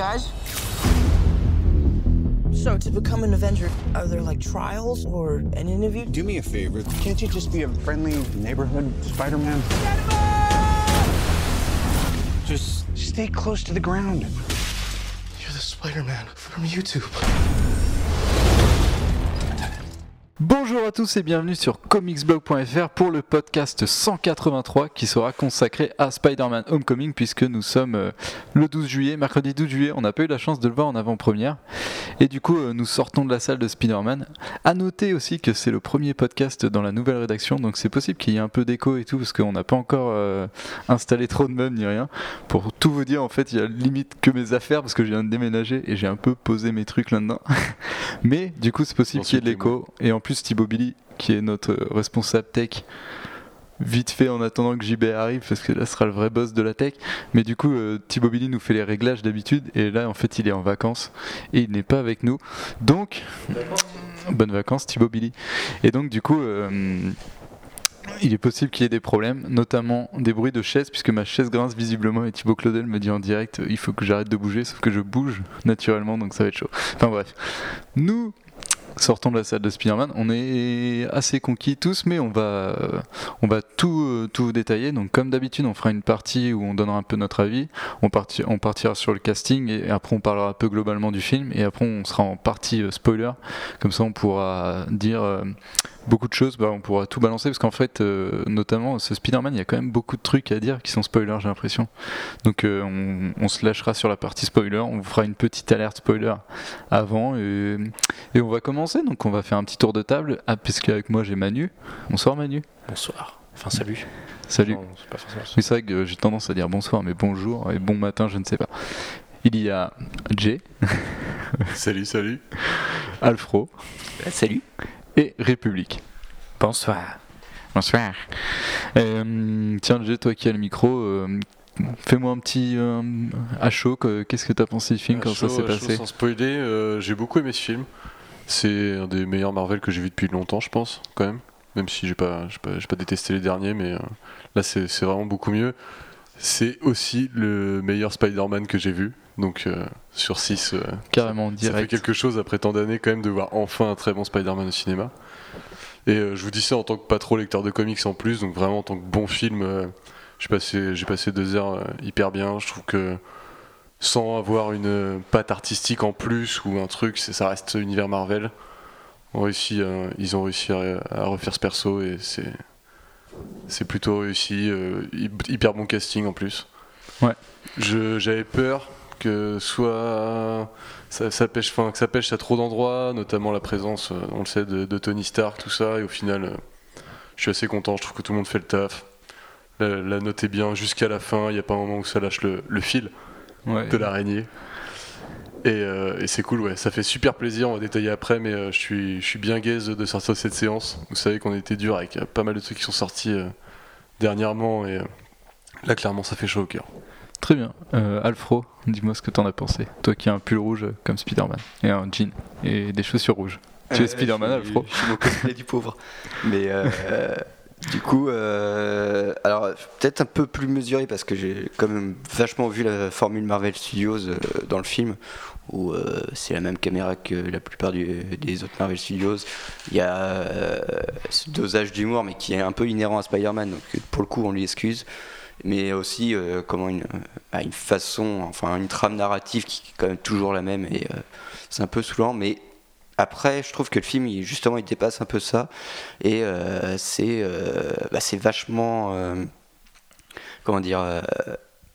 guys. So, to become an Avenger, are there like trials or an interview? Do me a favor. Can't you just be a friendly neighborhood Spider Man? Just stay close to the ground. You're the Spider Man from YouTube. Bonjour à tous et bienvenue sur comicsblog.fr pour le podcast 183 qui sera consacré à Spider-Man Homecoming puisque nous sommes euh, le 12 juillet, mercredi 12 juillet, on n'a pas eu la chance de le voir en avant-première et du coup euh, nous sortons de la salle de Spider-Man. À noter aussi que c'est le premier podcast dans la nouvelle rédaction donc c'est possible qu'il y ait un peu d'écho et tout parce qu'on n'a pas encore euh, installé trop de meubles ni rien. Pour tout vous dire en fait il y a limite que mes affaires parce que je viens de déménager et j'ai un peu posé mes trucs là-dedans. Mais du coup c'est possible qu'il y ait de l'écho et en plus Thibaut Billy, qui est notre responsable tech, vite fait en attendant que JB arrive, parce que là sera le vrai boss de la tech. Mais du coup, euh, Thibaut Billy nous fait les réglages d'habitude, et là en fait il est en vacances, et il n'est pas avec nous. Donc, bonnes vacances Thibaut Billy. Et donc du coup... euh, il est possible qu'il y ait des problèmes, notamment des bruits de chaises, puisque ma chaise grince visiblement et Thibaut Claudel me dit en direct il faut que j'arrête de bouger, sauf que je bouge naturellement donc ça va être chaud. Enfin bref. Nous sortons de la salle de Spider-Man, on est assez conquis tous, mais on va, on va tout, euh, tout détailler. Donc comme d'habitude, on fera une partie où on donnera un peu notre avis, on partira sur le casting et après on parlera un peu globalement du film. Et après on sera en partie euh, spoiler, comme ça on pourra dire euh, beaucoup de choses, bah, on pourra tout balancer parce qu'en fait, euh, notamment ce Spider-Man, il y a quand même beaucoup de trucs à dire qui sont spoilers, j'ai l'impression. Donc euh, on, on se lâchera sur la partie spoiler, on vous fera une petite alerte spoiler avant et, et on va commencer. Donc on va faire un petit tour de table, ah, puisque avec moi j'ai Manu. Bonsoir Manu. Bonsoir. Enfin, salut. Salut. Non, c'est pas forcément ça. Oui, c'est vrai que j'ai tendance à dire bonsoir, mais bonjour et bon matin, je ne sais pas. Il y a Jay, Salut, salut. Alfro Salut. Et République. Bonsoir. Bonsoir. Euh, tiens, Jay, toi qui as le micro, euh, fais-moi un petit euh, à chaud. que- Qu'est-ce que tu as pensé du film? Quand ça s'est chaud, passé? Sans spoiler, euh, j'ai beaucoup aimé ce film. C'est un des meilleurs Marvel que j'ai vu depuis longtemps, je pense, quand même. Même si j'ai pas, j'ai pas, j'ai pas détesté les derniers, mais euh, là c'est vraiment beaucoup mieux. C'est aussi le meilleur Spider-Man que j'ai vu. Donc euh, sur 6, Carrément ça fait direct. quelque chose après tant d'années quand même de voir enfin un très bon Spider-Man au cinéma. Et euh, je vous dis ça en tant que pas trop lecteur de comics en plus, donc vraiment en tant que bon film, euh, j'ai passé, passé deux heures euh, hyper bien. Je trouve que sans avoir une euh, patte artistique en plus ou un truc, ça reste univers Marvel. On réussit, euh, ils ont réussi à, à refaire ce perso et c'est c'est plutôt réussi. euh, hy- hyper bon casting en plus. Ouais. J'avais peur que soit ça, ça pêche, enfin, que ça pêche à trop d'endroits, notamment la présence, euh, on le sait, de, de Tony Stark, tout ça. Et au final, euh, je suis assez content. Je trouve que tout le monde fait le taf. La, la note est bien jusqu'à la fin. Il n'y a pas un moment où ça lâche le, le fil Ouais. de l'araignée. Et, euh, et c'est cool, ouais. Ça fait super plaisir. On va détailler après, mais euh, je suis, je suis bien gaze de sortir de cette séance. Vous savez qu'on était dur avec pas mal de trucs qui sont sortis euh, dernièrement. Et là, clairement, ça fait chaud au cœur. Très bien. Euh, Alfro, dis-moi ce que t'en as pensé. Toi qui as un pull rouge euh, comme Spider-Man et un jean et des chaussures rouges. Tu es Euh, Spider-Man, Alfro Je suis mon cosplay du pauvre. Mais euh, du coup, euh, alors peut-être un peu plus mesuré parce que j'ai quand même vachement vu la formule Marvel Studios euh, dans le film où euh, c'est la même caméra que la plupart du- des autres Marvel Studios. Il y a ce dosage d'humour mais qui est un peu inhérent à Spider-Man donc pour le coup on lui excuse. Mais aussi euh, comment une, bah, une façon, enfin une trame narrative qui est quand même toujours la même et euh, c'est un peu saoulant mais après, je trouve que le film, il, justement, il dépasse un peu ça. Et euh, c'est euh, bah, vachement. euh, comment dire. euh,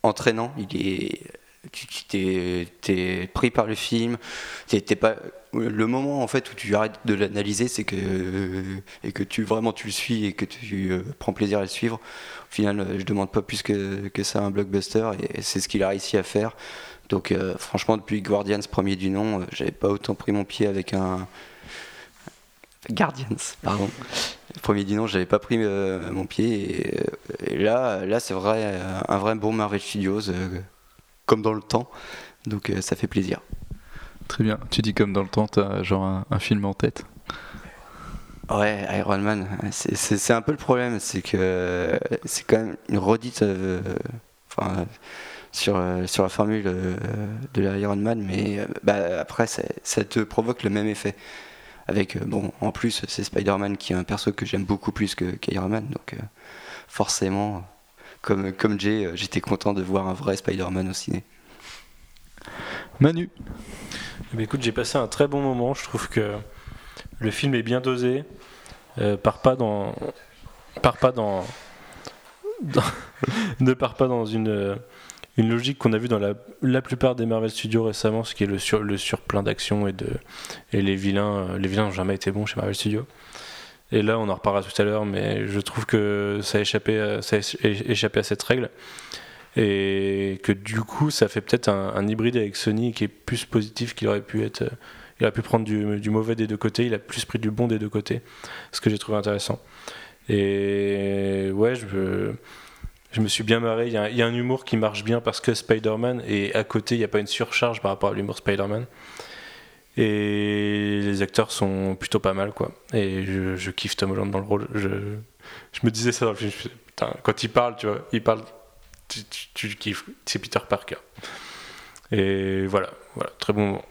entraînant. Il est. Tu t'es pris par le film. T'es pas. Le moment en fait où tu arrêtes de l'analyser, c'est que et que tu vraiment tu le suis et que tu euh, prends plaisir à le suivre. Final, euh, je demande pas plus que, que ça à un blockbuster et c'est ce qu'il a réussi à faire. Donc euh, franchement, depuis Guardians premier du nom, euh, j'avais pas autant pris mon pied avec un Guardians, pardon. Premier du nom, j'avais pas pris euh, mon pied et, et là, là c'est vrai, un vrai bon Marvel Studios, euh, comme dans le temps. Donc euh, ça fait plaisir. Très bien. Tu dis comme dans le temps, t'as genre un, un film en tête? Ouais, Iron Man, c'est- un peu le problème, c'est que c'est quand même une redite. euh, Enfin, sur, sur la formule euh, de l'Iron Man, mais euh, bah, après, ça, ça te provoque le même effet. Avec, bon, en plus, c'est Spider-Man qui est un perso que j'aime beaucoup plus que qu'Iron Man, donc euh, forcément, comme, comme Jay, j'étais content de voir un vrai Spider-Man au ciné. Manu, Eh bien, écoute, j'ai passé un très bon moment. Je trouve que le film est bien dosé. Euh, ne part pas dans une euh, une logique qu'on a vue dans la, plupart des Marvel Studios récemment, ce qui est le sur le surplein d'action et les vilains. euh, n'ont jamais été bons chez Marvel Studios. Et là, on en reparlera tout à l'heure, mais je trouve que ça a échappé, à- cette règle. Et que du coup, ça fait peut-être un hybride avec Sony qui est plus positif qu'il aurait pu être. Il a pu prendre du, mauvais des deux côtés, il a plus pris du bon des deux côtés, ce que j'ai trouvé intéressant. Et ouais, je, me- suis bien marré. Il y, a, un humour qui marche bien parce que Spider-Man, et à côté, il n'y a pas une surcharge par rapport à l'humour Spider-Man. Et les acteurs sont plutôt pas mal, quoi. Et je, kiffe Tom Holland dans le rôle. Je, me disais ça dans le film. quand il parle, tu vois, il parle, tu, tu, tu kiffes. C'est Peter Parker. Et voilà, voilà, très bon moment.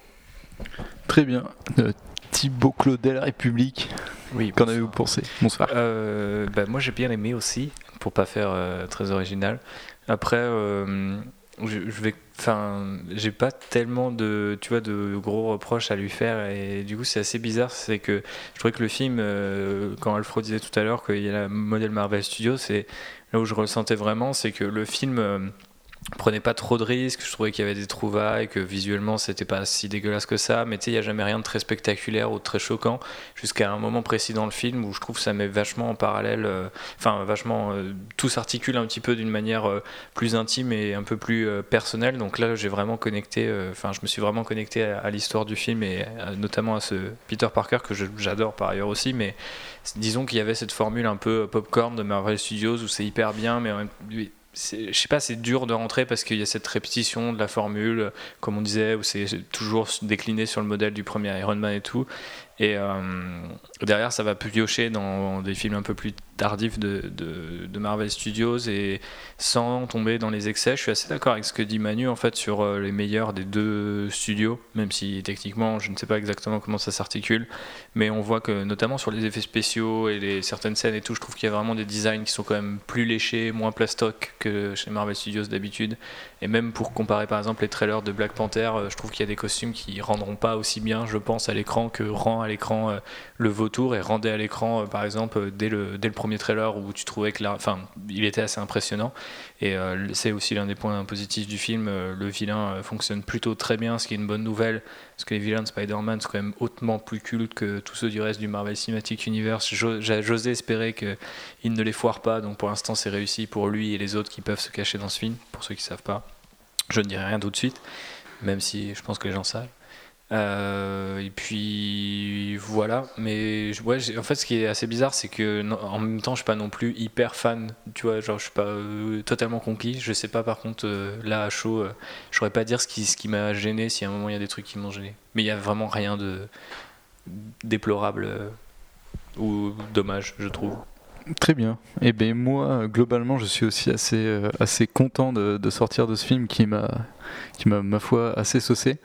Très bien. Euh, Thibaut Claudel, République, Oui, qu'en avez-vous pensé? Bonsoir. Euh, bah, moi j'ai bien aimé aussi, pour pas faire euh, très original. Après, euh, je, je vais, enfin, j'ai pas tellement de, tu vois, de gros reproches à lui faire et du coup c'est assez bizarre, c'est que je trouvais que le film, quand Alfred disait tout à l'heure qu'il y a la modèle Marvel Studios, c'est là où je ressentais vraiment, c'est que le film prenait pas trop de risques, je trouvais qu'il y avait des trouvailles, que visuellement c'était pas si dégueulasse que ça, mais tu sais, il y a jamais rien de très spectaculaire ou de très choquant, jusqu'à un moment précis dans le film où je trouve que ça met vachement en parallèle, euh, enfin vachement, euh, tout s'articule un petit peu d'une manière euh, plus intime et un peu plus personnelle, donc là j'ai vraiment connecté, enfin je me suis vraiment connecté à, l'histoire du film et notamment à ce Peter Parker que j'adore par ailleurs aussi, mais disons qu'il y avait cette formule un peu popcorn de Marvel Studios où c'est hyper bien, mais en même c'est- je sais pas, c'est dur de rentrer parce qu'il y a cette répétition de la formule, comme on disait, où c'est toujours décliné sur le modèle du premier Iron Man et tout. Et euh, derrière, ça va piocher dans des films un peu plus tardifs de, Marvel Studios et sans tomber dans les excès. Je suis assez d'accord avec ce que dit Manu en fait sur euh, les meilleurs des deux studios, même si techniquement, je ne sais pas exactement comment ça s'articule, mais on voit que notamment sur les effets spéciaux et certaines scènes et tout, je trouve qu'il y a vraiment des designs qui sont quand même plus léchés, moins plastoc que chez Marvel Studios d'habitude. Et même pour comparer par exemple les trailers de Black Panther, euh, je trouve qu'il y a des costumes qui rendront pas aussi bien, je pense, à l'écran que rend à l'écran euh, le vautour et rendait à l'écran euh, par exemple euh, dès le, dès le premier trailer où tu trouvais que là, enfin, il était assez impressionnant. Et c'est aussi l'un des points positifs du film. le vilain fonctionne plutôt très bien, ce qui est une bonne nouvelle, parce que les vilains de Spider-Man sont quand même hautement plus cultes que tous ceux du reste du Marvel Cinematic Universe. J'osais espérer qu'il ne les foire pas, donc pour l'instant c'est réussi pour lui et les autres qui peuvent se cacher dans ce film, pour ceux qui ne savent pas. Je ne dirai rien tout de suite, même si je pense que les gens savent. Euh, et puis voilà, mais ouais, en fait, ce qui est assez bizarre, c'est que en même temps, je suis pas non plus hyper fan, tu vois, genre je suis pas euh, totalement conquis. Je sais pas, par contre, euh, là à chaud, je saurais pas dire ce qui, ce qui m'a gêné, si à un moment il y a des trucs qui m'ont gêné. Mais il y a vraiment rien de déplorable ou dommage, je trouve. Très bien. Et ben moi, euh, globalement, je suis aussi assez, euh, assez content de, sortir de ce film qui m'a, qui m'a, ma foi, assez saucé.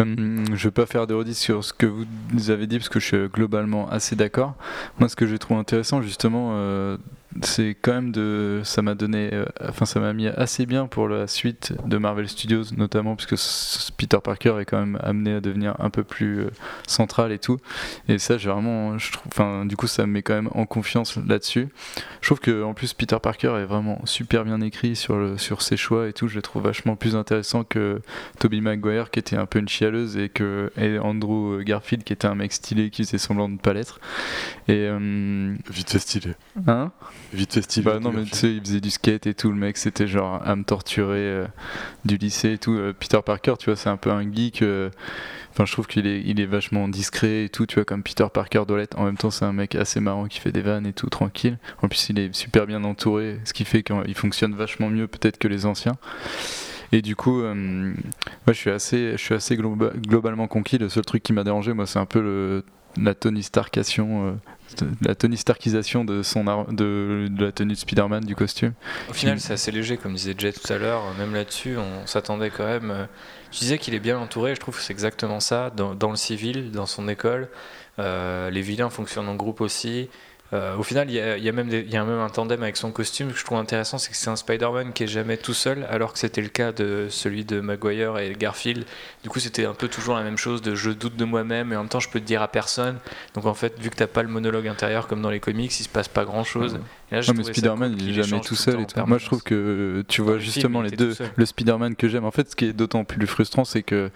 Hum, je vais pas faire de redis sur ce que vous avez dit parce que je suis globalement assez d'accord. Moi, ce que j'ai trouvé intéressant, justement, euh, c'est quand même de, ça m'a donné, euh, enfin, ça m'a mis assez bien pour la suite de Marvel Studios, notamment parce que s- Peter Parker est quand même amené à devenir un peu plus euh, central et tout. Et ça, j'ai vraiment, je trouve, enfin, du coup, ça me met quand même en confiance là-dessus. Je trouve que en plus Peter Parker est vraiment super bien écrit sur le, sur ses choix et tout. Je le trouve vachement plus intéressant que Tobey Maguire qui était un peu une chialeuse et que et Andrew Garfield qui était un mec stylé qui faisait semblant de ne pas l'être. Et euh, Vite fait stylé. hein? Vite stylé. bah non mais tu sais il faisait du skate et tout le mec c'était genre à me torturer euh, du lycée et tout Euh, Peter Parker tu vois c'est un peu un geek euh, enfin je trouve qu'il est, il est vachement discret et tout tu vois comme Peter Parker doit l'être en même temps c'est un mec assez marrant qui fait des vannes et tout tranquille en plus il est super bien entouré ce qui fait qu'il fonctionne vachement mieux peut-être que les anciens et du coup, euh, moi je suis assez, je suis assez globa- globalement conquis. Le seul truc qui m'a dérangé, moi, c'est un peu le la Tony Starkation, euh, la Tony Starkisation de son de, de la tenue de Spider-Man du costume. Au final, c'est assez léger, comme disait Jay tout à l'heure. Même là-dessus, on s'attendait quand même. euh, Tu disais qu'il est bien entouré, je trouve que c'est exactement ça. Dans, dans le civil, dans son école, euh, les vilains fonctionnent en groupe aussi. Euh, au final, il y a, même un tandem avec son costume. Que je trouve intéressant, c'est que c'est un Spider-Man qui est jamais tout seul, alors que c'était le cas de celui de Maguire et Garfield. Du coup, c'était un peu toujours la même chose de je doute de moi-même et en même temps, je peux te dire à personne. Donc en fait, vu que t'as pas le monologue intérieur comme dans les comics, il se passe pas grand-chose. Et là, j'ai Non, mais Spider-Man, cool il est jamais tout seul et tout. Moi, je trouve que tu Dans vois le film, justement les deux. Le Spider-Man que j'aime, en fait, ce qui est d'autant plus frustrant, c'est que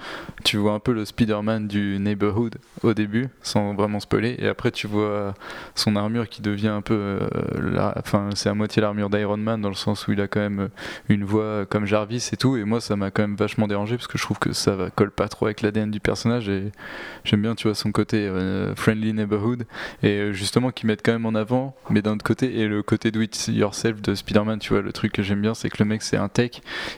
tu vois un peu le Spider-Man du Neighborhood au début, sans vraiment spoiler, et après tu vois son armure qui devient un peu. euh, la- Enfin, c'est à moitié l'armure d'Iron Man, dans le sens où il a quand même une voix comme Jarvis et tout, et moi, ça m'a quand même vachement dérangé, parce que je trouve que ça va colle pas trop avec l'ADN du personnage, et j'aime bien, tu vois, son côté euh, friendly neighborhood, et euh, justement qu'ils mettent quand même en avant, mais d'un autre côté, et le côté do it yourself de Spider-Man, tu vois, le truc que j'aime bien, c'est que le mec c'est un tech,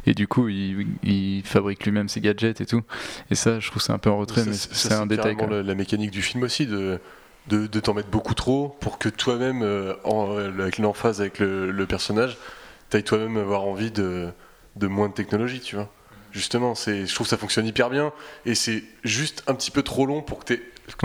et du coup il, il fabrique lui-même ses gadgets et tout, et ça je trouve c'est un peu en retrait, Ça, mais c'est un détail. quoi. La, la mécanique du film aussi de, de, de t'en mettre beaucoup trop pour que toi-même, euh, en- avec l'emphase avec le, le personnage, t'ailles toi-même avoir envie de, de moins de technologie, tu vois. Justement, c'est, je trouve que ça fonctionne hyper bien et c'est juste un petit peu trop long pour que, Ouais,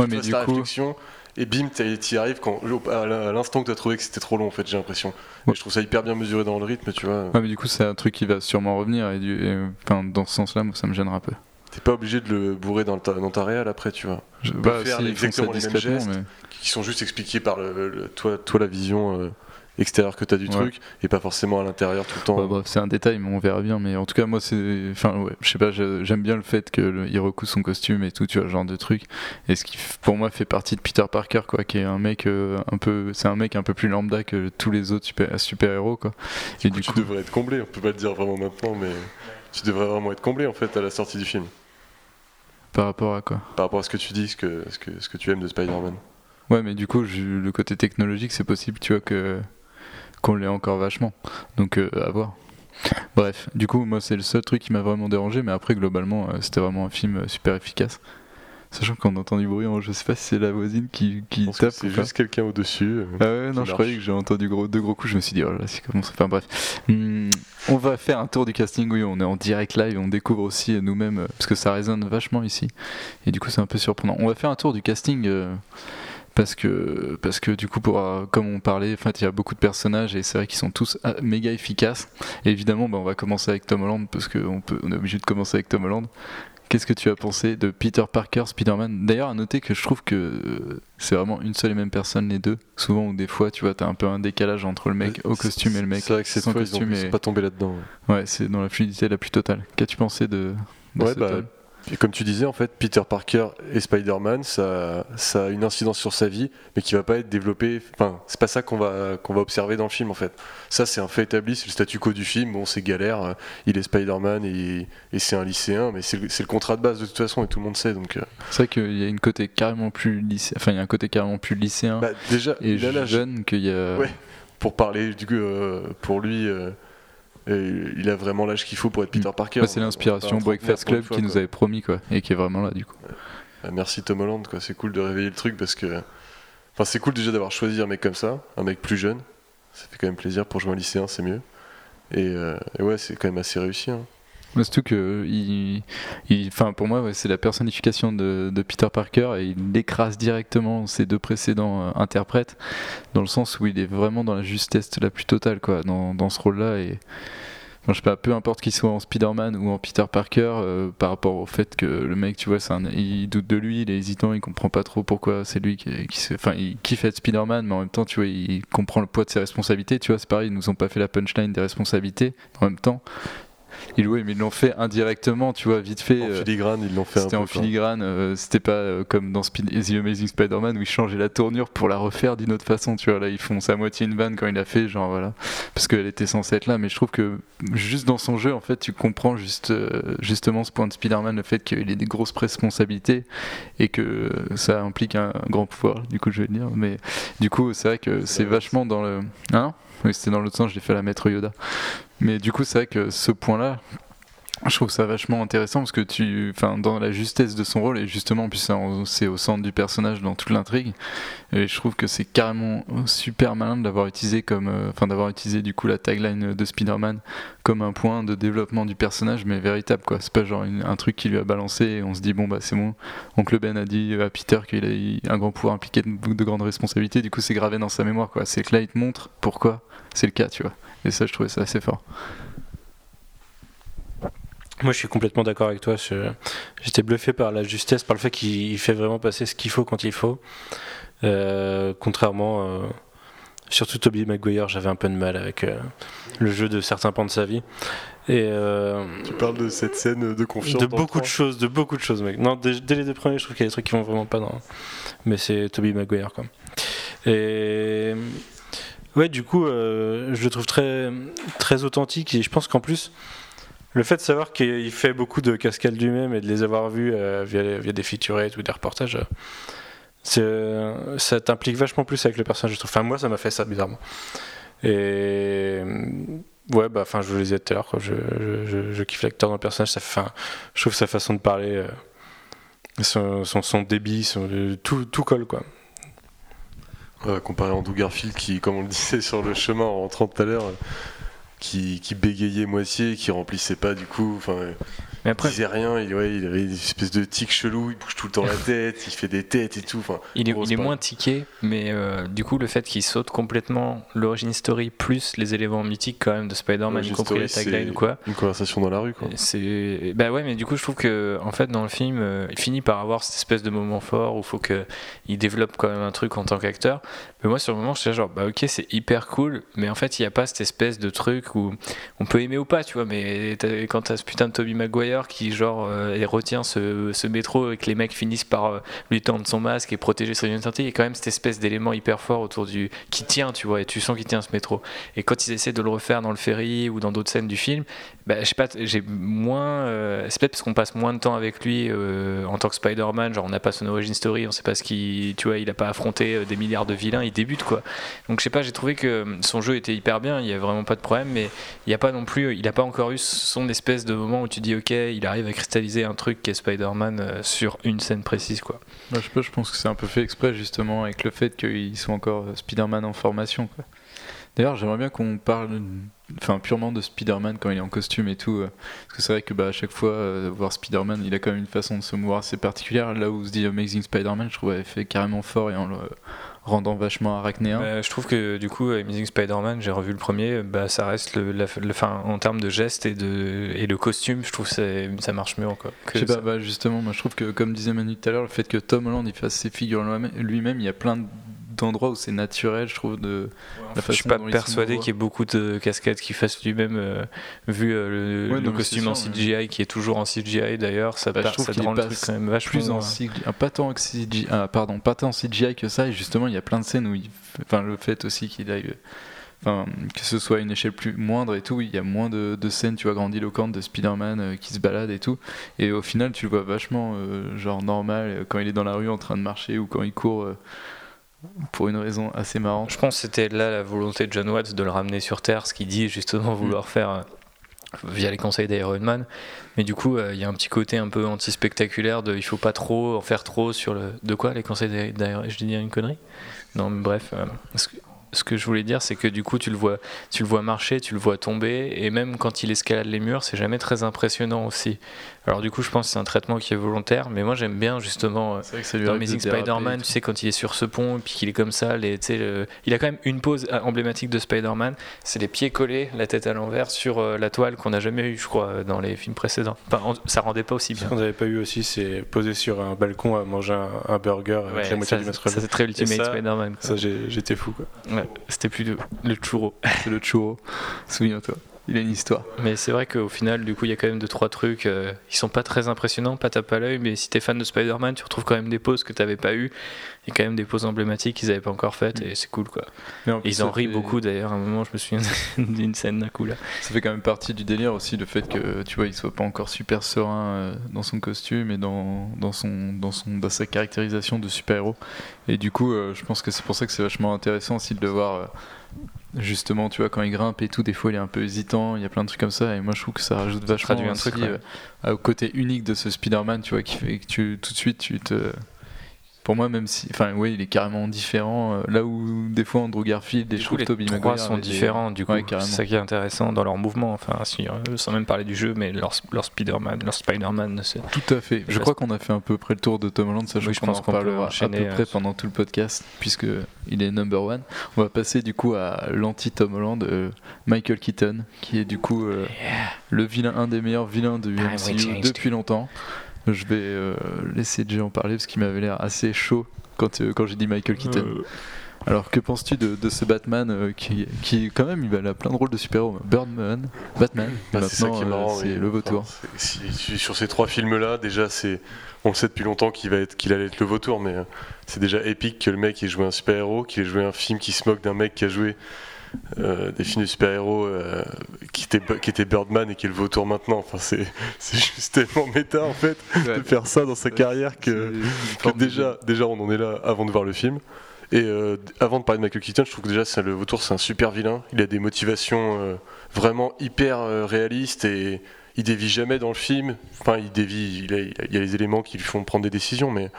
tu mais ta coup- réflexion et bim, t'y arrives quand, à l'instant que t'as trouvé que c'était trop long, en fait, j'ai l'impression. Et Ouais. je trouve ça hyper bien mesuré dans le rythme, tu vois. Ouais, mais du coup c'est un truc qui va sûrement revenir, et, du, et, enfin, dans ce sens-là, moi ça me gênera un peu. T'es pas obligé de le bourrer dans ta, dans ta réal après, tu vois. Je, bah, faire si, exactement les mêmes gestes. mais- qui sont juste expliqués par le, le- toi, toi la vision euh, extérieure que tu as du Ouais. truc et pas forcément à l'intérieur tout le temps. Ouais, bref, c'est un détail, mais on verra bien. Mais en tout cas, moi, c'est. Enfin, ouais, je sais pas, j'aime bien le fait qu'il recoue son costume et tout, tu vois, ce genre de truc. Et ce qui, pour moi, fait partie de Peter Parker, quoi, qui est un mec euh, un peu. C'est un mec un peu plus lambda que tous les autres super- super-héros, quoi. Et du tu coup, devrais être comblé, on peut pas le dire vraiment maintenant, mais tu devrais vraiment être comblé en fait à la sortie du film par rapport à quoi? Par rapport à ce que tu dis, ce que, ce que, ce que tu aimes de Spider-Man. Ouais, mais du coup, je- le côté technologique, c'est possible, tu vois, que qu'on l'ait encore vachement. Donc, euh, à voir. Bref, du coup, moi, c'est le seul truc qui m'a vraiment dérangé, mais après, globalement, euh, c'était vraiment un film euh, super efficace. Sachant qu'on entend du bruit, je sais pas si c'est la voisine qui, qui tape c'est juste quelqu'un au-dessus. Ah ouais, non, je croyais que j'ai entendu gros, deux gros coups, je me suis dit, oh là là, c'est comment ça Enfin bref. Hum, on va faire un tour du casting, oui, on est en direct live, on découvre aussi nous-mêmes, parce que ça résonne vachement ici. Et du coup, c'est un peu surprenant. On va faire un tour du casting. euh, parce que, parce que du coup, pour, euh, comme on parlait, en fait, il y a beaucoup de personnages et c'est vrai qu'ils sont tous ah, méga efficaces. Et évidemment, bah, on va commencer avec Tom Holland parce qu'on peut, on est obligé de commencer avec Tom Holland. Qu'est-ce que tu as pensé de Peter Parker, Spider-Man? D'ailleurs, à noter que je trouve que euh, c'est vraiment une seule et même personne, les deux. Souvent, ou des fois, tu vois, t'as un peu un décalage entre le mec au costume et le mec C'est vrai que ils, ont, costume. ils sont et- pas tombés là-dedans. ouais. Ouais, c'est dans la fluidité la plus totale. Qu'as-tu pensé de, de Ouais, ce bah, Et comme tu disais, en fait, Peter Parker et Spider-Man, ça, ça a une incidence sur sa vie, mais qui va pas être développée. Enfin, c'est pas ça qu'on va, qu'on va observer dans le film, en fait. Ça, c'est un fait établi, c'est le statu quo du film. Bon, c'est galère, euh, il est Spider-Man et, et c'est un lycéen, mais c'est le, contrat de base de toute façon, et tout le monde sait. Donc, euh, C'est vrai qu'il y a une côté carrément plus lycéen. Enfin, il y a un côté carrément plus lycéen bah, déjà, et il a l'âge jeune qu'il y a. Ouais. pour parler, du coup, euh, pour lui. euh, et il a vraiment l'âge qu'il faut pour être Peter Parker. Bah, c'est On- on l'inspiration Breakfast Club qui nous avait promis, quoi, et qui est vraiment là, du coup. Ah, Merci Tom Holland, quoi. C'est cool de réveiller le truc parce que. Enfin, c'est cool déjà d'avoir choisi un mec comme ça, un mec plus jeune. Ça fait quand même plaisir pour jouer un lycéen, c'est mieux. Et, euh, et ouais, c'est quand même assez réussi. hein. Mais surtout que, il, il- pour moi, c'est la personnification de, de Peter Parker et il écrase directement ses deux précédents euh, interprètes, dans le sens où il est vraiment dans la justesse la plus totale, quoi, dans, dans ce rôle-là. Et je sais pas, peu importe qu'il soit en Spider-Man ou en Peter Parker, euh, par rapport au fait que le mec, tu vois, c'est il doute de lui, il est hésitant, il comprend pas trop pourquoi c'est lui qui, enfin, il kiffe être Spider-Man, mais en même temps, tu vois, il comprend le poids de ses responsabilités. Tu vois, c'est pareil, ils nous ont pas fait la punchline des responsabilités. En même temps, ils, oui, mais ils l'ont fait indirectement, tu vois, vite fait. En euh, filigrane, ils l'ont fait c'était en filigrane, euh, c'était pas euh, comme dans The Amazing Spider-Man où ils changeaient la tournure pour la refaire d'une autre façon, tu vois. Là, ils font sa moitié une vanne quand il a fait, genre voilà, parce qu'elle était censée être là. Mais je trouve que juste dans son jeu, en fait, tu comprends juste, justement ce point de Spider-Man, le fait qu'il ait des grosses responsabilités et que ça implique un, un grand pouvoir, du coup, je vais le dire. Mais du coup, c'est vrai que c'est vachement dans le. Hein? Oui, c'était dans l'autre sens, je l'ai fait à la maître Yoda. Mais du coup, c'est vrai que ce point-là, Je trouve ça vachement intéressant parce que tu, enfin, dans la justesse de son rôle et justement, puis c'est au centre du personnage dans toute l'intrigue. Et je trouve que c'est carrément super malin utilisé comme, euh, enfin, d'avoir utilisé du coup la tagline de Spider-Man comme un point de développement du personnage, mais véritable quoi. C'est pas genre une- un truc qui lui a balancé et on se dit bon bah c'est bon. Oncle Ben a dit à Peter qu'il a un grand pouvoir impliqué de, de grandes responsabilités. Du coup, c'est gravé dans sa mémoire quoi. C'est que là, il te montre pourquoi c'est le cas, tu vois. Et ça, je trouvais ça assez fort. Moi, je suis complètement d'accord avec toi. J'étais bluffé par la justesse, par le fait qu'il fait vraiment passer ce qu'il faut quand il faut. Euh, contrairement, euh, surtout Toby Maguire, j'avais un peu de mal avec euh, le jeu de certains pans de sa vie. Et euh, Tu parles de cette scène de confiance. de beaucoup de choses, de beaucoup de choses, mec. Non, dès, dès les deux premiers, je trouve qu'il y a des trucs qui vont vraiment pas dans. Mais c'est Toby Maguire, quoi. Et ouais, du coup, euh, je le trouve très, très authentique et je pense qu'en plus, le fait de savoir qu'il fait beaucoup de cascades lui-même et de les avoir vus euh, via, via des featurettes ou des reportages, euh, ça t'implique vachement plus avec le personnage, je trouve. Enfin, moi, ça m'a fait ça bizarrement. Et ouais, bah, enfin, je vous le disais tout à l'heure, je, je, je, kiffe l'acteur dans le personnage. Ça je trouve sa façon de parler, son, son, débit, son, tout, tout colle, quoi. Comparé à Andrew Garfield qui, comme on le disait sur le chemin en rentrant tout à l'heure, euh, qui, qui bégayait moitié, qui remplissait pas du coup, il disait rien, il, ouais, il avait une espèce de tic chelou, il bouge tout le temps la tête, il fait des têtes et tout. Enfin, il est, gros, il est moins tiqué, mais euh, du coup, le fait qu'il saute complètement l'origin story plus les éléments mythiques quand même de Spider-Man, y compris la tagline ou quoi. Une conversation dans la rue, quoi. C'est bah ouais, mais du coup, je trouve que en fait, dans le film, euh, il finit par avoir cette espèce de moment fort où il faut que il développe quand même un truc en tant qu'acteur. Mais moi, sur le moment, je suis genre, bah ok, c'est hyper cool, mais en fait, il n'y a pas cette espèce de truc où on peut aimer ou pas, tu vois. Mais t'as- quand t'as ce putain de Toby Maguire qui genre euh, retient ce, ce métro et que les mecs finissent par euh, lui tendre son masque et protéger son identité, il y a quand même cette espèce d'élément hyper fort autour du qui tient, tu vois, et tu sens qu'il tient ce métro. Et quand ils essaient de le refaire dans le ferry ou dans d'autres scènes du film, bah, je sais pas, j'ai moins. euh, c'est peut-être parce qu'on passe moins de temps avec lui en tant que Spider-Man, genre on n'a pas son origin story, on sait pas ce qu'il. Tu vois, il a pas affronté des milliards de vilains, il débute quoi. Donc je sais pas, j'ai trouvé que son jeu était hyper bien, il y a vraiment pas de problème, mais il y a pas non plus. Il a pas encore eu son espèce de moment où tu dis ok, il arrive à cristalliser un truc qui est Spider-Man euh, sur une scène précise quoi. Je pense que c'est un peu fait exprès justement avec le fait qu'ils sont encore euh, Spider-Man en formation. D'ailleurs, j'aimerais bien qu'on parle enfin, purement de Spider-Man quand il est en costume et tout. euh, parce que c'est vrai que bah, à chaque fois, voir Spider-Man, il a quand même une façon de se mouvoir assez particulière. Là où se dit Amazing Spider-Man, je trouve avait fait carrément fort et en le rendant vachement arachnéen. Bah, je trouve que du coup, Amazing Spider-Man, j'ai revu le premier, bah, ça reste le, la, le- fin, en termes de gestes et de, et le costume, je trouve que ça marche mieux encore. Je sais pas, bah, justement, moi je trouve que, comme disait Manu tout à l'heure, le fait que Tom Holland il fasse ses figures lui-même- il y a plein d'endroits où c'est naturel, je trouve, de la je suis pas persuadé qu'il y ait beaucoup de cascades qu'il fasse lui-même, euh, vu euh, le, Ouais, le non, mais costume en CGI qui est toujours en CGI d'ailleurs, ça, Bah, je part- trouve ça rend le truc quand même vachement. plus en euh, CGI, ah, pas tant en CGI, ah, pardon, pas tant en CGI que ça, et justement il y a plein de scènes où il, enfin le fait aussi qu'il aille, enfin que ce soit à une échelle plus moindre et tout, il y a moins de, de scènes, tu vois, grandiloquentes de Spider-Man euh, qui se balade et tout, et au final tu le vois vachement euh, genre normal quand il est dans la rue en train de marcher ou quand il court euh, pour une raison assez marrante. Je pense que c'était là la volonté de John Watts de le ramener sur Terre, ce qu'il dit Mm. justement vouloir faire euh, via les conseils d'Iron Man. Mais du coup, euh, il y a un petit côté un peu anti-spectaculaire de il faut pas trop en faire trop sur le. De quoi les conseils d'Iron Je dis une connerie Non, mais bref. euh, ce, que, ce que je voulais dire, c'est que du coup, tu le, vois, tu le vois marcher, tu le vois tomber, et même quand il escalade les murs, c'est jamais très impressionnant aussi. Alors, du coup, je pense que c'est un traitement qui est volontaire, mais moi j'aime bien justement. euh, ça dans Amazing Spider-Man, tu sais, quand il est sur ce pont et puis qu'il est comme ça, les, le- il a quand même une pose euh, emblématique de Spider-Man, c'est les pieds collés, la tête à l'envers sur euh, la toile qu'on n'a jamais eu, je crois, dans les films précédents. Enfin, en- ça rendait pas aussi Ce bien. qu'on n'avait pas eu aussi, c'est poser sur un balcon à manger un, un burger avec la moitié ça, du ça, masque c'est très Ultimate ça, Spider-Man. Ça, j'étais fou, quoi. Ouais, C'était plus le, le churro. C'est le churro, souviens-toi, il a une histoire. Mais c'est vrai qu'au final, du coup, il y a quand même deux trois trucs. euh, ils sont pas très impressionnants, pas tape à l'œil, mais si t'es fan de Spider-Man, tu retrouves quand même des poses que t'avais pas eu. Il y a quand même des poses emblématiques qu'ils avaient pas encore faites et c'est cool quoi. En plus, ils en rient fait- beaucoup d'ailleurs. À un moment, je me souviens d'une scène d'un coup là. Ça fait quand même partie du délire aussi le fait que tu vois il soit pas encore super serein euh, dans son costume et dans, dans son dans son dans sa caractérisation de super héros et du coup euh, je pense que c'est pour ça que c'est vachement intéressant aussi de le voir euh, justement, tu vois, quand il grimpe et tout, des fois il est un peu hésitant, il y a plein de trucs comme ça, et moi je trouve que ça rajoute vachement traduit un aussi, truc, ouais. euh, au côté unique de ce Spider-Man, tu vois, qui fait que tu, tout de suite, tu te. Pour moi, même si. Enfin, oui, il est carrément différent. euh, là où des fois Andrew Garfield et Du je trouve les trois Maguire sont différents, du coup, Ouais, c'est ça qui est intéressant dans leur mouvement, enfin, si, euh, sans même parler du jeu, mais leur, leur Spider-Man, leur Spider-Man, c'est- Tout à fait. Je crois qu'on a fait un peu près le tour de Tom Holland, sachant Oui, je qu'on pense en parlera à peu près euh, pendant tout le podcast, puisque il est number one. On va passer du coup à l'anti-Tom Holland, euh, Michael Keaton, qui est du coup euh, le vilain, un des meilleurs vilains de Ah, MCU depuis longtemps. Je vais euh, laisser Jay en parler parce qu'il m'avait l'air assez chaud quand, euh, quand j'ai dit Michael Keaton. Euh. Alors que penses-tu de, de ce Batman euh, qui, qui quand même il a plein de rôles de super-héros Birdman, Batman, Bah, c'est ça maintenant qui est euh, marrant. c'est oui. le vautour. Enfin, si- sur ces trois films-là, déjà, c'est, on le sait depuis longtemps qu'il va être, qu'il allait être le vautour, mais euh, c'est déjà épique que le mec ait joué un super-héros, qu'il ait joué un film qui se moque d'un mec qui a joué euh, des films de super-héros euh, qui, était, qui était Birdman et qui est le vautour maintenant. Enfin, c'est, c'est juste tellement méta en fait de faire ça dans sa carrière que, que déjà, déjà on en est là avant de voir le film. Et euh, avant de parler de Michael Keaton, je trouve que déjà c'est le vautour c'est un super vilain. Il a des motivations vraiment hyper réalistes et il dévie jamais dans le film. Enfin, il dévie, il, a- il a- il y a les éléments qui lui font prendre des décisions, mais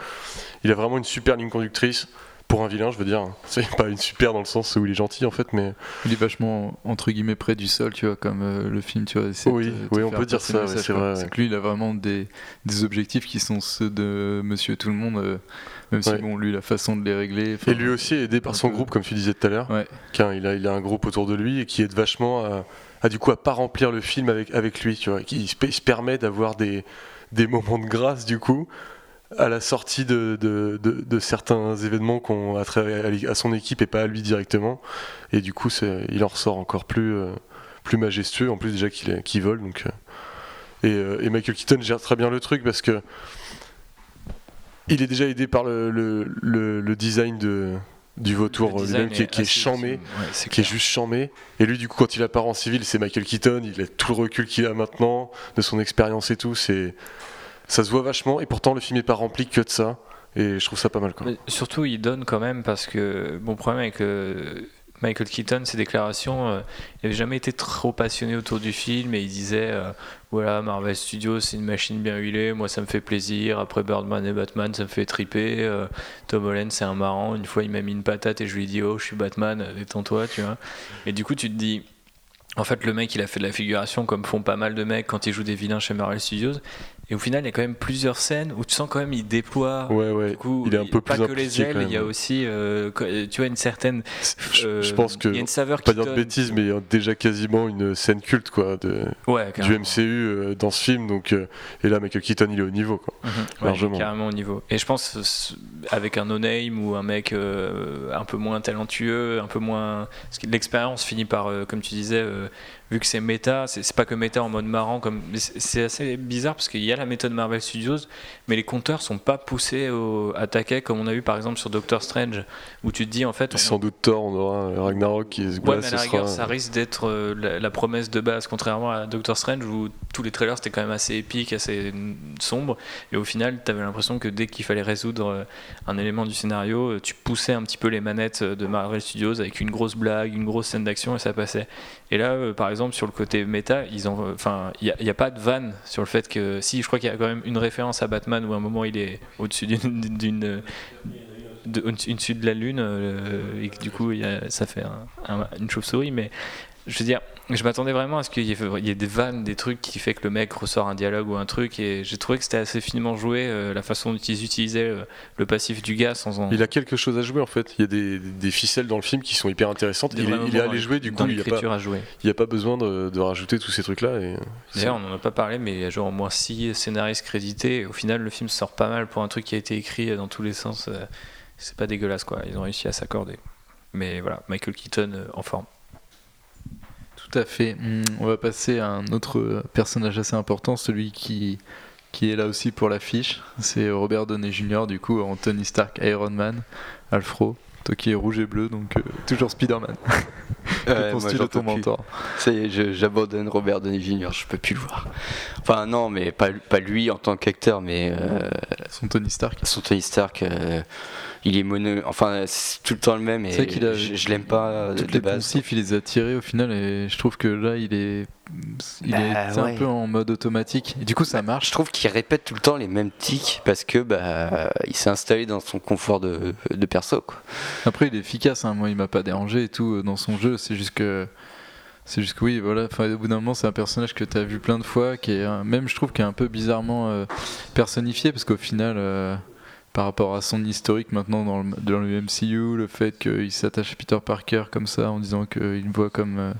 il a vraiment une super ligne conductrice pour un vilain, je veux dire. C'est pas une super dans le sens où il est gentil en fait, mais Il est vachement entre guillemets près du sol, tu vois, comme euh, le film, tu vois. de Oui, oui, on peut dire ça, ouais, c'est vrai, C'est que lui, il a vraiment des, des objectifs qui sont ceux de Monsieur Tout le Monde, euh, même si bon, lui, la façon de les régler. et lui aussi est aidé par son peu- groupe, comme tu disais tout à l'heure. Ouais. Car il a, il a un groupe autour de lui et qui aide vachement à, à, du coup à pas remplir le film avec, avec lui, tu vois. Qui se, il se permet d'avoir des, des moments de grâce du coup à la sortie de, de, de- de certains événements qu'on a trait à, à son équipe et pas à lui directement. Et du coup, il en ressort encore plus, euh, plus majestueux. En plus déjà qu'il vole, donc. euh, et, euh, et Michael Keaton gère très bien le truc parce que il est déjà aidé par le, le, le- le design de, du vautour lui-même qui est, qui est ouais, qui est juste chambé. Et lui, du coup, quand il apparaît en civil, c'est Michael Keaton. Il a tout le recul qu'il a maintenant, de son expérience et tout. C'est, ça se voit vachement. Et pourtant, le film n'est pas rempli que de ça. Et je trouve ça pas mal, quoi. Mais surtout, il donne quand même parce que mon problème avec euh, Michael Keaton, ses déclarations, euh, il n'avait jamais été trop passionné autour du film et il disait euh, voilà, Marvel Studios, c'est une machine bien huilée, moi ça me fait plaisir. Après Birdman et Batman, ça me fait triper. Euh, Tom Holland, c'est un marrant. Une fois, il m'a mis une patate et je lui ai dit oh, je suis Batman, euh, détends-toi, tu vois. Et du coup, tu te dis. En fait, le mec, il a fait de la figuration comme font pas mal de mecs quand ils jouent des vilains chez Marvel Studios. Et au final, il y a quand même plusieurs scènes où tu sens quand même il déploie Ouais, ouais. du coup, il est un peu pas plus que les ailes, il y a aussi, euh, tu vois, une certaine. Je, euh, je pense que, il y a une saveur pas qui dire de bêtises, mais il y a déjà quasiment une scène culte, quoi, de, Ouais, du. MCU euh, dans ce film. Donc, et là, Michael Keaton, il est au niveau, quoi. Ouais, largement. carrément au niveau. Et je pense avec un no-name ou un mec un peu moins talentueux, un peu moins. L'expérience finit par, comme tu disais, vu que c'est méta, c'est pas que méta en mode marrant, comme c'est assez bizarre parce qu'il y a la méthode Marvel Studios, mais les compteurs sont pas poussés au attaquer comme on a eu par exemple sur Doctor Strange, où tu te dis en fait. on- Sans doute Thor, on aura Ragnarok qui est. Ouais, voilà, mais à ce la rigueur, sera- ça risque d'être euh, la, la promesse de base, contrairement à Doctor Strange où tous les trailers c'était quand même assez épique, assez sombre, et au final, tu avais l'impression que dès qu'il fallait résoudre euh, un élément du scénario, euh, tu poussais un petit peu les manettes de Marvel Studios avec une grosse blague, une grosse scène d'action, et ça passait. Et là, euh, par exemple, sur le côté méta, ils ont, enfin, il n'y a, pas de vanne sur le fait que, si, je crois qu'il y a quand même une référence à Batman où à un moment il est au-dessus d'une, de, au-dessus de la lune euh, et que du coup a- ça fait un- un- une chauve-souris mais je veux dire je m'attendais vraiment à ce qu'il y, ait, il y ait des vannes des trucs qui fait que le mec ressort un dialogue ou un truc et j'ai trouvé que c'était assez finement joué euh, la façon dont ils utilisaient euh, le passif du gars sans en Il a quelque chose à jouer en fait. Il y a des, des ficelles dans le film qui sont hyper intéressantes. Il est, il est allé jouer du coup. Il n'y a, pas- l'écriture à jouer il y a pas besoin de, de rajouter tous ces trucs-là. Et... D'ailleurs, on n'en a pas parlé, mais il y a genre au moins 6 scénaristes crédités. Et au final, le film sort pas mal pour un truc qui a été écrit dans tous les sens. euh, C'est pas dégueulasse, quoi. Ils ont réussi à s'accorder. Mais voilà, Michael Keaton euh, en forme. Tout à fait. Hmm, On va passer à un autre euh, personnage assez important, celui qui, qui est là aussi pour l'affiche. C'est Robert Downey Jr., du coup, en Tony Stark, Iron Man, Alfro, toi qui est rouge et bleu, donc euh, toujours Spider-Man. Que penses-tu de ton mentor Ça y est, j'abandonne Robert Downey Jr., je peux plus le voir. Enfin, non, mais pas, pas lui en tant qu'acteur, mais euh, Son Tony Stark. son Tony Stark, euh, il est mono. Enfin, c'est tout le temps le même et qu'il a- je, je l'aime pas de, les base. poncifs, il les a tirés au final et je trouve que là, il est, il Bah, est c'est ouais. un peu en mode automatique. Et du coup, ça marche. Je trouve qu'il répète tout le temps les mêmes tics parce que bah, il s'est installé dans son confort de, de perso. Quoi. Après, il est efficace. hein. Moi, il m'a pas dérangé et tout euh, dans son jeu. C'est juste que. C'est juste que oui, voilà. Enfin, au bout d'un moment, c'est un personnage que tu as vu plein de fois, qui est un- même, je trouve, qui est un peu bizarrement euh, personnifié, parce qu'au final, euh, par rapport à son historique maintenant dans le, dans le MCU, le fait qu'il s'attache à Peter Parker comme ça, en disant qu'il voit comme. euh,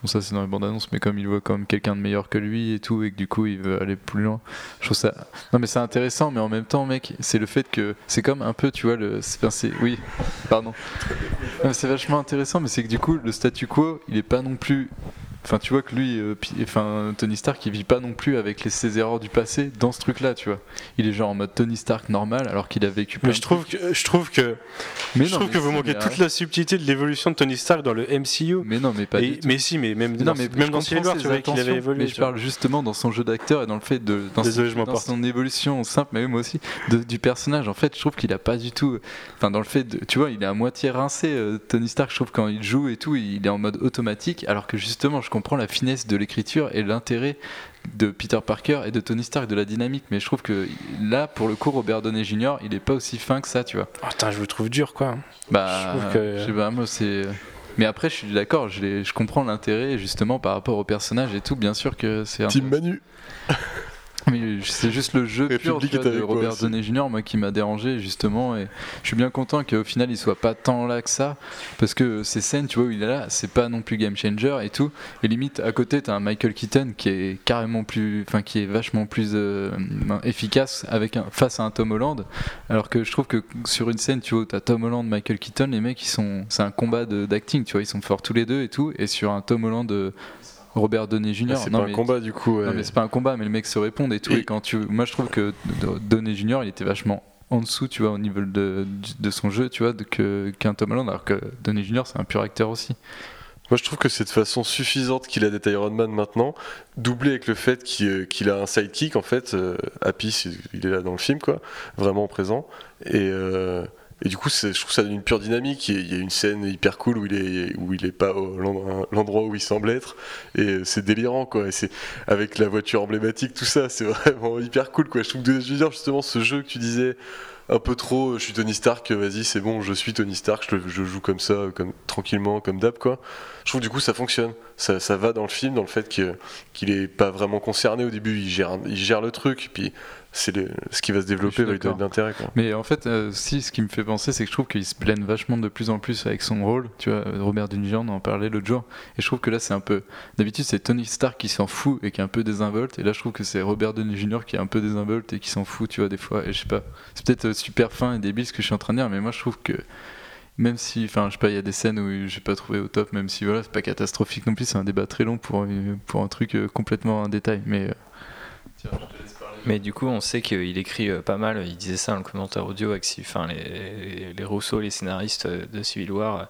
bon, ça, c'est dans les bandes annonces, mais comme il voit comme quelqu'un de meilleur que lui et tout, et que du coup, il veut aller plus loin. Je trouve ça. Non, mais c'est intéressant, mais en même temps, mec, c'est le fait que. C'est comme un peu, tu vois, le. oui, pardon. C'est vachement intéressant, mais c'est que du coup, le statu quo, il est pas non plus. Enfin, tu vois que lui, euh, enfin, Tony Stark, il vit pas non plus avec les, ses erreurs du passé dans ce truc-là, tu vois. Il est genre en mode Tony Stark normal, alors qu'il a vécu plein Mais de je trouve que, je trouve que, Mais je non, trouve mais que vous manquez toute la subtilité de l'évolution de Tony Stark dans le MCU. Mais non, mais pas Et- du tout. mais si, mais même dans, mais même dans Civil War, tu vois qu'il avait évolué. Mais je parle justement dans son jeu d'acteur et dans le fait de dans, Désolé, son, dans son évolution simple, mais moi aussi, de- du personnage. En fait, je trouve qu'il a pas du tout. Enfin, dans le fait de, tu vois, il est à moitié rincé. euh, Tony Stark, je trouve quand il joue et tout, il est en mode automatique, alors que justement, je comprends la finesse de l'écriture et l'intérêt de Peter Parker et de Tony Stark, de la dynamique. Mais je trouve que là, pour le coup, Robert Downey Jr., il est pas aussi fin que ça, tu vois. Oh, putain, je le trouve dur, quoi. Bah, Je trouve que- je sais pas, moi c'est. Mais après, je suis d'accord, je, je comprends l'intérêt justement par rapport au personnage et tout. Bien sûr que c'est un. Team Manu. Mais c'est juste le jeu pur tu vois, de Robert. Downey Jr. moi qui m'a dérangé justement et je suis bien content qu'au final il soit pas tant là que ça parce que ces scènes tu vois où il est là c'est pas non plus game changer et tout et limite à côté t'as un Michael Keaton qui est carrément plus enfin qui est vachement plus euh, efficace avec un, face à un Tom Holland alors que je trouve que sur une scène tu vois t'as Tom Holland Michael Keaton les mecs ils sont c'est un combat d'acting tu vois ils sont forts tous les deux et tout et sur un Tom Holland euh, Robert Downey Jr. Ah, c'est pas un combat du coup. ouais. non mais c'est pas un combat, mais les mecs se répondent et tout. Et- Et, quand tu, moi je trouve que Donné Junior, il était vachement en dessous, tu vois, au niveau de, de son jeu, tu vois, qu'un Tom Holland, alors que Donné Junior, c'est un pur acteur aussi. Moi, je trouve que c'est de façon suffisante qu'il a des Iron Man maintenant, doublé avec le fait qu'il euh, a un sidekick, en fait. euh, Happy, il est là dans le film, quoi, vraiment présent. Et, euh, et du coup, je trouve ça une pure dynamique. Il y a- une scène hyper cool où il est, où il est pas l'endroit où il semble être. Et c'est délirant, quoi. Et c'est avec la voiture emblématique, tout ça, c'est vraiment hyper cool, quoi. Je trouve que justement, ce jeu que tu disais un peu trop, je suis Tony Stark, vas-y, c'est bon, je suis Tony Stark, je, joue comme ça, comme tranquillement, comme d'hab, quoi. Je trouve du coup ça fonctionne, ça, va dans le film, dans le fait qu'il est pas vraiment concerné au début, il gère, il gère le truc, puis c'est ce qui va se développer va lui donner de l'intérêt. Mais en fait, euh, si, ce qui me fait penser, c'est que je trouve qu'il se plaine vachement de plus en plus avec son rôle. Tu vois, Robert en parlait l'autre jour. Et je trouve que là, c'est un peu. D'habitude, c'est Tony Stark qui s'en fout et qui est un peu désinvolte. Et là, je trouve que c'est Robert Downey Jr. qui est un peu désinvolte et qui s'en fout, tu vois, des fois. Et je sais pas. C'est peut-être euh, super fin et débile ce que je suis en train de dire, mais moi, je trouve que. Même si, enfin, je sais pas, il y a des scènes où j'ai pas trouvé au top, même si voilà, c'est pas catastrophique non plus, c'est un débat très long pour, euh, pour un truc complètement un détail. Mais. euh, tiens, je te laisse. Mais du coup, on sait qu'il écrit euh, pas mal. Il disait ça dans le commentaire audio avec enfin, les, Rousseau, les scénaristes euh, de Civil War.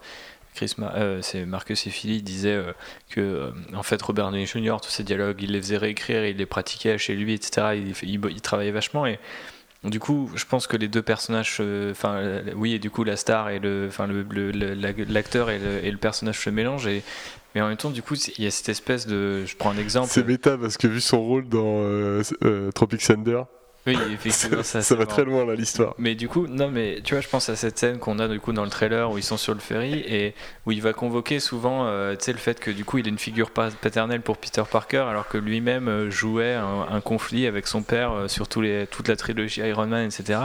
Chris euh, c'est Marcus Effili disait que en fait Robert Downey Jr. tous ces dialogues il les faisait réécrire il les pratiquait chez lui etc il, il- il travaillait vachement et du coup je pense que les deux personnages euh, enfin euh, oui et du coup la star et le enfin le- le- le- la- l'acteur et le, personnage se mélangent et mais en même temps du coup il y a cette espèce de je prends un exemple. C'est méta parce que vu son rôle dans euh, Tropic Thunder, oui effectivement ça, ça va marrant. très loin là l'histoire. Mais du coup, non, mais tu vois, je pense à cette scène qu'on a du coup dans le trailer où ils sont sur le ferry et où il va convoquer souvent, euh, tu sais, le fait que du coup il est une figure pa- paternelle pour Peter Parker alors que lui-même euh, jouait un, un conflit avec son père euh, sur tous les, toute la trilogie Iron Man, etc.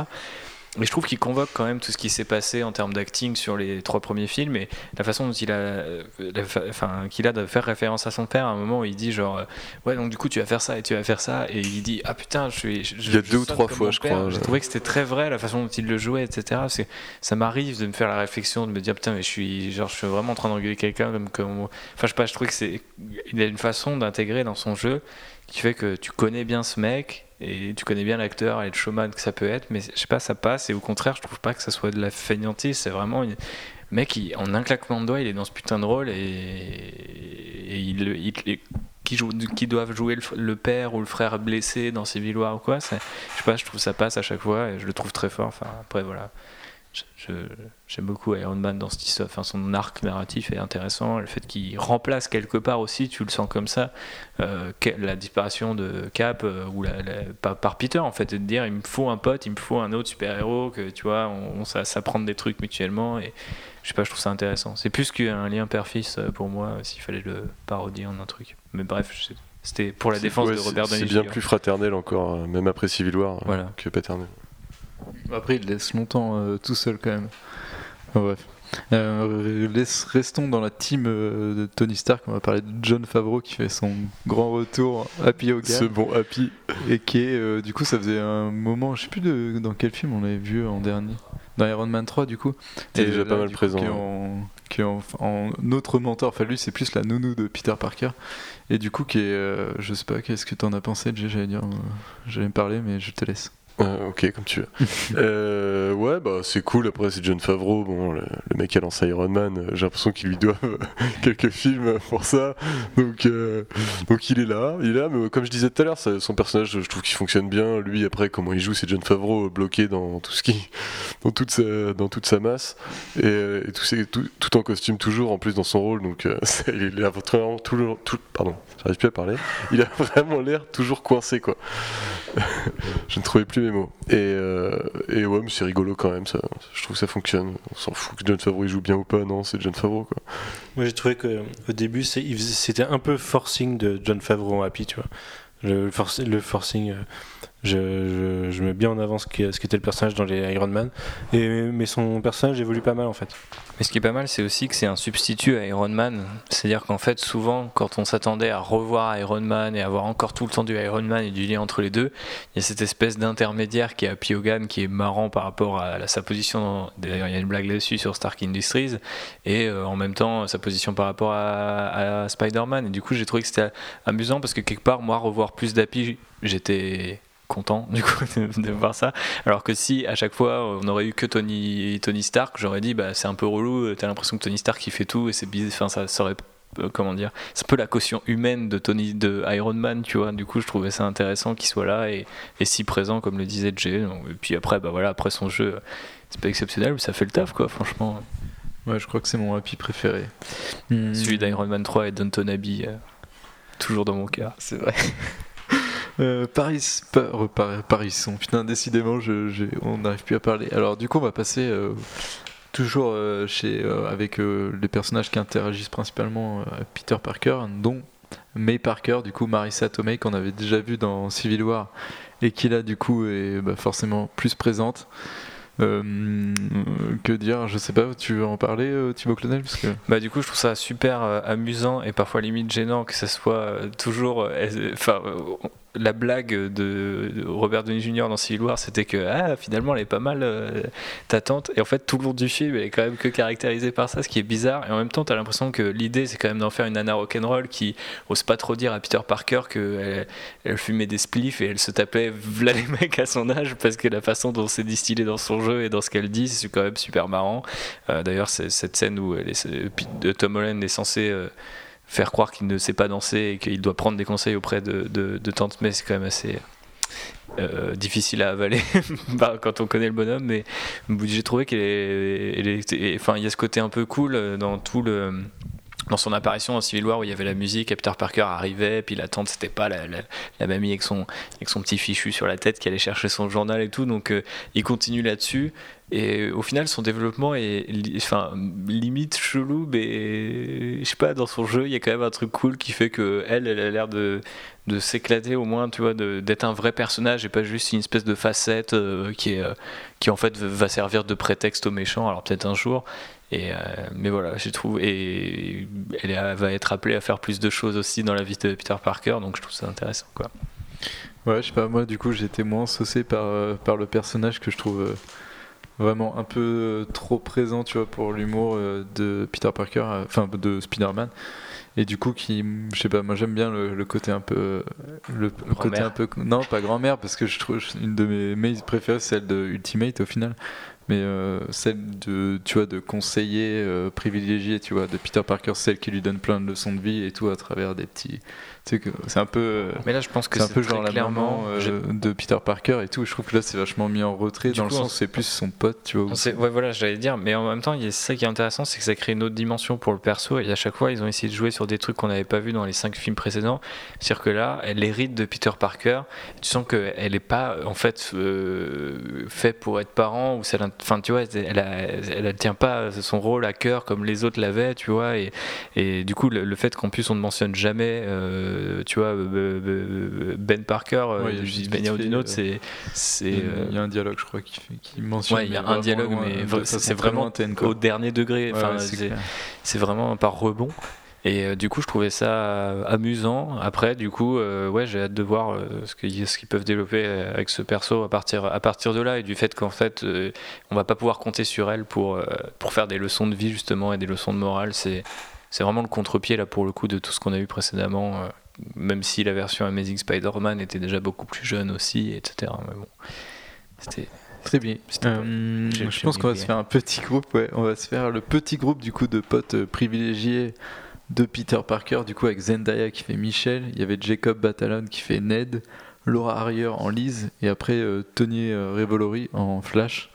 Et je trouve qu'il convoque quand même tout ce qui s'est passé en termes d'acting sur les trois premiers films et la façon dont il a, euh, la fa- enfin, qu'il a de faire référence à son père à un moment où il dit genre, euh, ouais, donc du coup tu vas faire ça et tu vas faire ça et il dit, ah putain, je suis. je- Il y a deux ou trois fois, je crois, J'ai trouvé que c'était très vrai la façon dont il le jouait, etc. C'est, ça m'arrive de me faire la réflexion, de me dire putain, mais je suis, genre, je suis vraiment en train d'engueuler quelqu'un comme, comme. Enfin, je sais pas, je trouve que c'est. Il a une façon d'intégrer dans son jeu qui fait que tu connais bien ce mec et tu connais bien l'acteur et le showman que ça peut être, mais je sais pas, ça passe et au contraire, je trouve pas que ça soit de la fainéantise, c'est vraiment une- mec, il- en un claquement de doigts, il est dans ce putain de rôle et, et il, il- qui, joue, qui doivent jouer le, le père ou le frère blessé dans Civil War ou quoi. Je sais pas, je trouve ça passe à chaque fois et je le trouve très fort. Enfin, après, voilà. J'aime beaucoup Iron Man dans cette histoire. Enfin, son arc narratif est intéressant. Le fait qu'il remplace quelque part aussi, tu le sens comme ça, euh, la disparition de Cap euh, ou la, la- par, par Peter en fait, et de dire il me faut un pote, il me faut un autre super héros que tu vois, on, s'apprendre des trucs mutuellement et je sais pas, je trouve ça intéressant. C'est plus qu'un lien père-fils euh, pour moi, s'il fallait le parodier en un truc. Mais bref, je sais- c'était pour la défense Ouais, de Robert Downey C'est bien plus fraternel encore, euh, même après Civil War, Voilà. que paternel. Après, il laisse longtemps euh, tout seul quand même. Enfin, bref. Euh, restons dans la team euh, de Tony Stark. On va parler de John Favreau qui fait son grand retour Happy Hogan. Ce bon Happy. Et qui est, euh, du coup, ça faisait un moment, je sais plus de, dans quel film on l'avait vu en dernier. Dans Iron Man 3, du coup. T'es déjà là, pas mal du coup, présent, Qui est, ouais. en, qui est en, en autre mentor. Enfin, lui, c'est plus la nounou de Peter Parker. Et du coup, qui est. euh, je sais pas, qu'est-ce que t'en as pensé, Jay? J'allais dire. J'allais me parler, mais je te laisse. Euh, ok, comme tu veux. Euh, ouais, bah c'est cool. Après, c'est John Favreau. Bon, le, le mec a lancé Iron Man. euh, J'ai l'impression qu'il lui doit quelques films pour ça. Donc, euh, donc il est là. Il est là. Mais comme je disais tout à l'heure, son personnage, je trouve qu'il fonctionne bien. Lui, après, comment il joue, c'est John Favreau bloqué dans tout ce qui, dans toute sa, dans toute sa masse et, et tout, c'est- tout, tout en costume toujours, en plus dans son rôle. Donc, il a vraiment toujours, tout, pardon, j'arrive plus à parler. Il a vraiment l'air toujours coincé, quoi. Je ne trouvais plus mots. Et, euh, et ouais, mais c'est rigolo quand même, ça. Je trouve que ça fonctionne. On s'en fout que John Favreau joue bien ou pas, non, c'est John Favreau quoi. Moi j'ai trouvé que au début c'était un peu forcing de John Favreau en Happy, tu vois. Le forcing, euh, je, je, mets bien en avant ce qu'était le personnage dans les Iron Man, mais son personnage évolue pas mal en fait. Mais ce qui est pas mal, c'est aussi que c'est un substitut à Iron Man. C'est-à-dire qu'en fait, souvent, quand on s'attendait à revoir Iron Man et avoir encore tout le temps du Iron Man et du lien entre les deux, il y a cette espèce d'intermédiaire qui est Happy Hogan qui est marrant par rapport à sa position. D'ailleurs, il y a une blague là-dessus sur Stark Industries et euh, en même temps sa position par rapport à, à Spider-Man. Et du coup, j'ai trouvé que c'était amusant parce que quelque part, moi, revoir plus d'Happy, j'étais content du coup de, de voir ça. Alors que si à chaque fois on aurait eu que Tony Tony Stark j'aurais dit bah c'est un peu relou t'as l'impression que Tony Stark il fait tout et c'est bizarre enfin ça serait euh, comment dire c'est un peu la caution humaine de Tony de Iron Man tu vois. Du coup je trouvais ça intéressant qu'il soit là et, et si présent comme le disait Jay. Et puis après bah voilà après son jeu c'est pas exceptionnel mais ça fait le taf quoi franchement. Ouais, je crois que c'est mon happy préféré. Celui d'Iron Man 3 et Downton Abbey euh, toujours dans mon cœur. C'est vrai. Euh, Paris, pa- Par- Paris, putain, décidément, je, on n'arrive plus à parler. Alors, du coup, on va passer euh, toujours euh, chez, avec les personnages qui interagissent principalement Peter Parker, dont May Parker, du coup, Marissa Tomei, qu'on avait déjà vu dans Civil War, et qui là, du coup, est bah, forcément plus présente. Euh, que dire Je sais pas, tu veux en parler, euh, Thibaut Clonel parce que... Bah du coup je trouve ça super euh, amusant et parfois limite gênant que ça soit toujours enfin la blague de, Robert Downey Jr dans Civil War c'était que ah finalement elle est pas mal euh, ta tante. Et en fait tout le long du film elle est quand même que caractérisée par ça ce qui est bizarre. Et en même temps t'as l'impression que l'idée c'est quand même d'en faire une nana rock'n'roll qui ose pas trop dire à Peter Parker que elle, elle fumait des spliffs et elle se tapait v'là les mecs à son âge parce que la façon dont c'est distillé dans son jeu et dans ce qu'elle dit c'est quand même super marrant. Euh, D'ailleurs, cette scène où est, de Tom Holland est censé euh, faire croire qu'il ne sait pas danser et qu'il doit prendre des conseils auprès de, de, de Tante May, c'est quand même assez euh, difficile à avaler bah, quand on connaît le bonhomme. Mais j'ai trouvé qu'elle est, enfin, il y a ce côté un peu cool euh, dans tout le dans son apparition dans Civil War où il y avait la musique, et Peter Parker arrivait, puis la tante c'était pas la, la, la mamie avec son, avec son petit fichu sur la tête qui allait chercher son journal et tout, donc euh, il continue là-dessus. Et au final, son développement est enfin, limite chelou, mais je sais pas, dans son jeu, il y a quand même un truc cool qui fait que elle, a l'air de, de s'éclater au moins, tu vois, d'être un vrai personnage et pas juste une espèce de facette euh, qui, est, euh, qui en fait va servir de prétexte aux méchants, alors peut-être un jour. Et, euh, mais voilà, j'ai trouvé. Et elle va être appelée à faire plus de choses aussi dans la vie de Peter Parker, donc je trouve ça intéressant, quoi. Ouais, je sais pas, moi du coup j'étais moins saucé par, par le personnage que je trouve vraiment un peu euh, trop présent, tu vois, pour l'humour euh, de Peter Parker, euh, enfin de Spider-Man. Et du coup, qui, je sais pas, moi j'aime bien le, le côté un peu. Le, le côté un peu. Non, pas grand-mère, parce que je trouve une de mes mails préférées, celle de Ultimate au final. mais euh, celle de, tu vois, de conseiller euh, privilégié, tu vois, de Peter Parker, celle qui lui donne plein de leçons de vie et tout à travers des petits. C'est un peu. Mais là, je pense que c'est un peu genre la clairement. maman euh, de Peter Parker et tout. Je trouve que là c'est vachement mis en retrait Du dans coup, le sens où c'est plus son pote, tu vois. Ouais, voilà, j'allais dire, mais en même temps, il ça qui est intéressant, c'est que ça crée une autre dimension pour le perso, et à chaque fois, ils ont essayé de jouer sur des trucs qu'on n'avait pas vu dans les cinq films précédents. C'est-à-dire que là, elle hérite de Peter Parker, tu sens qu'elle n'est pas, en fait, euh, faite pour être parent, ou ça, enfin, tu vois, elle, a- elle, tient pas son rôle à cœur comme les autres l'avaient, tu vois, et, et du coup, le, le fait qu'en plus on ne mentionne jamais, euh, tu vois, euh, euh, Ben Parker, euh, Ouais, d'une manière ou d'une autre, c'est. Il y a- euh, un dialogue, je crois, qui, mentionne. Ouais, il y a un dialogue, loin, mais c'est vraiment au dernier degré. Ouais, Enfin, ouais, c'est vraiment par rebond. Et euh, du coup, je trouvais ça amusant. Après, du coup, euh, ouais, j'ai hâte de voir euh, ce qu'ils peuvent développer euh, avec ce perso à partir, à partir de là et du fait qu'en fait, euh, on va pas pouvoir compter sur elle pour, euh, pour faire des leçons de vie justement et des leçons de morale. C'est c'est vraiment le contre-pied là pour le coup de tout ce qu'on a eu précédemment. Même si la version Amazing Spider-Man était déjà beaucoup plus jeune aussi, etc. Mais bon, c'était Très bien. Euh, je pense qu'on va se faire un petit groupe, ouais. On va se faire le petit groupe du coup de potes euh, privilégiés de Peter Parker, du coup avec Zendaya qui fait Michel, il y avait Jacob Batalon qui fait Ned, Laura Harrier en Lise et après euh, Tony Revolori en Flash.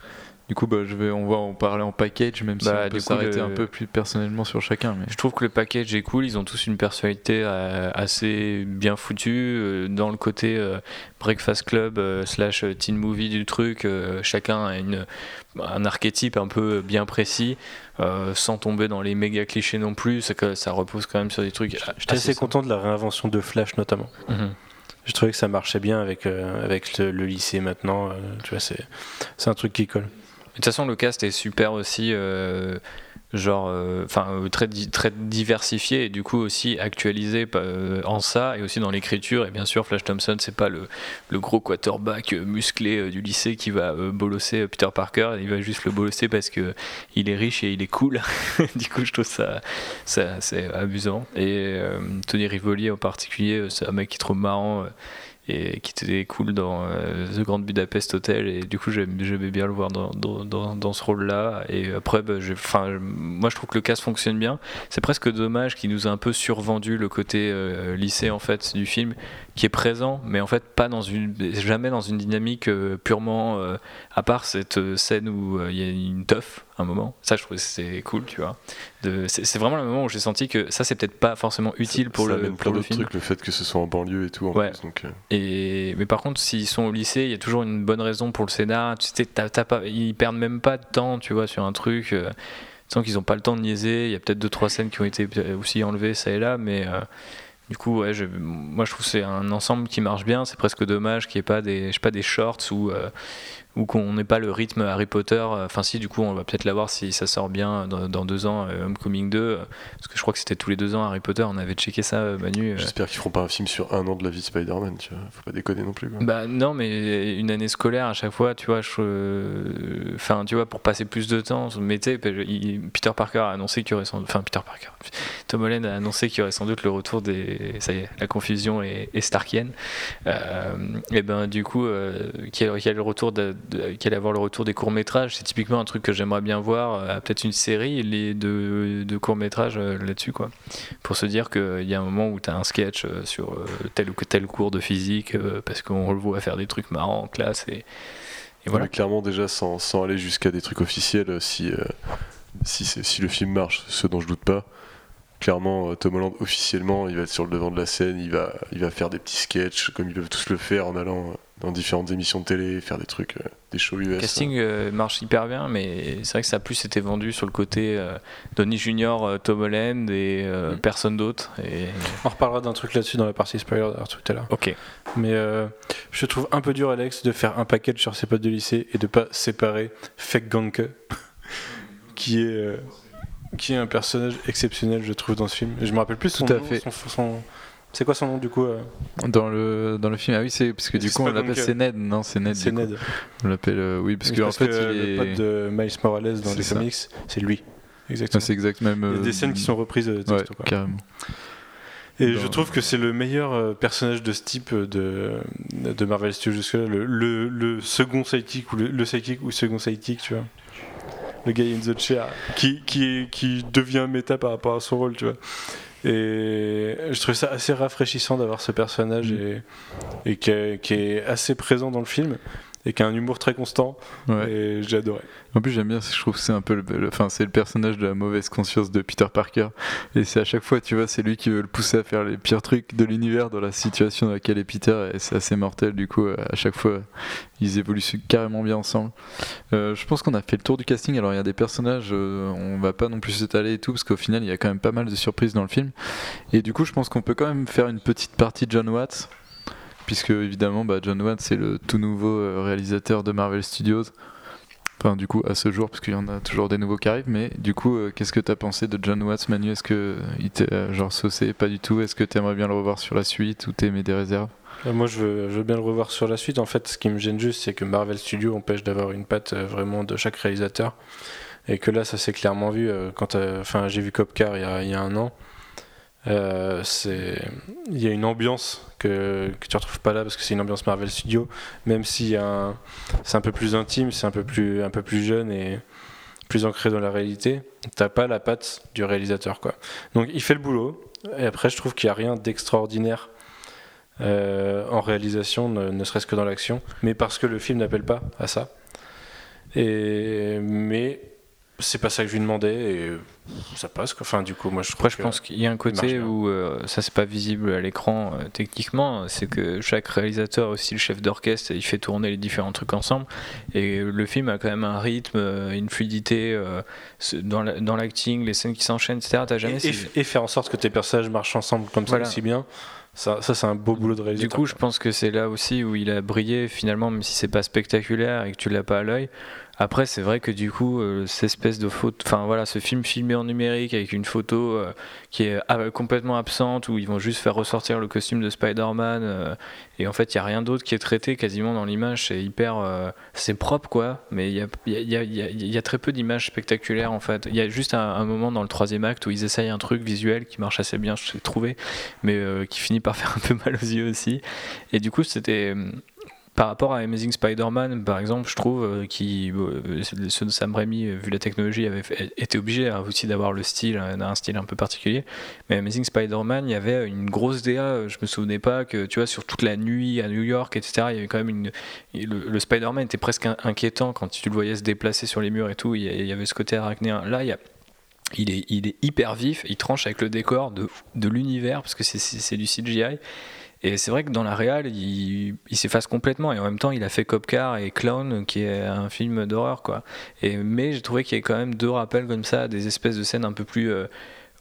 Du coup, bah, je vais, on va en parler en package, même si Bah, on peut s'arrêter le- un peu plus personnellement sur chacun. Mais... Je trouve que le package est cool, ils ont tous une personnalité euh, assez bien foutue. euh, dans le côté euh, Breakfast Club euh, slash teen movie du truc, euh, chacun a une, un archétype un peu bien précis, euh, sans tomber dans les méga clichés non plus. C'est que ça repose quand même sur des trucs. J'étais assez content de la réinvention de Flash notamment. Mhm. Je trouvais que ça marchait bien avec, euh, avec le, le lycée maintenant. euh, tu vois, c'est c'est un truc qui colle. Toute façon, le cast est super aussi, euh, genre, euh, enfin, euh, très, très diversifié et du coup aussi actualisé en ça et aussi dans l'écriture. Et bien sûr, Flash Thompson, c'est pas le, le gros quarterback musclé du lycée qui va bolosser Peter Parker. Il va juste le bolosser parce que il est riche et il est cool. du coup, je trouve ça, c'est amusant. Et Tony Rivoli en particulier, c'est un mec qui est trop marrant. Qui était cool dans euh, The Grand Budapest Hotel. Et du coup j'aimais bien le voir dans, dans, ce rôle là et après bah, enfin, moi je trouve que le cast fonctionne bien. C'est presque dommage qu'il nous a un peu survendu le côté euh, lycée en fait du film qui est présent mais en fait pas dans une jamais dans une dynamique euh, purement euh, à part cette euh, scène où il y a une teuf un moment ça je trouve que c'est cool tu vois c'est vraiment le moment où j'ai senti que ça c'est peut-être pas forcément utile pour ça le, amène pour plein le film trucs, le fait que ce soit en banlieue et tout en Ouais. plus. Donc, euh, et, mais par contre, s'ils sont au lycée, il y a toujours une bonne raison pour le scénar. Tu sais, pas, ils perdent même pas de temps, tu vois, sur un truc. euh, tu sens qu'ils ont pas le temps de niaiser. Il y a peut-être deux trois scènes qui ont été aussi enlevées ça et là, mais du coup, ouais, je- moi je trouve que c'est un ensemble qui marche bien. C'est presque dommage qu'il n'y ait pas des, je sais pas, des shorts ou euh, ou qu'on n'ait pas le rythme Harry Potter. Enfin, si, du coup, on va peut-être l'avoir si ça sort bien dans, dans deux ans, euh, Homecoming 2. euh, Parce que je crois que c'était tous les deux ans Harry Potter. On avait checké ça, euh, Manu. euh, J'espère qu'ils feront pas un film sur un an de la vie de Spider-Man, tu vois. Faut pas déconner non plus. Quoi. bah non, mais une année scolaire à chaque fois, tu vois, je, euh, enfin, tu vois, pour passer plus de temps, mais tu sais, Peter Parker a annoncé qu'il y aurait sans, enfin Peter Parker, Tom Holland a annoncé qu'il y aurait sans doute le retour des, ça y est, la confusion est, est starkienne. Euh, et ben du coup, euh, ait le retour, de, qu'il allait avoir le retour des courts métrages, c'est typiquement un truc que j'aimerais bien voir, euh, peut-être une série les de, de courts métrages là-dessus, quoi, pour se dire qu'il y a un moment où tu as un sketch euh, sur euh, tel ou tel cours de physique, euh, parce qu'on le voit faire des trucs marrants en classe et, voilà. Mais clairement, déjà, sans, sans aller jusqu'à des trucs officiels, euh, si, euh, si, si le film marche, ce dont je doute pas, clairement, euh, Tom Holland, officiellement, il va être sur le devant de la scène, il va, il va faire des petits sketchs, comme ils peuvent tous le faire en allant euh, dans différentes émissions de télé, faire des trucs, euh, des shows US. Le casting euh, marche hyper bien, mais c'est vrai que ça a plus été vendu sur le côté euh, Donnie Junior, euh, Tom Holland et euh, Mm. personne d'autre. Et... On reparlera d'un truc là-dessus dans la partie spoiler tout à l'heure. Ok. Mais euh, je trouve un peu dur, Alex, de faire un package sur ses potes de lycée et de pas séparer Fake Ganke, qui est euh, qui est un personnage exceptionnel, je trouve, dans ce film. Je me rappelle plus son Tout à nom, fait. son- son- C'est quoi son nom du coup euh Dans le, dans le film, ah oui, c'est parce que du coup on l'appelle c'est Ned, non c'est Ned. C'est. Ned. On l'appelle, euh, oui, parce que en fait que il le est. pote de Miles Morales dans les ça. comics, c'est lui. Ouais, Exactement. c'est exact même. Il y a euh, des scènes qui sont reprises de Ouais, quoi. carrément. Et Dans- je trouve que c'est le meilleur euh, personnage de ce type euh, de, de Marvel Studios jusque-là. Le, le, le second sidekick ou le, le sidekick ou second sidekick, tu vois. Le guy in the chair qui, qui, qui devient méta par rapport à son rôle, tu vois. Et je trouve ça assez rafraîchissant d'avoir ce personnage et, et qui, est, qui est assez présent dans le film et qui a un humour très constant. Ouais. Et j'ai adoré. En plus, j'aime bien, je trouve que c'est un peu le, enfin, c'est le personnage de la mauvaise conscience de Peter Parker. Et c'est à chaque fois, tu vois, c'est lui qui veut le pousser à faire les pires trucs de l'univers dans la situation dans laquelle est Peter. Et c'est assez mortel, du coup, à chaque fois, ils évoluent carrément bien ensemble. Euh, je pense qu'on a fait le tour du casting. Alors, il y a des personnages, euh, on va pas non plus s'étaler et tout, parce qu'au final, il y a quand même pas mal de surprises dans le film. Et du coup, je pense qu'on peut quand même faire une petite partie de John Watts. Puisque évidemment, bah, John Watts c'est le tout nouveau euh, réalisateur de Marvel Studios. Enfin, du coup, à ce jour, parce qu'il y en a toujours des nouveaux qui arrivent, mais du coup, euh, qu'est-ce que t'as pensé de John Watts, Manu? Est-ce que il t'est euh, genre saucé Pas du tout? Est-ce que t'aimerais bien le revoir sur la suite ou t'aimais des réserves? Euh, Moi, je veux, bien le revoir sur la suite. En fait, ce qui me gêne juste, c'est que Marvel Studios empêche d'avoir une patte vraiment de chaque réalisateur. Et que là, ça s'est clairement vu. quand enfin, j'ai vu y a, il y a un an. Euh, il y a une ambiance que, que tu retrouves pas là parce que c'est une ambiance Marvel Studios. Même si c'est un peu plus intime, c'est un peu plus, un peu plus jeune et plus ancré dans la réalité. T'as pas la patte du réalisateur, quoi. Donc, il fait le boulot. Et après, je trouve qu'il n'y a rien d'extraordinaire euh, en réalisation, ne, ne serait-ce que dans l'action, mais parce que le film n'appelle pas à ça. Et, mais c'est pas ça que je lui demandais et ça passe quoi. Enfin, du coup, moi je Après, je que- pense qu'il y a un côté où euh, ça c'est pas visible à l'écran euh, techniquement, c'est que chaque réalisateur, aussi le chef d'orchestre, il fait tourner les différents trucs ensemble. Et le film a quand même un rythme, euh, une fluidité euh, dans la- dans l'acting, les scènes qui s'enchaînent, etc. T'as jamais et, et- et faire en sorte que tes personnages marchent ensemble comme Voilà. ça aussi bien. Ça, ça c'est un beau boulot de Du réalisateur. coup, je pense que c'est là aussi où il a brillé finalement, même si c'est pas spectaculaire et que tu l'as pas à l'œil. Après, c'est vrai que du coup, euh, cette espèce de photo, enfin voilà, ce film filmé en numérique avec une photo euh, qui est ah, complètement absente où ils vont juste faire ressortir le costume de Spider-Man euh, et en fait, il y a rien d'autre qui est traité quasiment dans l'image. C'est hyper, c'est propre quoi, mais il y a, très peu d'images spectaculaires en fait. Il y a juste un, un moment dans le troisième acte où ils essayent un truc visuel qui marche assez bien, je l'ai trouvé, mais qui finit par faire un peu mal aux yeux aussi. Et du coup, c'était. Euh, Par rapport à Amazing Spider-Man, par exemple, je trouve euh, qui ceux de Sam Raimi, euh, vu la technologie, avait était obligé hein, aussi d'avoir le style, euh, un style un peu particulier. Mais Amazing Spider-Man, il y avait une grosse DA. euh, Je me souvenais pas que, tu vois, sur toute la nuit à New York, etc. Il y avait quand même une. Le, Spider-Man était presque in- inquiétant quand tu le voyais se déplacer sur les murs et tout. Il y avait ce côté arachnéen. Là, il il est, hyper vif, il tranche avec le décor de, de l'univers parce que c'est du CGI. Et c'est vrai que dans la réal, il, s'efface complètement. Et en même temps, il a fait Copcar et Clown, qui est un film d'horreur, quoi. Et, mais j'ai trouvé qu'il y avait quand même deux rappels comme ça, des espèces de scènes un peu plus euh,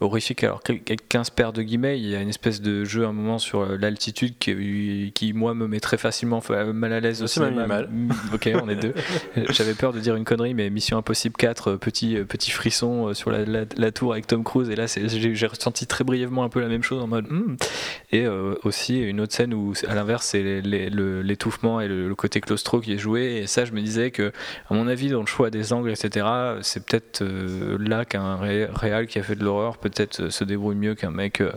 horrifiques. Alors, quel- quel- 15 paires de guillemets, il y a une espèce de jeu à un moment sur euh, l'altitude qui, qui, moi, me met très facilement fa- mal à l'aise au Ça m'a mis cinéma. mal. Mm, Ok, on est deux. J'avais peur de dire une connerie, mais Mission Impossible 4, euh, petit, euh, petit frisson sur la, la- la tour avec Tom Cruise. Et là, j'ai ressenti très brièvement un peu la même chose en mode. Hmm. Et euh, aussi une autre scène où, à l'inverse, c'est l'étouffement et le, le côté claustro qui est joué. Et ça, je me disais que, à mon avis, dans le choix des angles, etc., c'est peut-être euh, là qu'un ré- réal qui a fait de l'horreur peut-être euh, se débrouille mieux qu'un mec. euh,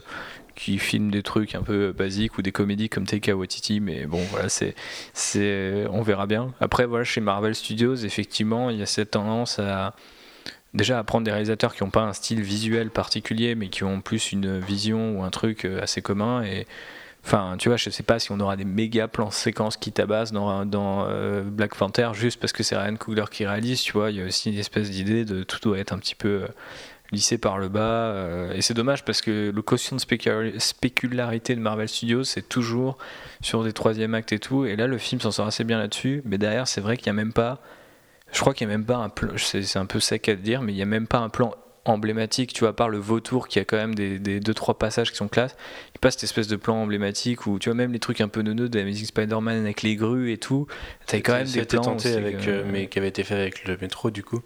qui filme des trucs un peu basiques ou des comédies comme Taika Waititi mais bon voilà c'est c'est on verra bien après voilà chez Marvel Studios effectivement il y a cette tendance à déjà à prendre des réalisateurs qui n'ont pas un style visuel particulier mais qui ont plus une vision ou un truc euh, assez commun et Enfin, tu vois, je sais pas si on aura des méga plans séquences qui tabassent dans, Black Panther juste parce que c'est Ryan Coogler qui réalise, tu vois. Il y a aussi une espèce d'idée de tout doit être un petit peu lissé par le bas. euh, et c'est dommage parce que le quotient de spécul- spécularité de Marvel Studios, c'est toujours sur des troisième actes et tout. Et là, le film s'en sort assez bien là-dessus. Mais derrière, c'est vrai qu'il n'y a même pas. Je crois qu'il n'y a même pas un plan. C'est un peu sec à dire, mais il n'y a même pas un plan emblématique, tu vois, à part le vautour qui a quand même des, des deux trois passages qui sont classe, il passe cette espèce de plan emblématique où tu vois même les trucs un peu neuneux de Amazing Spider-Man avec les grues et tout, t'as quand même des été plans tenté avec, euh, euh, mais qui avait été fait avec le métro du coup.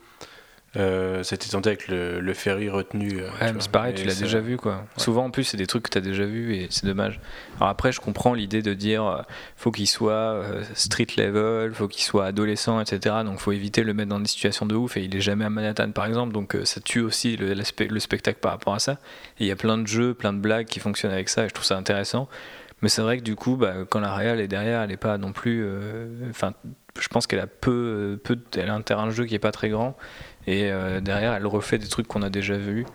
Euh, c'était tenté avec le, le ferry retenu. euh, Ouais, c'est pareil, tu l'as déjà vu quoi. Souvent en plus, c'est des trucs que tu as déjà vu et c'est dommage. Alors après, je comprends l'idée de dire euh, faut qu'il soit euh, street level, faut qu'il soit adolescent, etc. Donc faut éviter de le mettre dans des situations de ouf et il est jamais à Manhattan par exemple. Donc ça tue aussi le, le spectacle par rapport à ça. Et il y a plein de jeux, plein de blagues qui fonctionnent avec ça et je trouve ça intéressant. Mais c'est vrai que du coup, bah, quand la réal est derrière, elle est pas non plus. euh, Enfin, je pense qu'elle a peu, peu, elle a un terrain de jeu qui est pas très grand. Et euh, derrière, elle refait des trucs qu'on a déjà vus.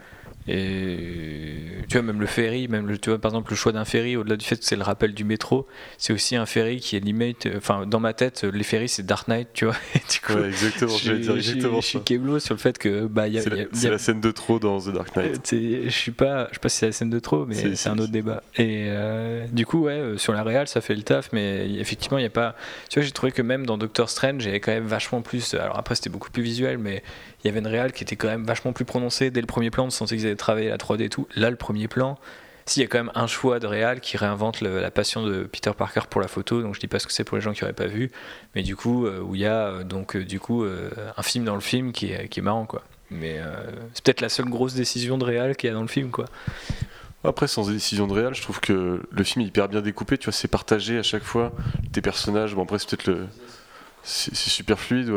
Et tu vois, même le ferry, même le, tu vois, par exemple, le choix d'un ferry, au-delà du fait que c'est le rappel du métro, c'est aussi un ferry qui est limite. euh, Enfin, dans ma tête, les ferries, c'est Dark Knight, tu vois. Et du coup, Ouais, exactement, je j'allais dire suis- je exactement suis. Keblo sur le fait que. Bah, il y a, C'est la, y a- la scène de trop dans The Dark Knight. je sais pas, je sais pas si c'est la scène de trop, mais c'est un autre débat. Et euh, du coup, ouais, sur la réal, ça fait le taf, mais effectivement, il y a pas. Tu vois, j'ai trouvé que même dans Doctor Strange, il y avait quand même vachement plus. Alors après, c'était beaucoup plus visuel, mais il y avait une réal qui était quand même vachement plus prononcée dès le premier plan. On sentait qu'ils avaient travaillé la 3D et tout. Là, le premier plan. S'il y a quand même un choix de réal qui réinvente la passion de Peter Parker pour la photo, donc je dis pas ce que c'est pour les gens qui auraient pas vu, mais du coup euh, où il y a euh, donc euh, du coup un film dans le film qui est, qui est marrant quoi. Mais c'est peut-être la seule grosse décision de réal qu'il y a dans le film quoi. Après, sans décision de réal, je trouve que le film est hyper bien découpé. Tu vois, c'est partagé à chaque fois. Tes personnages, bon, après, c'est peut-être le. C'est super fluide,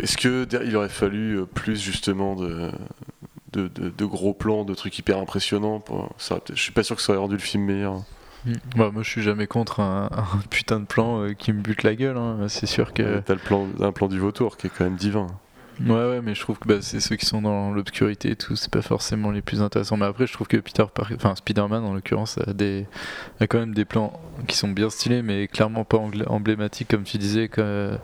Est-ce que il aurait fallu euh, plus justement de, de, de- de gros plans, de trucs hyper impressionnants pour... ça, Je suis pas sûr que ça aurait rendu le film meilleur. Mm. Bah, moi, je suis jamais contre un, un putain de plan euh, qui me bute la gueule. hein. C'est sûr que. T'as le plan, un plan du vautour qui est quand même divin. Ouais, ouais, mais je trouve que bah, c'est ceux qui sont dans l'obscurité et tout, c'est pas forcément les plus intéressants. Mais après, je trouve que Peter enfin Spider-Man en l'occurrence, a, des, a quand même des plans qui sont bien stylés, mais clairement pas emblématiques, comme tu disais, que-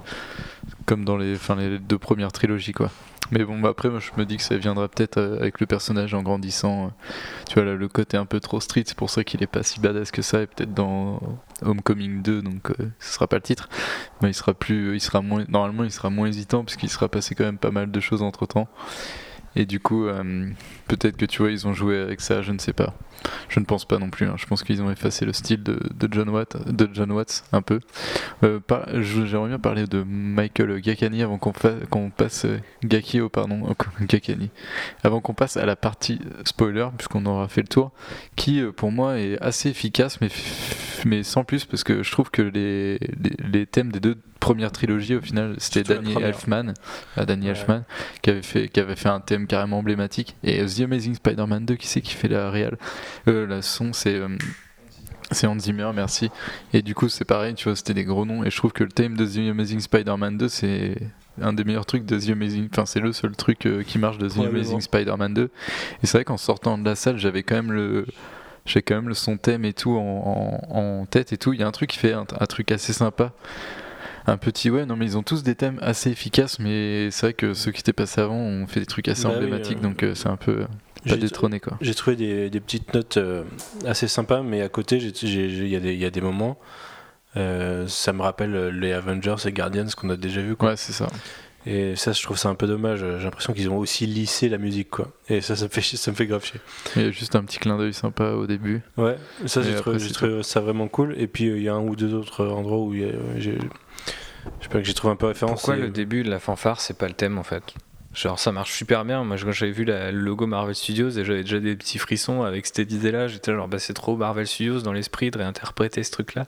comme dans les, les deux premières trilogies, quoi. Mais bon, bah, après, moi, je me dis que ça viendra peut-être euh, avec le personnage en grandissant. euh, tu vois, là, le côté un peu trop street, c'est pour ça qu'il est pas si badass que ça, et peut-être dans Homecoming 2, donc euh, ce sera pas le titre. Mais il sera plus, il sera moins, normalement, il sera moins hésitant, puisqu'il sera passé quand même pas mal de choses entre temps. Et du coup, euh, peut-être que tu vois, ils ont joué avec ça, je ne sais pas. Je ne pense pas non plus. hein. Je pense qu'ils ont effacé le style de, John Watt, de John Watts un peu. Euh, J'aimerais bien parler de Michael Giacchini avant qu'on passe euh, Giacchio, pardon, euh, Giacchini. Avant qu'on passe à la partie spoiler, puisqu'on aura fait le tour, qui pour moi est assez efficace, mais mais sans plus, parce que je trouve que les, les thèmes des deux premières trilogies, au final, c'était Danny première. Elfman, ah, Danny Ouais. Elfman, qui avait fait qui avait fait un thème carrément emblématique. Et euh, The Amazing Spider-Man 2, qui c'est qui fait la réal, euh, la son, c'est euh, c'est Hans Zimmer, merci. Et du coup, c'est pareil, tu vois, c'était des gros noms. Et je trouve que le thème de The Amazing Spider-Man 2, c'est un des meilleurs trucs de The Amazing. Enfin, c'est le seul truc euh, qui marche de The. Amazing Spider-Man 2. Et c'est vrai qu'en sortant de la salle, j'avais quand même le. J'ai quand même le son thème et tout en, en- en tête et tout. Il y a un truc qui fait un, un truc assez sympa. Un petit ouais, non mais ils ont tous des thèmes assez efficaces, mais c'est vrai que ceux qui étaient passés avant ont fait des trucs assez Bah oui, emblématiques, euh, donc euh, c'est un peu euh, pas détrôné quoi. J'ai trouvé des, des petites notes assez sympas, mais à côté, il y, a des- il y a des moments. ça me rappelle les Avengers et Guardians qu'on a déjà vu. Quoi. Ouais, c'est ça. Et ça, je trouve ça un peu dommage. J'ai l'impression qu'ils ont aussi lissé la musique. quoi. Et ça, ça me fait, ça me fait grave chier. Il y a juste un petit clin d'œil sympa au début. Ouais, ça, j'ai trouvé, ça vraiment cool. Et puis, il y a un ou deux autres endroits où j'ai. Je pas que j'ai trouvé un peu référence. Pourquoi et- le début de la fanfare, c'est pas le thème en fait? Genre ça marche super bien. Moi quand j'avais vu la- le logo Marvel Studios et j'avais déjà des petits frissons avec cette idée-là, j'étais genre bah c'est trop Marvel Studios dans l'esprit de réinterpréter ce truc-là.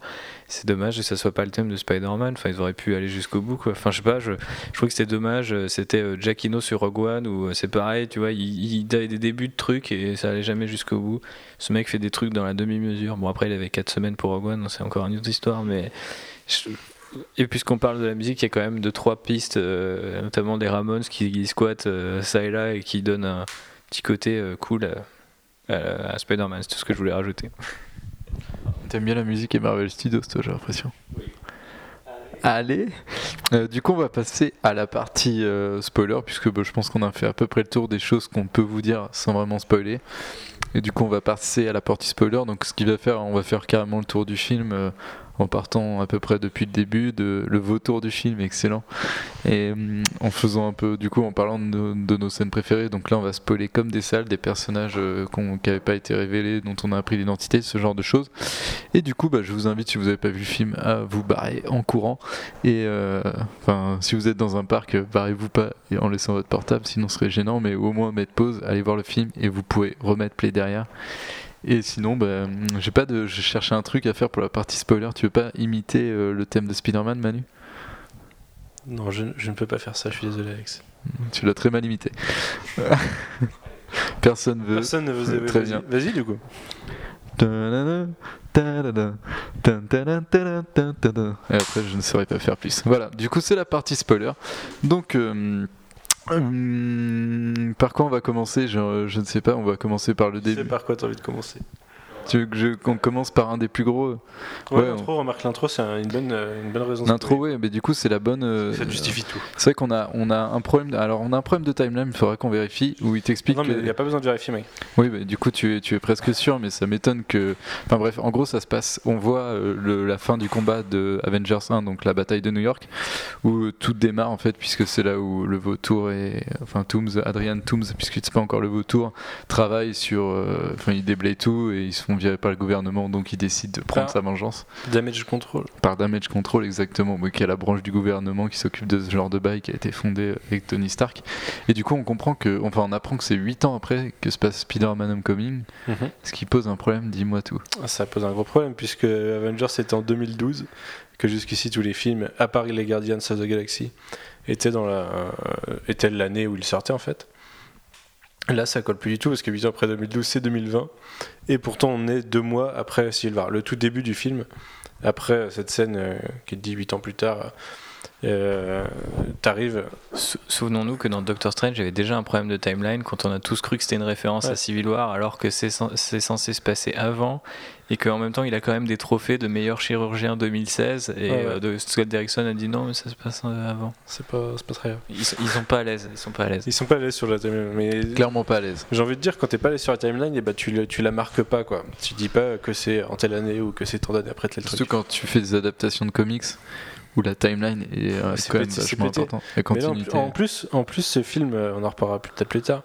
C'est dommage que ça soit pas le thème de Spider-Man. Enfin ils auraient pu aller jusqu'au bout quoi. Enfin je sais pas, je, je trouvais que c'était dommage. C'était euh, Giacchino sur Rogue One où euh, c'est pareil, tu vois, il, il avait des débuts de trucs et ça allait jamais jusqu'au bout. Ce mec fait des trucs dans la demi-mesure. Bon après il avait 4 semaines pour Rogue One, c'est encore une autre histoire, mais je- et puisqu'on parle de la musique, il y a quand même deux trois pistes, euh, notamment des Ramones qui, squattent euh, ça et là et qui donnent un petit côté euh, cool à, Spider-Man. C'est tout ce que je voulais rajouter. T'aimes bien la musique et Marvel Studios, toi, j'ai l'impression. Allez, du coup on va passer à la partie spoiler puisque bah, je pense qu'on a fait à peu près le tour des choses qu'on peut vous dire sans vraiment spoiler. Et du coup on va passer à la partie spoiler. Donc ce qu'il va faire, on va faire carrément le tour du film en partant à peu près depuis le début, de le vautour du film, excellent. Et hum, en faisant un peu, du coup, en parlant de nos, scènes préférées, donc là on va spoiler comme des salles, des personnages euh, qui n'avaient pas été révélés, dont on a appris l'identité, ce genre de choses. Et du coup, bah, je vous invite, si vous n'avez pas vu le film, à vous barrer en courant. Et euh, enfin, si vous êtes dans un parc, barrez-vous pas en laissant votre portable, sinon ce serait gênant, mais au moins mettre pause, allez voir le film et vous pourrez remettre play derrière. Et sinon, bah, j'ai pas de, je cherchais un truc à faire pour la partie spoiler. Tu veux pas imiter euh, le thème de Spider-Man, Manu? Non, je, je ne peux pas faire ça, je suis désolé, Alex. Tu l'as très mal imité. Personne veut. Personne ne veut Très vas-y. bien. Vas-y, du coup. Et après, je ne saurais pas faire plus. Voilà, du coup, c'est la partie spoiler. Donc, euh, hum, par quoi on va commencer? Je, je ne sais pas, on va commencer par le Tu début. par quoi t'as envie de commencer Tu veux que je- qu'on commence par un des plus gros Ouais, Ouais, l'intro, remarque l'intro, c'est un- une bonne, euh, une bonne raison. L'intro, ouais, mais du coup, c'est la bonne. euh, Ça justifie tout. C'est vrai qu'on a, on a un problème. Alors, on a un problème de timeline, il faudra qu'on vérifie, où il t'explique. Non, mais il n'y a pas besoin de vérifier, mec. Oui, mais du coup, tu es, tu es presque sûr, mais ça m'étonne que. Enfin bref, en gros, ça se passe. On voit euh, le- la fin du combat de Avengers 1, donc la bataille de New York, où tout démarre en fait, puisque c'est là où le vautour et. Enfin, Tooms, Adrian Tooms, puisque c'est pas encore le vautour, travaille sur. euh, Enfin, il déblaye tout et ils se font virer par le gouvernement, donc il décide de prendre Ah. sa vengeance. Damage control. Par Damage Control, exactement, mais qui est la branche du gouvernement qui s'occupe de ce genre de bail qui a été fondée avec Tony Stark. Et du coup, on comprend que. Enfin, on apprend que c'est 8 ans après que se passe Spider-Man Homecoming. Mhm. Ce qui pose un problème, dis-moi tout. Ça pose un gros problème, puisque Avengers c'était en 2012, que jusqu'ici tous les films, à part les Guardians of the Galaxy, étaient dans la, euh, étaient l'année où ils sortaient en fait. Là, ça colle plus du tout parce que 8 ans après 2012, c'est 2020. Et pourtant, on est deux mois après Civil War, le tout début du film. Après cette scène euh, qui te dit 8 ans plus tard, euh, t'arrives. Sou- Souvenons-nous que dans Doctor Strange, avait déjà un problème de timeline quand on a tous cru que c'était une référence Ouais. à Civil War, alors que c'est censé se passer avant, et qu'en même temps, il a quand même des trophées de meilleur chirurgien 2016, et Ouais, ouais. euh, de Scott Derrickson a dit non, mais ça se passe euh, avant. C'est pas, c'est pas très grave. Ils, sont- ils sont pas à l'aise, ils sont pas à l'aise. Ils sont pas à l'aise sur la timeline. Mais Clairement pas à l'aise. J'ai envie de dire, quand t'es pas allé sur la timeline, et bah, tu, le- tu la marques pas. quoi. Tu dis pas que c'est en telle année ou que c'est tant d'années après tel Surtout truc. quand tu fais des adaptations de comics où la timeline est euh, C'est quand même pété, c'est vachement importante. Mais en, continuité. en plus, en plus, ce film, on en reparlera peut-être plus tard,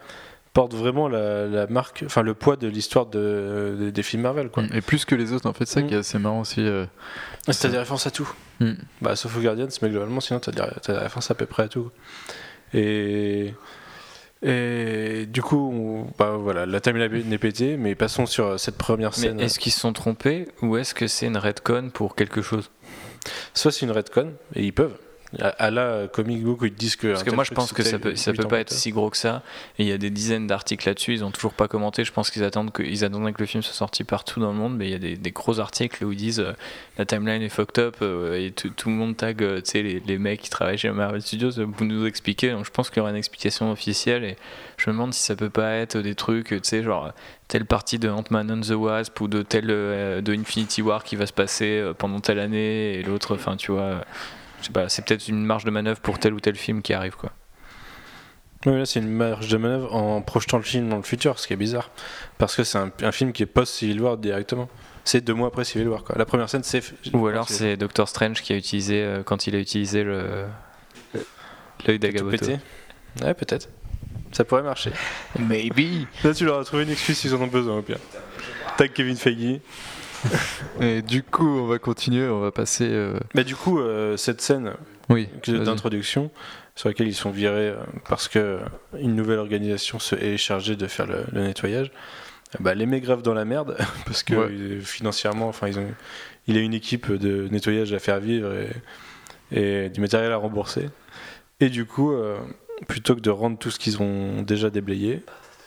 porte vraiment la, la marque, enfin le poids de l'histoire de, de- des films Marvel. Quoi. Mm. Et plus que les autres, en fait, ça Mm. qui est assez marrant aussi. euh, T'as des références à tout. Mm. Bah, sauf aux Guardians, mais globalement, sinon t'as des, t'as des références à peu près à tout. Et. Et du coup, on- bah, voilà, la timeline est pétée, mais passons sur cette première scène. est-ce qu'ils se sont trompés, ou est-ce que c'est une redcon pour quelque chose? Soit c'est une redcon, et ils peuvent. À, la comic book où ils disent que. Parce que moi je pense que ça peut, ça peut pas être si gros que ça. Et il y a des dizaines d'articles là-dessus, ils ont toujours pas commenté. Je pense qu'ils attendent que, ils attendaient que le film soit sorti partout dans le monde, mais il y a des, des gros articles où ils disent euh, la timeline est fucked up euh, et tout, tout le monde tag euh, tu sais, les, les mecs qui travaillent chez Marvel Studios euh, pour nous expliquer. Donc je pense qu'il y aura une explication officielle et je me demande si ça peut pas être des trucs, tu sais, genre telle partie de Ant-Man and the Wasp ou de telle euh, de Infinity War qui va se passer euh, pendant telle année et l'autre, enfin tu vois. Je sais pas, c'est peut-être une marge de manœuvre pour tel ou tel film qui arrive quoi. Oui, là, c'est une marge de manœuvre en projetant le film dans le futur, ce qui est bizarre. Parce que c'est un, un film qui est post-Civil War directement. C'est deux mois après Civil War. Quoi. La première scène, c'est. Ou alors c'est Doctor Strange qui a utilisé euh, quand il a utilisé le l'œil pété. Ouais, peut-être. Ça pourrait marcher. Maybe. Là, tu leur as trouvé une excuse s'ils en ont besoin, au pire. Tag Kevin Feige. Et du coup, on va continuer, on va passer. euh, Mais du coup, euh, cette scène Oui. d'introduction, sur laquelle ils sont virés euh, parce que une nouvelle organisation se est chargée de faire le, le nettoyage, euh, bah, les met grave dans la merde parce que Ouais. euh, financièrement, enfin, ils ont, il a une équipe de nettoyage à faire vivre et, et du matériel à rembourser. Et du coup, euh, plutôt que de rendre tout ce qu'ils ont déjà déblayé,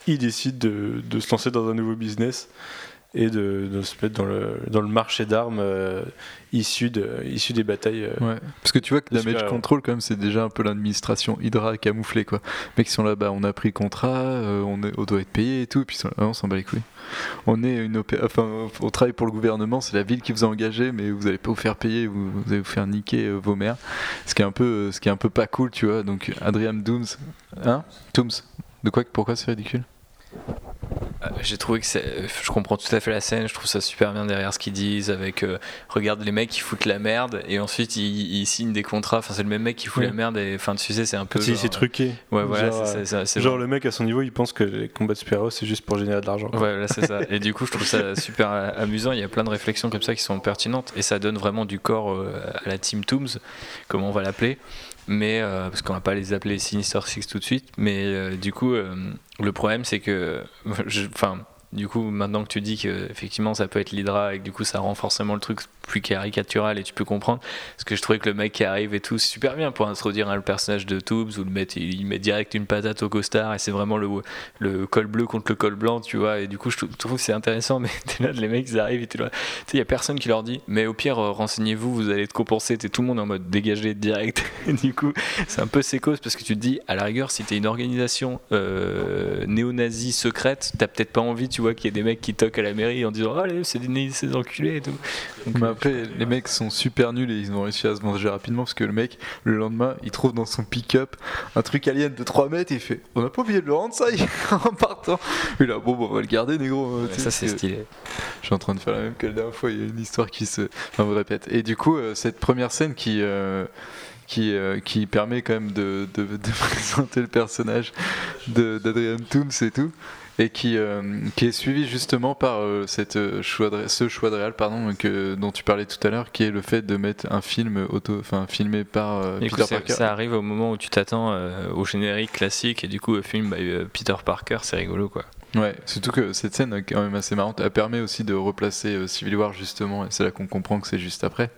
ils décident de, de se lancer dans un nouveau business et de, de se mettre dans le, dans le marché d'armes euh, issu, de, issu des batailles. euh, Ouais. Parce que tu vois que Damage. Control, quand même, c'est déjà un peu l'administration Hydra camouflée, quoi. Les mecs qui sont là, bah, on a pris le contrat, euh, on, est, on doit être payé et tout, puis là, ah, on s'en bat les couilles. On est une opé- enfin, on travaille pour le gouvernement, c'est la ville qui vous a engagé, mais vous allez pas vous faire payer, vous, vous allez vous faire niquer euh, vos mères. Ce qui est un peu, ce qui est un peu pas cool, tu vois. Donc Adrian Dooms, hein, Tooms. De quoi, pourquoi c'est ridicule? J'ai trouvé que c'est- je comprends tout à fait la scène, je trouve ça super bien derrière ce qu'ils disent avec euh, regarde les mecs qui foutent la merde et ensuite ils, ils signent des contrats, enfin c'est le même mec qui fout Ouais. la merde et enfin tu sais c'est un peu genre- c'est truqué. Ouais voilà, Genre, le mec à son niveau, il pense que les combats de super-héros c'est juste pour générer de l'argent. Ouais, là c'est ça. Et du coup, je trouve ça super euh, amusant. Il y a plein de réflexions comme ça qui sont pertinentes et ça donne vraiment du corps euh, à la Team Tooms, comme on va l'appeler. Mais euh, parce qu'on va pas les appeler Sinister Six tout de suite. Mais euh, du coup, euh, le problème c'est que, enfin, du coup, maintenant que tu dis que effectivement ça peut être l'Hydra et que du coup ça rend forcément le truc plus caricatural et tu peux comprendre. Parce que je trouvais que le mec qui arrive et tout, c'est super bien pour introduire hein, le personnage de Tooms ou le mettre, il, met direct une patate au costard et c'est vraiment le, le col bleu contre le col blanc, tu vois. Et du coup, je trou- trouve que c'est intéressant, mais t'es là, les mecs, ils arrivent et t'es là. Tu sais, il y a personne qui leur dit, mais au pire, euh, renseignez-vous, vous allez être compensé. T'es tout le monde en mode dégagé direct. Et du coup, c'est un peu sécose parce que tu te dis, à la rigueur, si t'es une organisation euh, néo-nazie secrète, t'as peut-être pas envie, tu vois, qu'il y ait des mecs qui toquent à la mairie en disant, allez, c'est des, c'est des enculés et tout. Donc, Mais euh, après, les mecs sont super nuls et ils ont réussi à se venger rapidement parce que le mec, le lendemain, il trouve dans son pick-up un truc alien de 3 mètres et il fait On n'a pas oublié de le rendre ça en partant. Et là, bon, bon, on va le garder, négro. ouais, Tu sais, ça, c'est stylé. Je suis en train de faire la même que la dernière fois, il y a une histoire qui se. Enfin, vous répète. Et du coup, euh, cette première scène qui. euh, qui, euh, qui permet quand même de, de- de présenter le personnage d'Adrian Toomes et tout, et qui, euh, qui est suivi justement par euh, cette, euh, choix de- ce choix de réal pardon, que, dont tu parlais tout à l'heure, qui est le fait de mettre un film auto, enfin, filmé par coup, Peter c'est- Parker. ça arrive au moment où tu t'attends au générique classique et du coup, le film by Peter Parker, c'est rigolo quoi. Ouais, surtout que cette scène est quand même assez marrante. Elle permet aussi de replacer Civil War justement, et c'est là qu'on comprend que c'est juste après.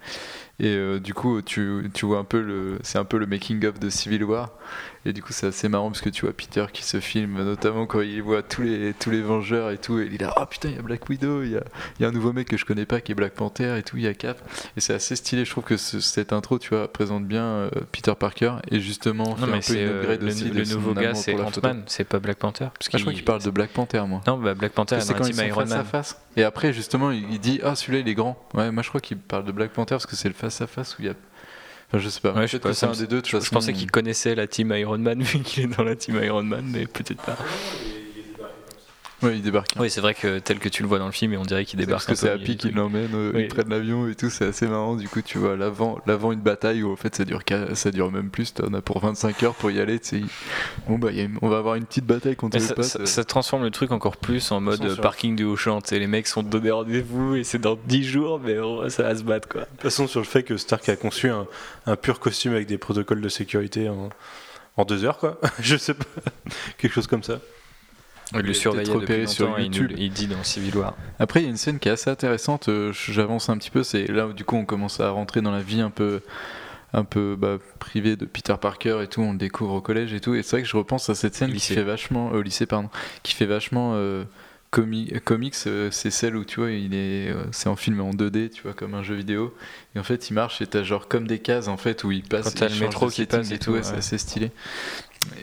Et euh, du coup, tu, tu vois un peu le, c'est un peu le making of de Civil War. Et du coup, c'est assez marrant parce que tu vois Peter qui se filme, notamment quand il voit tous les, tous les Vengeurs et tout. Et il est là, oh putain, il y a Black Widow, il y a, y a un nouveau mec que je connais pas qui est Black Panther et tout, il y a Cap. Et c'est assez stylé. Je trouve que ce- cette intro, tu vois, présente bien euh, Peter Parker et justement Non, un mais peu c'est une euh, upgrade le, aussi le nouveau gars, c'est. Ant-Man, c'est pas Black Panther. Parce Ah, je crois qu'il parle de Black Panther, moi. Non, bah Black Panther est C'est quand ils Iron face à Man. face. Et après, justement, il il dit Ah, celui-là, il est grand. Ouais, moi je crois qu'il parle de Black Panther parce que c'est le face à face où il y a. Enfin, je sais pas. Ouais, je sais pas, ça un des deux. de Je, je pensais qu'il connaissait la team Iron Man vu qu'il est dans la team Iron Man, mais peut-être pas. Ouais, il débarque. Oui, c'est vrai que tel que tu le vois dans le film, et on dirait qu'il débarque. Parce que c'est Happy qui l'emmène, euh, Oui. ils prennent l'avion et tout, c'est assez marrant. Du coup, tu vois l'avant, l'avant une bataille où en fait ça dure, ça dure même plus. T'en as pour 25 heures pour y aller. Bon, bah, a on va avoir une petite bataille contre les ça, ça- euh. ça transforme le truc encore plus en mode euh, sur- parking du Auchan. Les mecs sont donnés rendez-vous et c'est dans 10 jours, mais oh, ça va se battre quoi. De toute façon, sur le fait que Stark a conçu un, un pur costume avec des protocoles de sécurité en, en deux heures, quoi. Je sais pas. Quelque chose comme ça. Il le surveillait repéré depuis sur longtemps et il, nous- YouTube. il dit dans Civil War. Après, il y a une scène qui est assez intéressante. euh, J'avance un petit peu. C'est là où du coup on commence à rentrer dans la vie un peu, un peu bah, privée de Peter Parker et tout. On le découvre au collège et tout. Et c'est vrai que je repense à cette scène qui fait vachement euh, au lycée, pardon, qui fait vachement euh, comi- comics. euh, c'est celle où tu vois, il est, euh, c'est en film en 2D, tu vois, comme un jeu vidéo. Et en fait, il marche et t'as genre comme des cases en fait où il passe. Quand t'as le métro qui passe et tout. ouais, C'est assez stylé.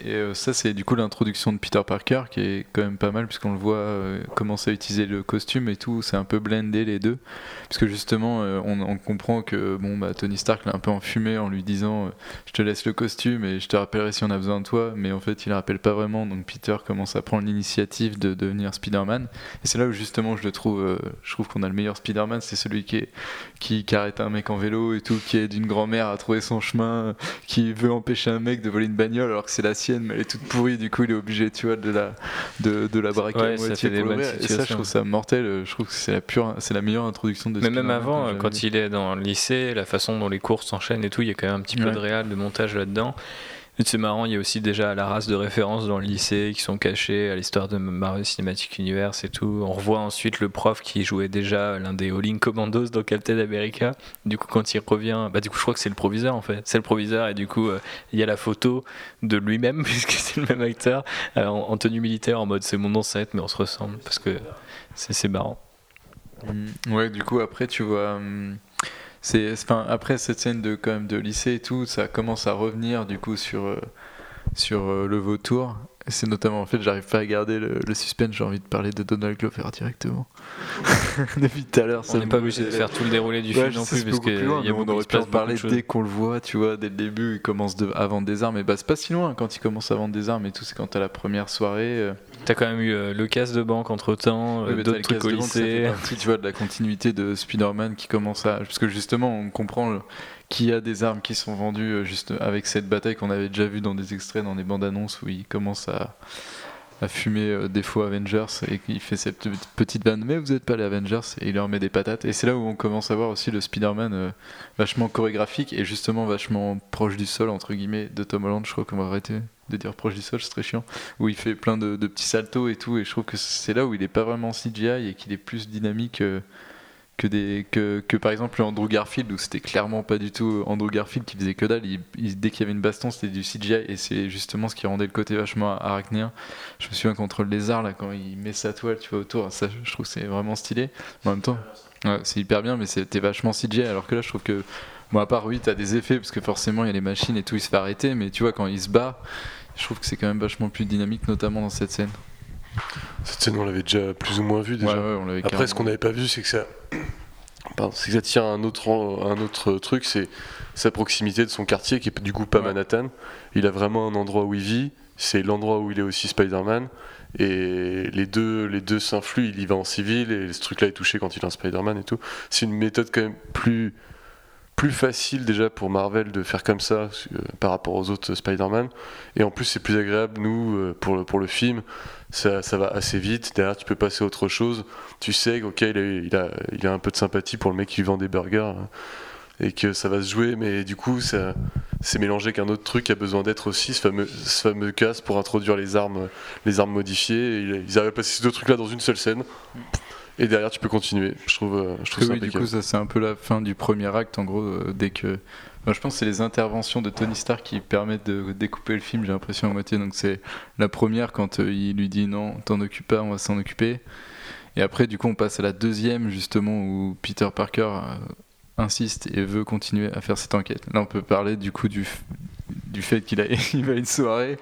Et euh, ça, c'est du coup l'introduction de Peter Parker qui est quand même pas mal, puisqu'on le voit euh, commencer à utiliser le costume et tout. C'est un peu blendé les deux. Parce que justement, euh, on, comprend que bon, bah, Tony Stark l'a un peu enfumé en lui disant Je te laisse le costume et je te rappellerai si on a besoin de toi. Mais en fait, il ne rappelle pas vraiment. Donc Peter commence à prendre l'initiative de devenir Spider-Man. Et c'est là où justement je le trouve, je trouve qu'on a le meilleur Spider-Man. C'est celui qui, est, qui, qui arrête un mec en vélo et tout, qui aide une grand-mère à trouver son chemin, qui veut empêcher un mec de voler une bagnole alors que c'est la sienne, mais elle est toute pourrie. Du coup, il est obligé, tu vois, de la, de, de la braquer Ouais, à moitié pour l'ouvrir. Et ça, je trouve ça mortel. euh, Je trouve que c'est la, pure, c'est la meilleure introduction de Mais même avant, euh, quand il est dans le lycée, la façon dont les cours s'enchaînent et tout, il y a quand même un petit peu de réal, de montage là-dedans. C'est marrant, il y a aussi déjà la race de référence dans le lycée qui sont cachés à l'histoire de Marvel Cinematic Universe et tout. On revoit ensuite le prof qui jouait déjà l'un des All-In Commandos dans Captain America. Du coup, quand il revient, bah du coup, je crois que c'est le proviseur en fait. C'est le proviseur et du coup, euh, il y a la photo de lui-même puisque c'est le même acteur euh, en, en tenue militaire en mode c'est mon ancêtre mais on se ressemble parce que c'est marrant. Mm, Ouais, du coup, après, tu vois. hum, c'est, enfin, après cette scène de, quand même, de lycée et tout, ça commence à revenir du coup sur, euh, sur euh, le vautour. C'est notamment en fait, j'arrive pas à garder le, le suspense, j'ai envie de parler de Donald Glover directement. Depuis tout à l'heure, On n'est pas obligé de faire tout le déroulé du film non plus, parce qu'il y a on aurait pu en parler dès qu'on le voit, tu vois, dès le début, il commence de, à vendre des armes, et bah c'est pas si loin quand il commence à vendre des armes et tout, c'est quand t'as la première soirée. euh, T'as quand même eu euh, le casse de banque entre temps, Ouais, t'as d'autres trucs au banque, ça fait lycée. partie, tu vois, de la continuité de Spider-Man qui commence à. Parce que justement, on comprend le- qu'il y a des armes qui sont vendues euh, juste avec cette bataille qu'on avait déjà vu dans des extraits, dans des bandes annonces où il commence à, fumer euh, des faux Avengers et qu'il fait cette petite- vanne. Mais vous n'êtes pas les Avengers et il leur met des patates. Et c'est là où on commence à voir aussi le Spider-Man euh, vachement chorégraphique et justement vachement proche du sol, entre guillemets, de Tom Holland. Je crois qu'on va arrêter de dire proche du sol, c'est très chiant où il fait plein de, petits saltos et tout, et je trouve que c'est là où il est pas vraiment CGI et qu'il est plus dynamique que, par exemple Andrew Garfield, où c'était clairement pas du tout Andrew Garfield qui faisait que dalle, il- dès qu'il y avait une baston c'était du CGI, et c'est justement ce qui rendait le côté vachement arachnéen. Je me souviens contre le lézard, là, quand il met sa toile tu vois, autour, ça je trouve c'est vraiment stylé, en même temps, c'est hyper bien, mais c'était vachement CGI, alors que là je trouve que Bon, à part, oui, t'as des effets, parce que forcément, il y a les machines et tout, il se fait arrêter, mais tu vois, quand il se bat, je trouve que c'est quand même vachement plus dynamique, notamment dans cette scène. Cette scène, on l'avait déjà plus ou moins vue déjà. Ouais, ouais, Après, ce qu'on n'avait pas vu, c'est que ça. Pardon, c'est que ça tire à un autre, un autre truc, c'est sa proximité de son quartier, qui est du coup pas Ouais. Manhattan. Il a vraiment un endroit où il vit, c'est l'endroit où il est aussi Spider-Man. Et les deux, les deux s'influent, il y va en civil, et ce truc-là est touché quand il est en Spider-Man et tout. C'est une méthode quand même plus, plus facile déjà pour Marvel de faire comme ça euh, par rapport aux autres Spider-Man. Et en plus, c'est plus agréable, nous, euh, pour le, pour le film. Ça, ça va assez vite. Derrière, tu peux passer à autre chose. Tu sais ok, il a, il, a, il a un peu de sympathie pour le mec qui vend des burgers. hein, Et que ça va se jouer, mais du coup, ça, c'est mélangé qu'un autre truc qui a besoin d'être aussi, ce fameux, ce fameux casse pour introduire les armes, les armes modifiées. Et ils arrivent à placer ces deux trucs-là dans une seule scène. Et derrière, tu peux continuer. Je trouve, euh, je trouve ça oui, du coup, ça c'est un peu la fin du premier acte, en gros, euh, dès que. Je pense que c'est les interventions de Tony Stark qui permettent de découper le film, j'ai l'impression à moitié. Donc c'est la première quand euh, il lui dit non, t'en occupe pas, on va s'en occuper. Et après, du coup, on passe à la deuxième, justement, où Peter Parker euh, insiste et veut continuer à faire cette enquête. Là, on peut parler du coup du, du fait qu'il a, va à une soirée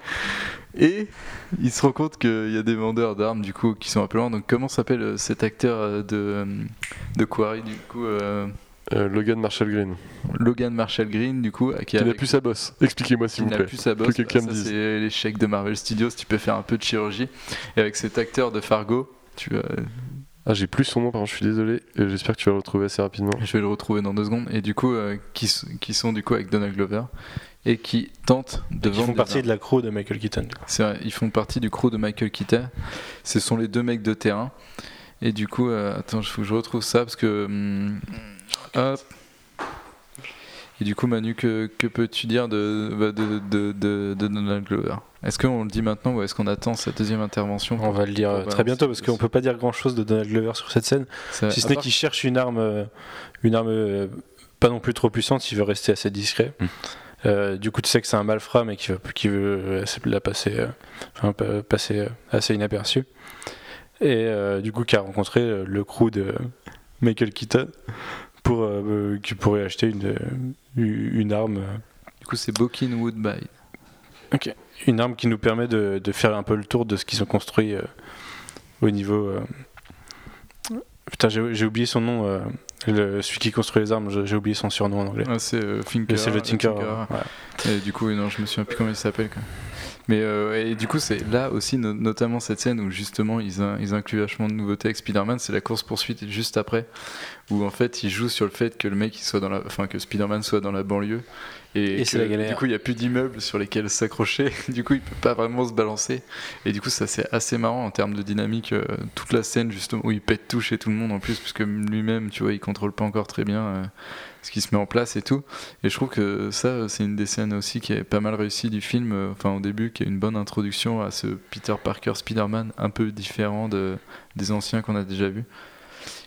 et il se rend compte qu'il y a des vendeurs d'armes du coup qui sont un peu loin. Donc, comment s'appelle euh, cet acteur de, de Quarry du coup Euh, Logan Marshall Green. Logan Marshall Green du coup qui, Qui a n'a plus sa bosse. Expliquez-moi s'il qui vous n'a plaît. plus sa Que bosse. dise. c'est l'échec de Marvel Studios. Tu peux faire un peu de chirurgie. Et avec cet acteur de Fargo, tu vas- Ah, j'ai plus son nom, par contre, je suis désolé. Euh, J'espère que tu vas le retrouver assez rapidement. je vais le retrouver dans deux secondes. Et du coup, euh, qui, sont du coup avec Donald Glover et qui tentent de vendre font partie armes. de la crew de Michael Keaton. C'est vrai, ils font partie du crew de Michael Keaton. Ce sont les deux mecs de terrain. Et du coup, euh, attends, il faut que je retrouve ça parce que. hum, hop. Et du coup, Manu, que, que peux-tu dire de, bah, de, de, de- de Donald Glover? Est-ce qu'on le dit maintenant ou est-ce qu'on attend sa deuxième intervention On va le dire euh, très bientôt parce qu'on dessus peut pas dire grand chose de Donald Glover sur cette scène. Si ce n'est qu'il cherche une arme, euh, une arme euh, pas non plus trop puissante, il veut rester assez discret. Hmm. Euh, du coup, tu sais que c'est un malfrat, mais qui veut, qui veut euh, la passer, euh, enfin, pa- passer euh, assez inaperçu. Et euh, du coup, qui a rencontré euh, le crew de Michael Keaton pour euh, euh, qui pourrait acheter une, euh, une arme. Du coup, c'est Bokin Woodbine. une arme qui nous permet de, de faire un peu le tour de ce qu'ils ont construit euh, au niveau. euh, Putain, j'ai oublié son nom. euh, le- celui qui construit les armes, j'ai oublié son surnom en anglais. Ah, c'est euh, Finker. C'est le Tinker. Ouais. Et du coup, non, je me souviens plus comment il s'appelle. Mais euh, et du coup, c'est là aussi, no- notamment cette scène où justement ils, in- ils incluent vachement de nouveautés avec Spider-Man, c'est la course-poursuite juste après, où en fait ils jouent sur le fait que le mec il soit dans la. Enfin, que Spider-Man soit dans la banlieue. Et, Et c'est que, la galère. Du coup, il n'y a plus d'immeubles sur lesquels s'accrocher. Du coup, il peut pas vraiment se balancer. Et du coup, ça c'est assez marrant en termes de dynamique. euh, toute la scène, justement, où il pète tout chez tout le monde en plus, parce que lui-même, tu vois, il contrôle pas encore très bien euh, ce qui se met en place et tout. Et je trouve que ça, c'est une des scènes aussi qui est pas mal réussie du film, euh, enfin au début, qui est une bonne introduction à ce Peter Parker Spider-Man un peu différent de, des anciens qu'on a déjà vus.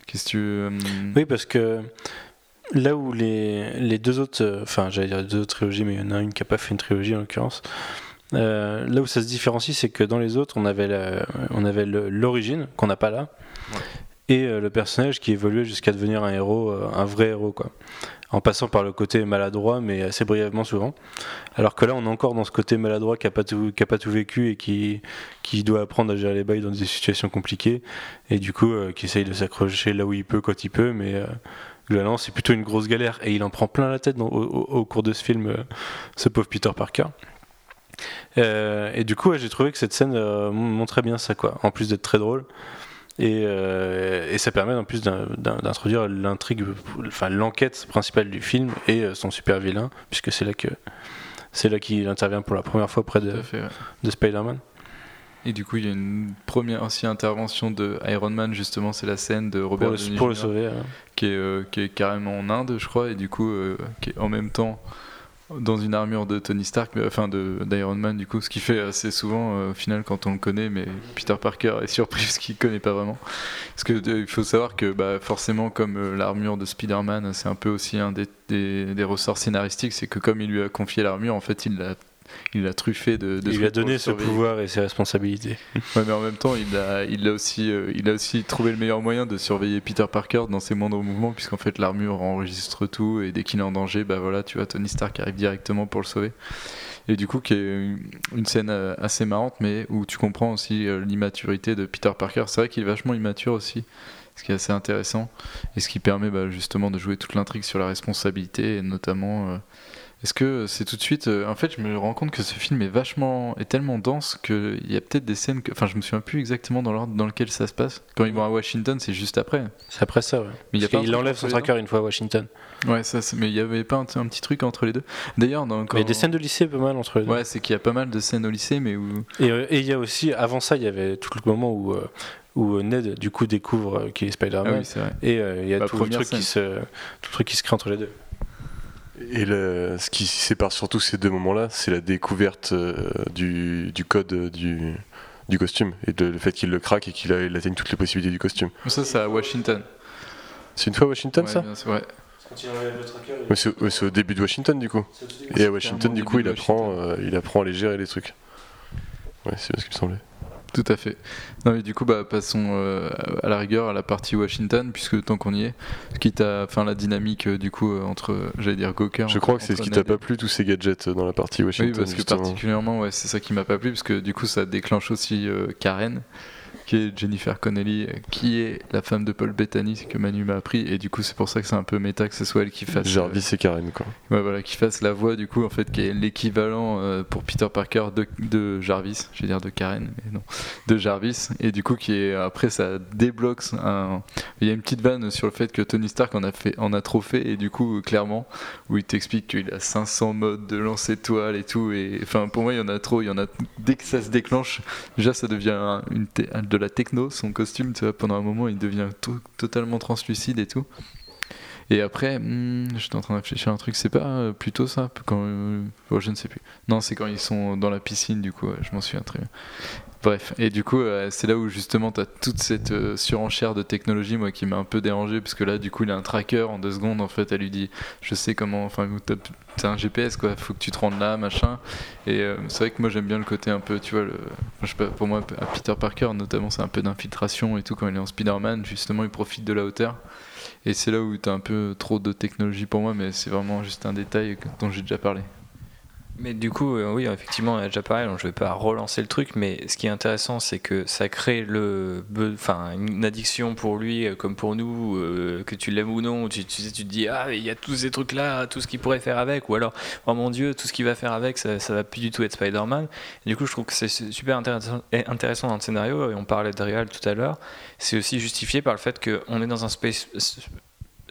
Qu'est-ce que tu. euh, Oui, parce que là où les, les deux autres, euh, enfin j'allais dire les deux autres trilogies, mais il y en a une qui n'a pas fait une trilogie en l'occurrence. euh, là où ça se différencie, c'est que dans les autres, on avait la- on avait l'origine qu'on n'a pas là, et euh, le personnage qui évoluait jusqu'à devenir un héros, euh, un vrai héros, quoi. En passant par le côté maladroit, mais assez brièvement souvent. Alors que là, on est encore dans ce côté maladroit qui a pas tout, pas tout vécu et qui, qui doit apprendre à gérer les bails dans des situations compliquées, et du coup, euh, qui essaye de s'accrocher là où il peut, quand il peut, mais euh, globalement, c'est plutôt une grosse galère, et il en prend plein la tête au, cours de ce film, ce pauvre Peter Parker. Et du coup, j'ai trouvé que cette scène montrait bien ça, quoi. En plus d'être très drôle. Et, euh, et ça permet en plus d'in- d'in- d'introduire l'intrigue, enfin l'enquête principale du film et euh, son super vilain, puisque c'est là que c'est là qu'il intervient pour la première fois près de, à fait, ouais. de Spider-Man. Et du coup, il y a une première aussi intervention de Iron Man, justement, c'est la scène de Robert Pour le, Downey pour le sauver. qui, est, euh, qui est carrément en Inde, je crois, et du coup, euh, qui est en même temps dans une armure de Tony Stark, enfin d'Iron Man, du coup, ce qui fait assez souvent, euh, au final, quand on le connaît, mais Peter Parker est surpris parce qu'il connaît pas vraiment. Parce que il faut savoir que, bah, forcément, comme euh, l'armure de Spider-Man, c'est un peu aussi un des, des- des ressorts scénaristiques, c'est que comme il lui a confié l'armure, en fait, il l'a il l'a truffé de, de Il lui a donné ce pouvoir et ses responsabilités. Ouais, mais en même temps, il a, il a aussi, euh, il a aussi trouvé le meilleur moyen de surveiller Peter Parker dans ses moindres mouvements, puisqu'en fait l'armure enregistre tout et dès qu'il est en danger, bah voilà, tu vois, Tony Stark arrive directement pour le sauver. Et du coup, qui est une, scène euh, assez marrante, mais où tu comprends aussi euh, l'immaturité de Peter Parker. C'est vrai qu'il est vachement immature aussi, ce qui est assez intéressant et ce qui permet bah, justement de jouer toute l'intrigue sur la responsabilité et notamment. euh, est-ce que c'est tout de suite. euh, en fait, je me rends compte que ce film est vachement. est tellement dense qu'il y a peut-être des scènes. Que, enfin, je me souviens plus exactement dans l'ordre dans lequel ça se passe. Quand ils vont à Washington, c'est juste après. C'est après ça, ouais. Mais il y a pas enlève son tracker une fois à Washington. Ouais, ça, mais il y avait pas un, un petit truc entre les deux. D'ailleurs, dans. Mais il y a quand- des scènes de lycée pas mal entre les deux. Ouais, c'est qu'il y a pas mal de scènes au lycée, mais où. Et euh, il y a aussi, avant ça, il y avait tout le moment où, euh, où Ned, du coup, découvre qu'il est Ah Spider-Man. oui, c'est vrai. Et euh, il y a La tout, le truc qui se, tout le truc qui se crée entre les deux. Et le- ce qui sépare surtout ces deux moments-là, c'est la découverte euh, du, du code euh, du, du costume et de- le fait qu'il le craque et qu'il atteigne toutes les possibilités du costume. Ça, c'est à Washington. C'est une fois à Washington Ouais, ça bien sûr, ouais. Mais c'est au début de Washington du coup. Et à Washington du coup il apprend, euh, il apprend à les gérer les trucs. Ouais, c'est ce qu'il me semblait. Tout à fait. Non mais du coup bah passons euh, à la rigueur à la partie Washington puisque tant qu'on y est, quitte à enfin la dynamique euh, du coup euh, entre j'allais dire Gawker. Je crois que c'est ce qui t'a pas plu tous ces gadgets dans la partie Oui Washington. parce que particulièrement ouais c'est ça qui m'a pas plu parce que du coup ça déclenche aussi Karen qui est Jennifer Connelly euh, qui est la femme de Paul Bettany c'est que Manu m'a appris et du coup c'est pour ça que c'est un peu méta que ce soit elle qui fasse euh, Jarvis et Karen quoi. Ouais, voilà, qui fasse la voix du coup en fait qui est l'équivalent euh, pour Peter Parker de, de Jarvis, je vais dire de Karen, mais non, de Jarvis, et du coup qui est après ça débloque un. Il y a une petite vanne sur le fait que Tony Stark en a fait, en a trop fait, et du coup clairement où il t'explique qu'il a 500 modes de lancer toile et tout, et enfin pour moi il y en a trop, il y en a dès que ça se déclenche, déjà ça devient un- une de la techno, son costume, tu vois, pendant un moment il devient to- totalement translucide et tout. Et après, hmm, j'étais en train de réfléchir à un truc, c'est pas euh, plutôt ça quand, euh, oh, Je ne sais plus. Non, c'est quand ils sont dans la piscine, du coup, je m'en souviens très bien. Bref, et du coup, euh, c'est là où justement tu as toute cette euh, surenchère de technologie, moi qui m'a un peu dérangé, parce que là, du coup, il a un tracker en deux secondes, en fait, elle lui dit Je sais comment, enfin, t'as un GPS, quoi, faut que tu te rendes là, machin. Et euh, c'est vrai que moi, j'aime bien le côté un peu, tu vois, pour moi, à Peter Parker, notamment, c'est un peu d'infiltration et tout, quand il est en Spider-Man, justement, il profite de la hauteur. Et c'est là où tu as un peu trop de technologie pour moi, mais c'est vraiment juste un détail dont j'ai déjà parlé. Mais du coup, euh, oui, effectivement, on a déjà parlé, donc je vais pas relancer le truc, mais ce qui est intéressant, c'est que ça crée le, enfin, une addiction pour lui, euh, comme pour nous, euh, que tu l'aimes ou non, tu, tu, te dis, ah, il y a tous ces trucs-là, tout ce qu'il pourrait faire avec, ou alors, oh mon dieu, tout ce qu'il va faire avec, ça, ça va plus du tout être Spider-Man. Du coup, je trouve que c'est super intéressant, et intéressant dans le scénario, et on parlait de Real tout à l'heure, c'est aussi justifié par le fait qu'on est dans un space.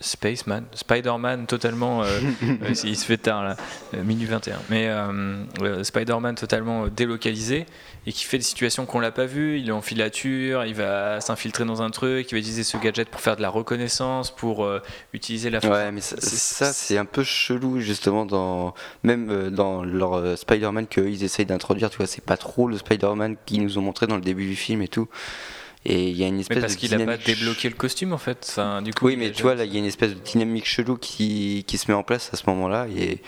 Spaceman, Spider-Man totalement, euh, euh, il se fait tard là, euh, minuit 21, mais euh, Spider-Man totalement délocalisé et qui fait des situations qu'on l'a pas vu, il est en filature, il va s'infiltrer dans un truc, il va utiliser ce gadget pour faire de la reconnaissance, pour euh, utiliser la Ouais, mais ça, C'est- ça, c'est un peu chelou justement dans même euh, dans leur euh, Spider-Man qu'ils essayent d'introduire. Tu vois, c'est pas trop le Spider-Man qu'ils nous ont montré dans le début du film et tout. Et il y a une mais espèce parce de qu'il a pas débloqué le costume en fait. Enfin, du coup, Oui, mais tu vois, là, il y a une espèce de dynamique chelou qui, qui se met en place à ce moment-là et,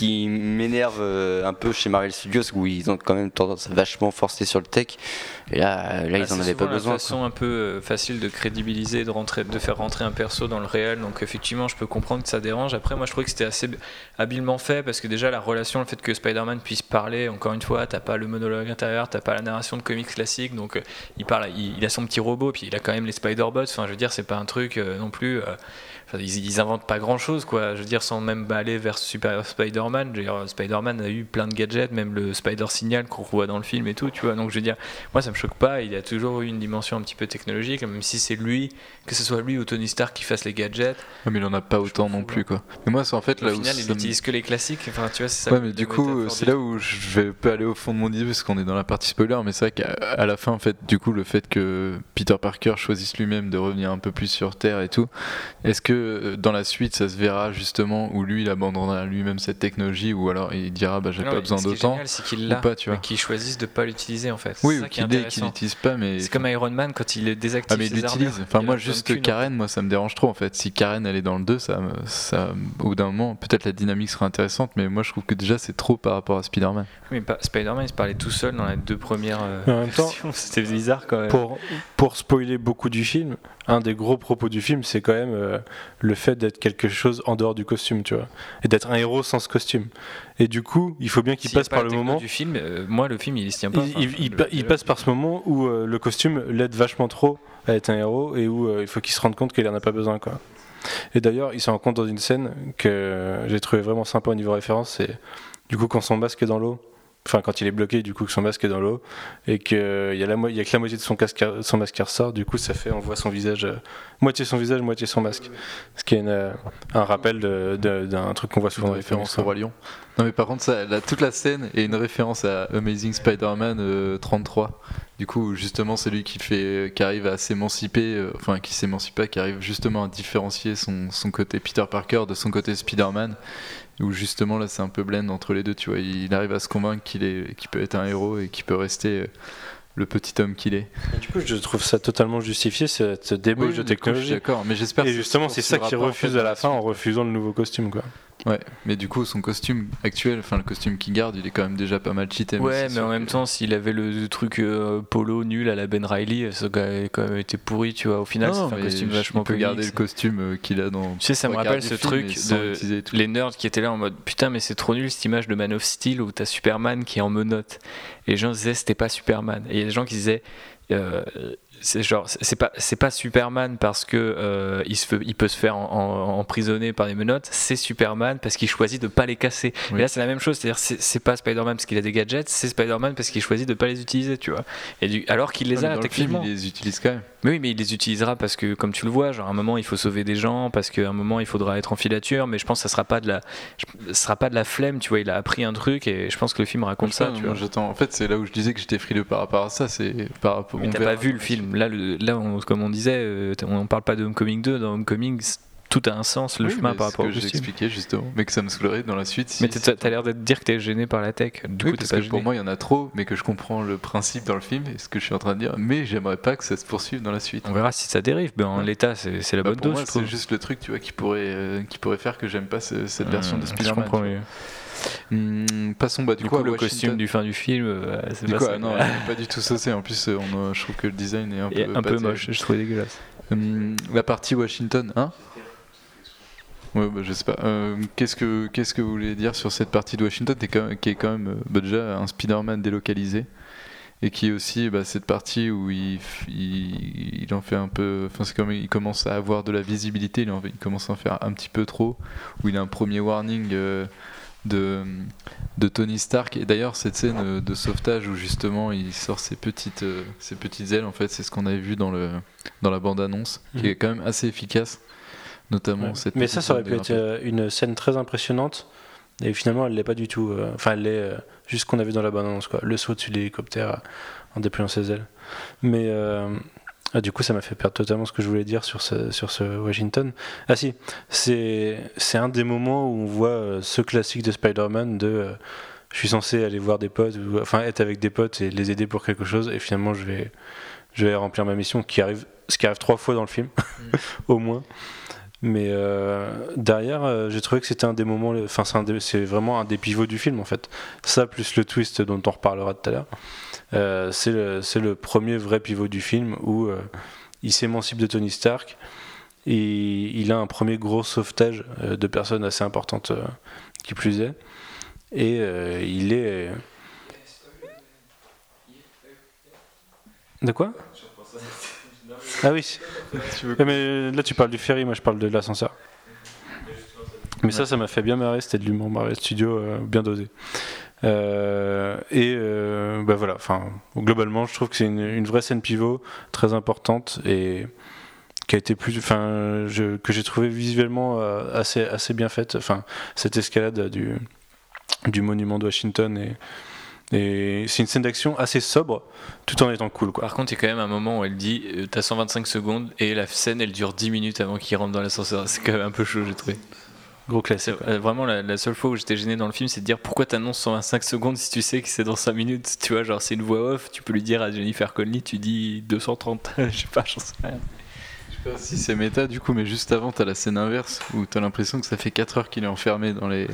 qui m'énerve euh, un peu chez Marvel Studios, où ils ont quand même tendance à vachement forcer sur le tech. Et là, là Bah, ils en c'est avaient pas besoin. la façon un peu euh, facile de crédibiliser, de, rentrer, de faire rentrer un perso dans le réel. Donc effectivement, je peux comprendre que ça dérange. Après, moi, je trouvais que c'était assez habilement fait parce que déjà la relation, le fait que Spider-Man puisse parler, encore une fois, t'as pas le monologue intérieur, t'as pas la narration de comics classique. Donc euh, il parle, il, il a son petit robot, puis il a quand même les Spider-Bots. Enfin, je veux dire, c'est pas un truc euh, non plus. euh, ils, ils inventent pas grand chose, quoi. Je veux dire, sans même aller vers Super Spider-Man. Spider-Man a eu plein de gadgets, même le Spider-Signal qu'on voit dans le film et tout, tu vois. Donc je veux dire, moi ça me choque pas. Il a toujours eu une dimension un petit peu technologique, même si c'est lui, que ce soit lui ou Tony Stark qui fasse les gadgets. Ouais, mais il en a pas autant non plus quoi. Mais moi c'est en fait Au là où final, il ça me- utilise que les classiques. Enfin, tu vois, c'est ça. Ouais, mais du coup, c'est là où je vais pas aller au fond de mon idée parce qu'on est dans la partie spoiler, mais c'est vrai qu'à la fin, en fait, du coup, le fait que Peter Parker choisisse lui-même de revenir un peu plus sur Terre et tout, est-ce que euh, dans la suite, ça se verra justement où lui, il abandonnera lui-même cette technologie ou alors il dira, bah, j'ai pas mais besoin ce qui est d'autant génial, c'est qu'il pas, tu mais vois. qu'il choisisse de pas l'utiliser en fait. Oui, ou qu'il intéressant. l'utilise pas, mais. C'est comme Iron Man quand il désactive Ah mais il ses l'utilise. Enfin moi juste Karen, moi ça me dérange trop en fait. Si Karen elle est dans le 2, ça, au bout d'un moment peut-être la dynamique sera intéressante, mais moi je trouve que déjà c'est trop par rapport à Spider-Man. Oui, mais pas- Spider-Man, il se parlait tout seul dans les deux premières. euh, c'était bizarre quand même. Pour, pour spoiler beaucoup du film, un des gros propos du film, c'est quand même euh, le fait d'être quelque chose en dehors du costume, tu vois. Et d'être un héros sans ce costume. Et du coup, il faut bien qu'il passe pas par le moment. du film. euh, moi, le film, il se tient pas. Il, Enfin, il- il le- pa- il le- passe par ce moment où euh, le costume l'aide vachement trop à être un héros et où il faut qu'il se rende compte qu'il en a pas besoin. Quoi. Et d'ailleurs, il se rend compte dans une scène que j'ai trouvé vraiment sympa au niveau référence c'est du coup quand son masque est dans l'eau, enfin quand il est bloqué, du coup que son masque est dans l'eau et qu'il y, a la mo- il y a que la moitié de son, casque, son masque qui ressort, du coup ça fait, on voit son visage, euh, moitié son visage, moitié son masque. Ce qui est une, euh, un rappel d'un truc qu'on voit souvent Une les référence au Roi Lion. Non mais par contre ça, là, toute la scène est une référence à Amazing Spider-Man euh, 33. Du coup justement c'est lui qui fait, qui arrive à s'émanciper, euh, enfin qui s'émancipe pas, qui arrive justement à différencier son, son côté Peter Parker de son côté Spider-Man. Où justement là c'est un peu blend entre les deux, tu vois. Il arrive à se convaincre qu'il est, qu'il peut être un héros et qu'il peut rester euh, le petit homme qu'il est. Et du coup, je trouve ça totalement justifié, cette débauche de technologie. d'accord, mais j'espère. Et justement, c'est ce ça qu'il refuse à la fin en refusant le nouveau costume. Quoi. Ouais, mais du coup son costume actuel, enfin le costume qu'il garde, il est quand même déjà pas mal cheaté. Ouais, mais en même temps, s'il avait le truc euh, polo nul à la Ben Riley, ça aurait quand même été pourri, tu vois. Au final, c'est un costume vachement peut garder le costume euh, qu'il a dans. Tu sais, ça me rappelle ce truc de les nerds qui étaient là en mode putain, mais c'est trop nul cette image de Man of Steel où t'as Superman qui est en menottes. Et les gens disaient c'était pas Superman. Et il y a des gens qui disaient euh, c'est genre c'est pas c'est pas Superman parce que euh, il se fait- il peut se faire en- en- emprisonner par des menottes. C'est Superman parce qu'il choisit de pas les casser. Oui. Et là c'est la même chose, c'est-à-dire c'est c'est pas Spider-Man parce qu'il a des gadgets, c'est Spider-Man parce qu'il choisit de pas les utiliser, tu vois. Et du, alors qu'il les a dans le film, il les utilise quand même. Mais oui, mais il les utilisera parce que, comme tu le vois, genre à un moment il faut sauver des gens, parce qu'à un moment il faudra être en filature, mais je pense que ça sera pas de la, ça sera pas de la flemme, tu vois. Il a appris un truc et je pense que le film raconte ça, pas, tu vois. j'attends. En fait, c'est là où je disais que j'étais frileux par rapport à ça. C'est par rapport. Mais on t'as verra pas vu le film. Là, le, là, on- comme on disait, euh, on parle pas de Homecoming 2. Dans Homecoming, tout a un sens, le Oui, chemin par rapport ce au costume. expliqué justement, mais que ça me saoulerait dans la suite. Si, Mais t'as t'as l'air de dire que t'es gêné par la tech. Du oui, coup, t'es parce pas que pour gêné. moi, il y en a trop, mais que je comprends le principe dans le film et ce que je suis en train de dire, mais j'aimerais pas que ça se poursuive dans la suite. On verra si ça dérive. Ben, en Ouais. l'état, c'est la Bah, bonne pour dose, trouve. c'est juste le truc, tu vois, qui pourrait, euh, qui pourrait faire que j'aime pas ce- cette version de Je Spider-Man. Hum, passons bah, du, Du coup, coup, le Washington. costume du fin du film, euh, c'est pas ça. ah non, quoi. pas du tout saucé. En plus, euh, on, je trouve que le design est un peu, un peu moche, je trouvais dégueulasse. Hum, la partie Washington, hein Ouais, bah, je sais pas. Euh, qu'est-ce que qu'est-ce que vous voulez dire sur cette partie de Washington qui est quand même, qui est quand même, euh, bah, déjà un Spider-Man délocalisé et qui est aussi bah, cette partie où il, f- il, il en fait un peu. Enfin, c'est comme il commence à avoir de la visibilité. Il, en- il commence à en faire un petit peu trop. Où il a un premier warning. euh, de, de Tony Stark et d'ailleurs cette scène de sauvetage où justement il sort ses petites, ses petites ailes en fait c'est ce qu'on avait vu dans, le, dans la bande annonce qui Mhm. est quand même assez efficace notamment Ouais. cette Mais ça, ça aurait pu être euh, une scène très impressionnante. Et finalement, elle l'est pas du tout. euh, Enfin, elle l'est euh, juste ce qu'on a vu dans la bande-annonce, quoi. Le saut dessus de l'hélicoptère euh, en déployant ses ailes. Mais euh, ah, du coup, ça m'a fait perdre totalement ce que je voulais dire sur ce, sur ce Washington. Ah si, c'est c'est un des moments où on voit euh, ce classique de Spider-Man de euh, je suis censé aller voir des potes, ou, enfin être avec des potes et les aider pour quelque chose, et finalement je vais, je vais remplir ma mission qui arrive, ce qui arrive trois fois dans le film, au moins. Mais euh, derrière, euh, j'ai trouvé que c'était un des moments, enfin c'est vraiment un des pivots du film en fait. Ça plus le twist dont on reparlera tout à l'heure, euh, c'est le, le premier vrai pivot du film où il s'émancipe de Tony Stark et il a un premier gros sauvetage de personnes assez importantes qui plus est. Et il est... De quoi? Ah oui. Mais là tu parles du ferry, moi je parle de l'ascenseur. Mais ça, ça m'a fait bien marrer, c'était de l'humour Marvel Studio euh, bien dosé. Euh, et euh, bah voilà, enfin, globalement, je trouve que c'est une, une vraie scène pivot très importante et qui a été plus, enfin, que j'ai trouvé visuellement euh, assez, assez bien faite. Enfin, cette escalade du, du monument de Washington et, et c'est une scène d'action assez sobre, tout en étant cool, quoi. Par contre, il y a quand même un moment où elle dit euh, T'as 125 secondes et la scène elle dure 10 minutes avant qu'il rentre dans l'ascenseur. C'est quand même un peu chaud, j'ai trouvé. Gros classique. Euh, vraiment la, la seule fois où j'étais gêné dans le film, c'est de dire pourquoi t'annonces 125 secondes si tu sais que c'est dans 5 minutes? Tu vois, genre c'est une voix off, tu peux lui dire à Jennifer Connelly, tu dis 230. Je sais pas, j'en sais rien. Je sais pas si c'est méta du coup, mais juste avant, t'as la scène inverse où t'as l'impression que ça fait 4 heures qu'il est enfermé dans, les...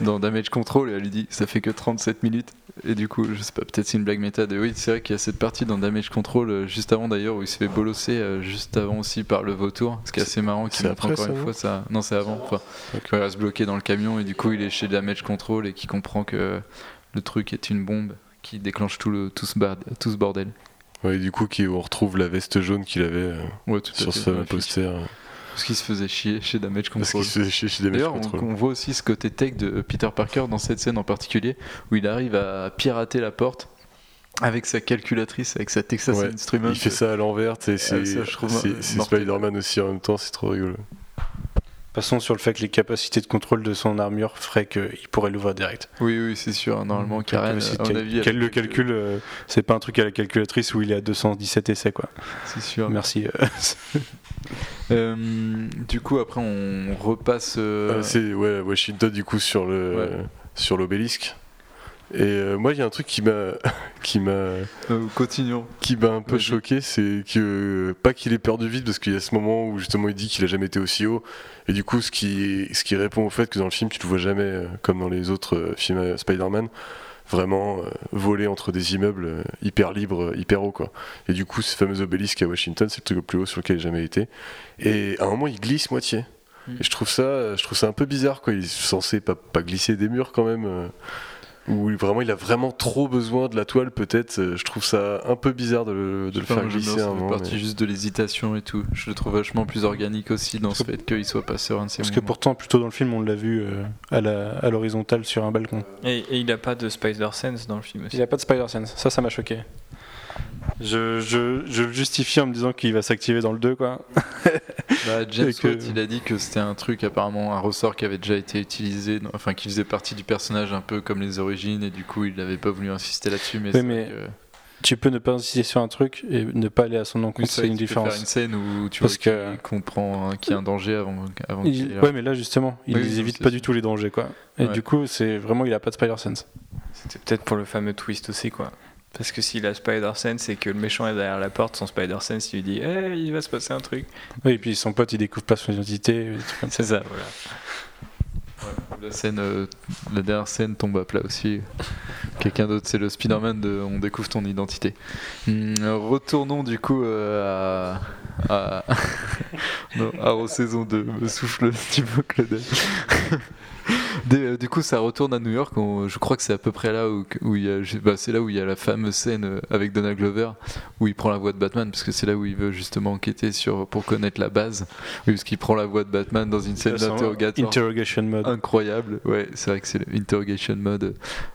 dans Damage Control et elle lui dit ça fait que 37 minutes. Et du coup, je sais pas, peut-être c'est une blague méta de oui, c'est vrai qu'il y a cette partie dans Damage Control euh, juste avant d'ailleurs où il se fait bolosser euh, juste avant aussi par le vautour. Ce qui est assez marrant, qui montre après, encore une fois ça. Non, c'est avant. Enfin, quand il reste bloqué dans le camion et du coup il est chez Damage Control et qui comprend que le truc est une bombe qui déclenche tout, le, tout, ce, bar- tout ce bordel. Ouais, et du coup, qui, on retrouve la veste jaune qu'il avait euh, Ouais, tout à sur ce poster. Parce qu'il se faisait chier chez Damage Parce Control. qu'il se faisait chier chez mecs D'ailleurs, on, voit aussi ce côté tech de Peter Parker dans cette scène en particulier, où il arrive à pirater la porte avec sa calculatrice, avec sa Texas Ouais, Instruments. Il fait ça à l'envers, tu sais, c'est ça, je trouve, c'est- euh, c'est. Spider-Man aussi en même temps, c'est trop rigolo. Passons sur le fait que les capacités de contrôle de son armure feraient qu'il pourrait l'ouvrir direct. Oui, oui, c'est sûr. Normalement, Karen, Si à mon quel- avis, quel- le calcul, euh, c'est pas un truc à la calculatrice où il est à 217 essais, quoi. c'est sûr. Merci. euh, Euh, du coup, après, on repasse. euh, Ah, c'est ouais, Washington du coup sur le Ouais. sur l'obélisque. Et euh, moi, il y a un truc qui m'a qui m'a euh, continuons. qui m'a un peu choqué, c'est que pas qu'il ait peur du vide parce qu'il y a ce moment où justement il dit qu'il a jamais été aussi haut et du coup ce qui ce qui répond au fait que dans le film tu le vois jamais euh, comme dans les autres euh, films euh, Spider-Man vraiment euh, voler entre des immeubles euh, hyper libres, euh, hyper haut quoi. Et du coup ce fameux obélisque à Washington, c'est le truc le plus haut sur lequel a jamais été. Et à un moment il glisse moitié. Mm. Et je trouve ça je trouve ça un peu bizarre quoi, il est censé pas, pas glisser des murs quand même. Où vraiment il a vraiment trop besoin de la toile peut-être euh, je trouve ça un peu bizarre de le, de le faire glisser ça un fait moment partie mais- juste de l'hésitation et tout. Je le trouve vachement plus organique aussi dans ce fait qu'il soit pas serein de ses Parce que pourtant, plutôt dans le film, on l'a vu euh, à la- à l'horizontale sur un balcon. Et, et il a pas de Spider-Sense dans le film aussi. Il a pas de Spider-Sense, ça, ça m'a choqué. Je, je, je le justifie en me disant qu'il va s'activer dans le 2, quoi. Bah, James Et que- Watt, il a dit que c'était un truc, apparemment, un ressort qui avait déjà été utilisé, dans- enfin, qui faisait partie du personnage un peu comme les origines, et du coup, il n'avait pas voulu insister là-dessus. Mais, Oui, c'est mais vrai que- Tu peux ne pas insister sur un truc et ne pas aller à son encontre, c'est une que tu peux différence. faire une scène où tu Parce vois que- qu'il comprend hein, qu'il y a un danger avant, avant Il- qu'il ouais, mais là, justement, il Oui, évite pas du tout les dangers, quoi. Et Ouais. du coup, c'est vraiment, il a pas de Spider-Sense. C'était peut-être pour le fameux twist aussi, quoi. Parce que s'il a Spider-Sense et que le méchant est derrière la porte, son Spider-Sense, il lui dit Hey, il va se passer un truc. Oui, et puis son pote, il découvre pas son identité. C'est ça, voilà. La, scène, euh, la dernière scène tombe à plat aussi. Quelqu'un d'autre, c'est le Spider-Man de On découvre ton identité. Hum, retournons du coup euh, à. à... non, Arrow saison 2, me souffle tu veux, Claudel. Euh, du coup, ça retourne à New York. je crois que c'est à peu près là où, où il y a, bah, c'est là où il y a la fameuse scène euh, avec Donald Glover où il prend la voix de Batman, parce que c'est là où il veut justement enquêter sur pour connaître la base. Oui, parce qu'il prend la voix de Batman dans une scène d'interrogatoire Interrogation mode. incroyable. Ouais, c'est vrai que c'est l'interrogation mode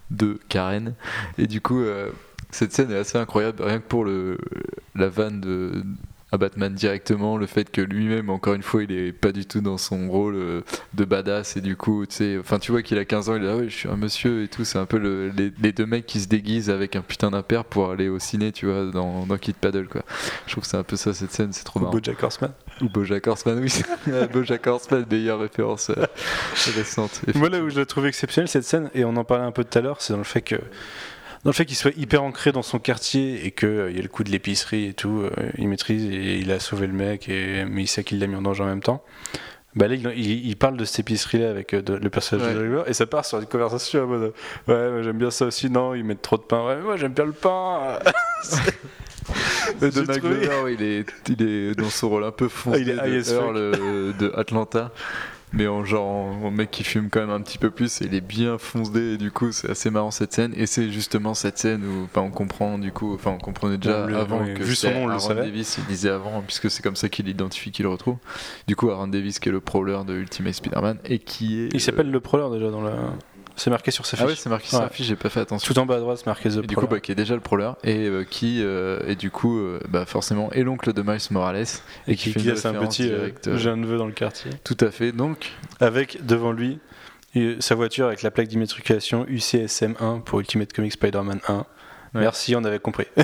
de Karen. Et du coup, euh, cette scène est assez incroyable, rien que pour le, la vanne de à Batman directement, le fait que lui-même, encore une fois, il est pas du tout dans son rôle euh, de badass et du coup, tu sais, enfin, tu vois qu'il a 15 ans, il est là, ouais, je suis un monsieur et tout, c'est un peu le- les, les deux mecs qui se déguisent avec un putain d'impair pour aller au ciné, tu vois, dans, dans Kid Paddle, quoi. Je trouve que c'est un peu ça, cette scène, c'est trop marrant. Bojack Horseman. Ou Bojack Horseman, oui, Bojack Horseman, meilleure référence euh, récente. Moi, là où je la trouve exceptionnelle, cette scène, et on en parlait un peu tout à l'heure, c'est dans le fait que. Dans le fait qu'il soit hyper ancré dans son quartier et qu'il y a le coup de l'épicerie et tout, euh, il maîtrise et il a sauvé le mec, et, mais il sait qu'il l'a mis en danger en même temps. Bah là, il, parle de cette épicerie-là avec euh, de- le personnage Ouais. de Driver et ça part sur une conversation en mode Ouais, j'aime bien ça aussi. Non, ils mettent trop de pain. Ouais, mais moi j'aime bien le pain. Donald Glover, il est, il est dans son rôle un peu foncé Ah, il est de euh, de Atlanta. Mais en genre en mec qui fume quand même un petit peu plus et il est bien foncé et du coup c'est assez marrant cette scène et c'est justement cette scène où enfin, on comprend du coup enfin on comprenait déjà le- avant oui, que vu son nom, le Aaron. Davis il disait avant puisque c'est comme ça qu'il identifie qu'il le retrouve du coup Aaron Davis qui est le prowler de Ultimate Spider-Man et qui est Il s'appelle le proleur déjà dans la. C'est marqué sur sa fiche. ah ouais c'est marqué sur Ouais. fiche j'ai pas fait attention Tout en bas à droite, c'est marqué The et du coup, bah, qui est déjà le prowler et euh, qui euh, et du coup, euh, bah, forcément, est l'oncle de Miles Morales et qui, qui, fait qui une un petit. un neveu dans le quartier. Tout à fait. Donc, Avec devant lui euh, sa voiture avec la plaque d'immatriculation UCSM1 pour Ultimate Comics Spider-Man 1. Merci, on avait compris.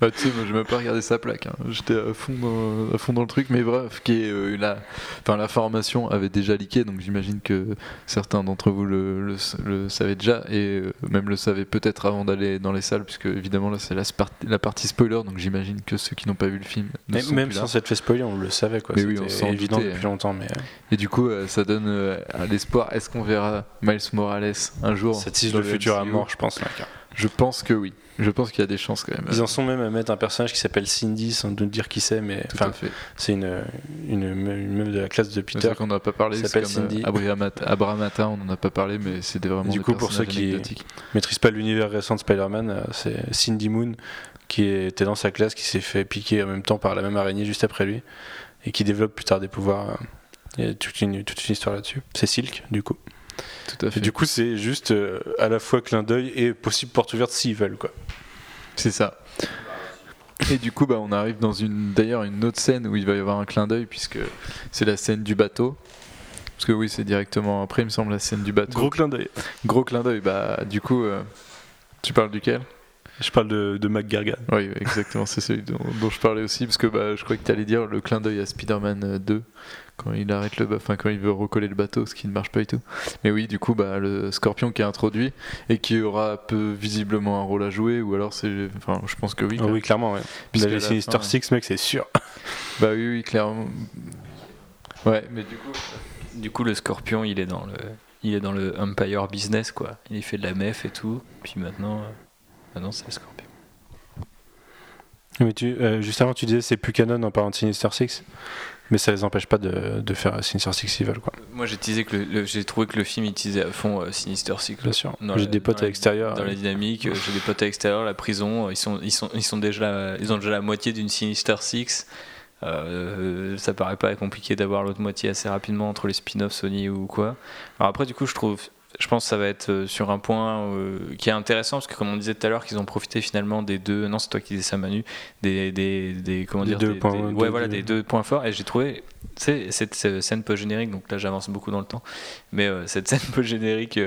bah, tu sais, moi, j'ai même pas regardé sa plaque. hein. J'étais à fond dans, à fond dans le truc, mais bref, qui est euh, la, enfin, la formation avait déjà leaké, donc j'imagine que certains d'entre vous le, le, le savaient déjà et euh, même le savaient peut-être avant d'aller dans les salles, puisque évidemment là c'est la, partie spoiler, donc j'imagine que ceux qui n'ont pas vu le film ne Mais sont même plus là. sans s'être fait spoiler, on le savait quoi. Mais oui, on s'en évident doutait. depuis longtemps. Mais euh, Et du coup, euh, ça donne euh, à l'espoir. Est-ce qu'on verra Miles Morales un jour ça tisse dans le futur à MCU? mort, je pense. là. Je pense que oui. Je pense qu'il y a des chances quand même. Ils en sont même à mettre un personnage qui s'appelle Cindy sans nous dire qui c'est, mais c'est une, une, une meuf de la classe de C'est Peter. qu'on n'en a pas parlé. C'est s'appelle Cindy. euh, Abraham Attin, on n'en a pas parlé, mais c'était vraiment Du des coup, pour ceux qui- anecdotiques. maîtrise pas l'univers récent de Spider-Man, euh, c'est Cindy Moon qui était dans sa classe, qui s'est fait piquer en même temps par la même araignée juste après lui, et qui développe plus tard des pouvoirs. Il y a toute une, toute une histoire là-dessus. C'est Silk, du coup. Tout à fait. Et du coup, c'est juste euh, à la fois clin d'œil et possible porte ouverte s'ils veulent, quoi. C'est ça. Et du coup, bah, on arrive dans une, d'ailleurs, une autre scène où il va y avoir un clin d'œil, puisque c'est la scène du bateau. Parce que oui, c'est directement après, il me semble, la scène du bateau. Gros clin d'œil. Gros clin d'œil. Bah, du coup, euh, tu parles duquel? Je parle de, de McGargan. Oui, exactement, c'est celui dont, dont je parlais aussi, parce que bah, je croyais que tu allais dire le clin d'œil à Spider-Man euh, 2, quand il arrête le enfin quand il veut recoller le bateau, ce qui ne marche pas et tout. Mais oui, du coup, bah, le Scorpion qui est introduit et qui aura peu visiblement un rôle à jouer, ou alors c'est. Enfin, je pense que oui. Ah oui, clairement, ouais. Puisque les Sinister fin- Six, mec, c'est sûr. Bah oui, oui, clairement. Ouais, mais du coup. Du coup, le scorpion, il est dans le, il est dans le Empire business, quoi. Il fait de la mef et tout. Puis maintenant, euh, maintenant c'est le scorpion. Mais tu, euh, juste avant, tu disais c'est plus canon en parlant de Sinister Six, mais ça les empêche pas de, de faire Sinister Six s'ils veulent, quoi. Moi, j'ai teasé que le, le- j'ai trouvé que le film utilisait à fond euh, Sinister Six. Bien sûr. J'ai des potes à l'extérieur. Dans la dynamique, euh, j'ai des potes à l'extérieur, la prison, euh, ils sont, ils sont, ils sont déjà, ils ont déjà la moitié d'une Sinister Six. Euh, ça paraît pas compliqué d'avoir l'autre moitié assez rapidement entre les spin-offs Sony ou quoi. Alors après, du coup, je trouve, je pense que ça va être euh, sur un point euh, qui est intéressant parce que comme on disait tout à l'heure, qu'ils ont profité finalement des deux, non c'est toi qui disais ça Manu, des, des, des comment Des dire, deux des- points- des- deux- ouais voilà des deux points forts et j'ai trouvé, cette euh, scène post générique, donc là j'avance beaucoup dans le temps, mais euh, cette scène post générique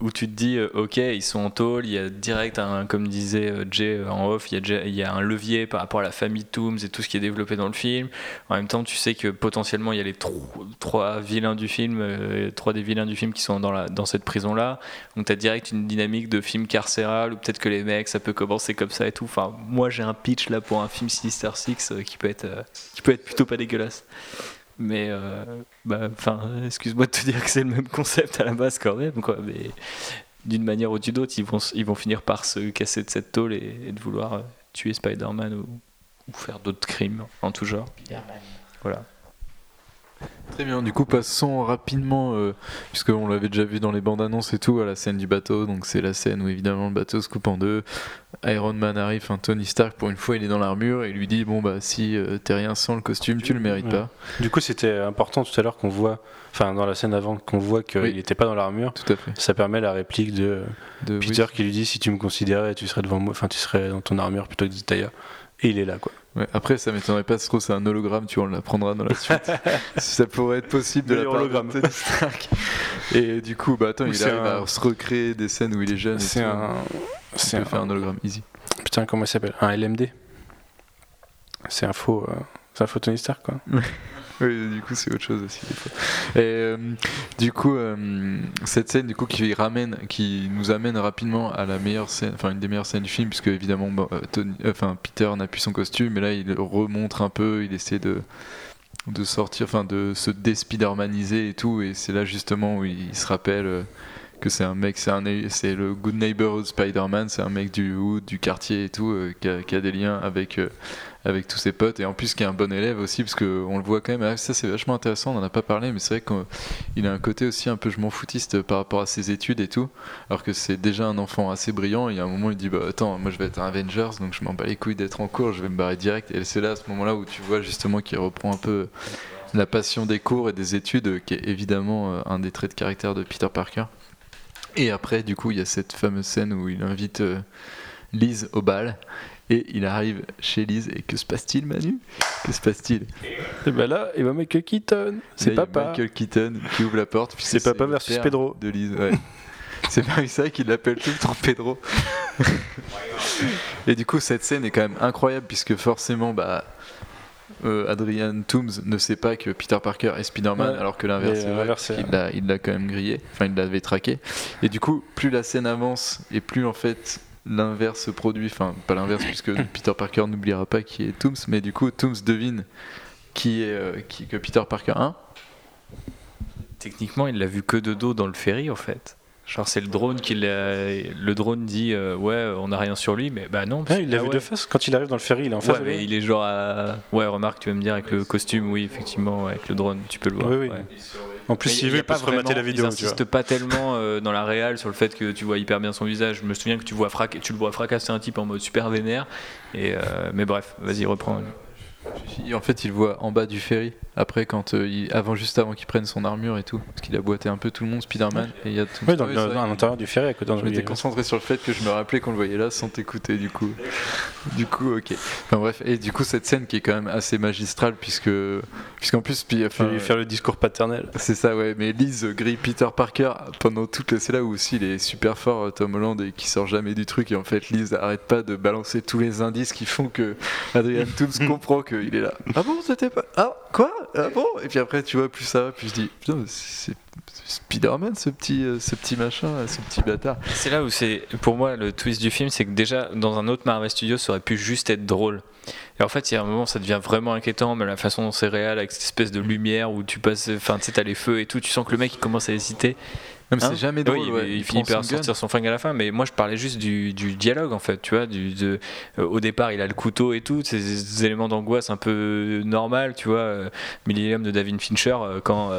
où, tu te dis euh, ok ils sont en tôle il y a direct un comme disait euh, Jay euh, en off il y, a déjà- il y a un levier par rapport à la famille Tooms et tout ce qui est développé dans le film. En même temps tu sais que potentiellement il y a les tro- trois vilains du film trois des vilains du film qui sont dans, la, dans cette prison là donc tu as direct une dynamique de film carcéral ou peut-être que les mecs ça peut commencer comme ça et tout. Enfin moi j'ai un pitch là pour un film Sinister Six qui peut être qui peut être plutôt pas dégueulasse mais euh, bah, enfin, excuse-moi de te dire que c'est le même concept à la base quand même, quoi. Mais d'une manière ou d'une autre, ils vont, ils vont finir par se casser de cette tôle et, et de vouloir euh, tuer Spider-Man ou, ou faire d'autres crimes en tout genre. Voilà. Très bien, du coup passons rapidement, euh, puisqu'on l'avait déjà vu dans les bandes annonces et tout, à la scène du bateau. Donc c'est la scène où évidemment le bateau se coupe en deux. Iron Man arrive, enfin Tony Stark pour une fois il est dans l'armure et il lui dit bon bah si euh, t'es rien sans le costume tu le mérites Ouais. pas. Du coup, c'était important tout à l'heure qu'on voit, enfin dans la scène avant, qu'on voit qu'il Oui. n'était pas dans l'armure. Tout à fait. Ça permet la réplique de De, oui, Peter qui lui dit si tu me considérais, tu serais devant moi, enfin tu serais dans ton armure plutôt que d'ailleurs. Et il est là, quoi. Ouais, Après ça m'étonnerait pas trop c'est un hologramme, tu vois, on l'apprendra dans la suite. ça pourrait être possible de la de hologramme. Et du coup bah attends Ou il arrive un- à se recréer des scènes où il est jeune. C'est un, c'est peut un, faire un hologramme easy. putain comment il s'appelle? Un LMD. C'est un faux, euh, c'est un faux Tony Stark, quoi. Oui, du coup, c'est autre chose aussi. Et euh, du coup, euh, cette scène, du coup, qui ramène, qui nous amène rapidement à la meilleure scène, enfin une des meilleures scènes du film, puisque évidemment, euh, Peter n'a plus son costume, mais là, il remontre un peu, il essaie de de sortir, enfin de se déspidermaniser et tout. Et c'est là justement où il, se rappelle que c'est un mec, c'est le Good Neighborhood Spider-Man, c'est un mec du hood, du quartier et tout, qui, a, des liens avec avec tous ses potes et en plus qui est un bon élève aussi parce qu'on le voit quand même ah, ça c'est vachement intéressant on en a pas parlé mais c'est vrai qu'il a un côté aussi un peu je m'en foutiste par rapport à ses études et tout alors que c'est déjà un enfant assez brillant il y a un moment il dit bah attends moi je vais être un Avengers donc je m'en bats les couilles d'être en cours je vais me barrer direct et c'est là à ce moment là où tu vois justement qu'il reprend un peu la passion des cours et des études qui est évidemment euh, un des traits de caractère de Peter Parker. Et après du coup il y a cette fameuse scène où il invite euh, Lise au bal et il arrive chez Lise et que se passe-t-il Manu? Que se passe-t-il? Et ben là, il va Michael Keaton. C'est papa. Michael Keaton qui ouvre la porte. C'est papa versus Pedro. De Lise, ouais. c'est ça qu'il l'appelle tout le temps Pedro. et du coup, cette scène est quand même incroyable puisque forcément, bah. Euh, Adrian Toomes ne sait pas que Peter Parker est Spider-Man alors que l'inverse est vrai, il l'a quand même grillé, enfin il l'avait traqué. Et du coup, plus la scène avance et plus en fait l'inverse se produit, enfin pas l'inverse puisque Peter Parker n'oubliera pas qui est Tooms, mais du coup Tooms devine qui est euh, qui, que Peter Parker 1. Techniquement, il l'a vu que de dos dans le ferry en fait. Genre c'est le drone qui le drone dit euh, ouais on n'a rien sur lui mais bah non. il l'a vu de face quand il arrive dans le ferry il est en face. il est genre à... ouais remarque tu vas me dire avec le costume oui effectivement avec le drone tu peux le voir. Oui, oui. En plus, s'il veut, il peut se remater la vidéo. Il n'insiste pas tellement euh, dans la réal sur le fait que tu vois hyper bien son visage. Je me souviens que tu, vois tu le vois fracasser un type en mode super vénère. Et, euh, mais bref, vas-y, reprends. En fait, il voit en bas du ferry. Après, quand euh, il, avant, juste avant qu'il prenne son armure et tout, parce qu'il a boité un peu tout le monde, Spider-Man, et il y a tout. Oui, dans, l'intérieur du ferry, à côté. Je m'étais concentré sur le fait que je me rappelais qu'on le voyait là sans t'écouter, du coup. du coup, ok. Enfin bref, et du coup cette scène qui est quand même assez magistrale puisque, puisqu'en plus, puis, enfin, lui faire le discours paternel. C'est ça, ouais. Mais Liz grille Peter Parker pendant toute la. C'est là où aussi il est super fort, Tom Holland, et qui sort jamais du truc. Et en fait, Liz arrête pas de balancer tous les indices qui font que Adrian Toomes comprend qu'il est là. Ah bon, c'était pas. Ah quoi? Ah bon? Et puis après, tu vois, plus ça va, plus je dis, putain, c'est Spider-Man ce petit, euh, ce petit machin, ce petit bâtard. C'est là où c'est, pour moi, le twist du film, c'est que déjà, dans un autre Marvel Studios, ça aurait pu juste être drôle. Et en fait, il y a un moment, ça devient vraiment inquiétant, mais la façon dont c'est réel, avec cette espèce de lumière où tu passes, enfin, tu sais, t'as les feux et tout, tu sens que le mec il commence à hésiter. Même c'est hein jamais drôle. il, finit par sortir son flingue à la fin, mais moi je parlais juste du, dialogue en fait, tu vois. Du, de, euh, au départ, il a le couteau et tout, ces éléments d'angoisse un peu normal, tu vois. Euh, Millennium de David Fincher, euh, quand,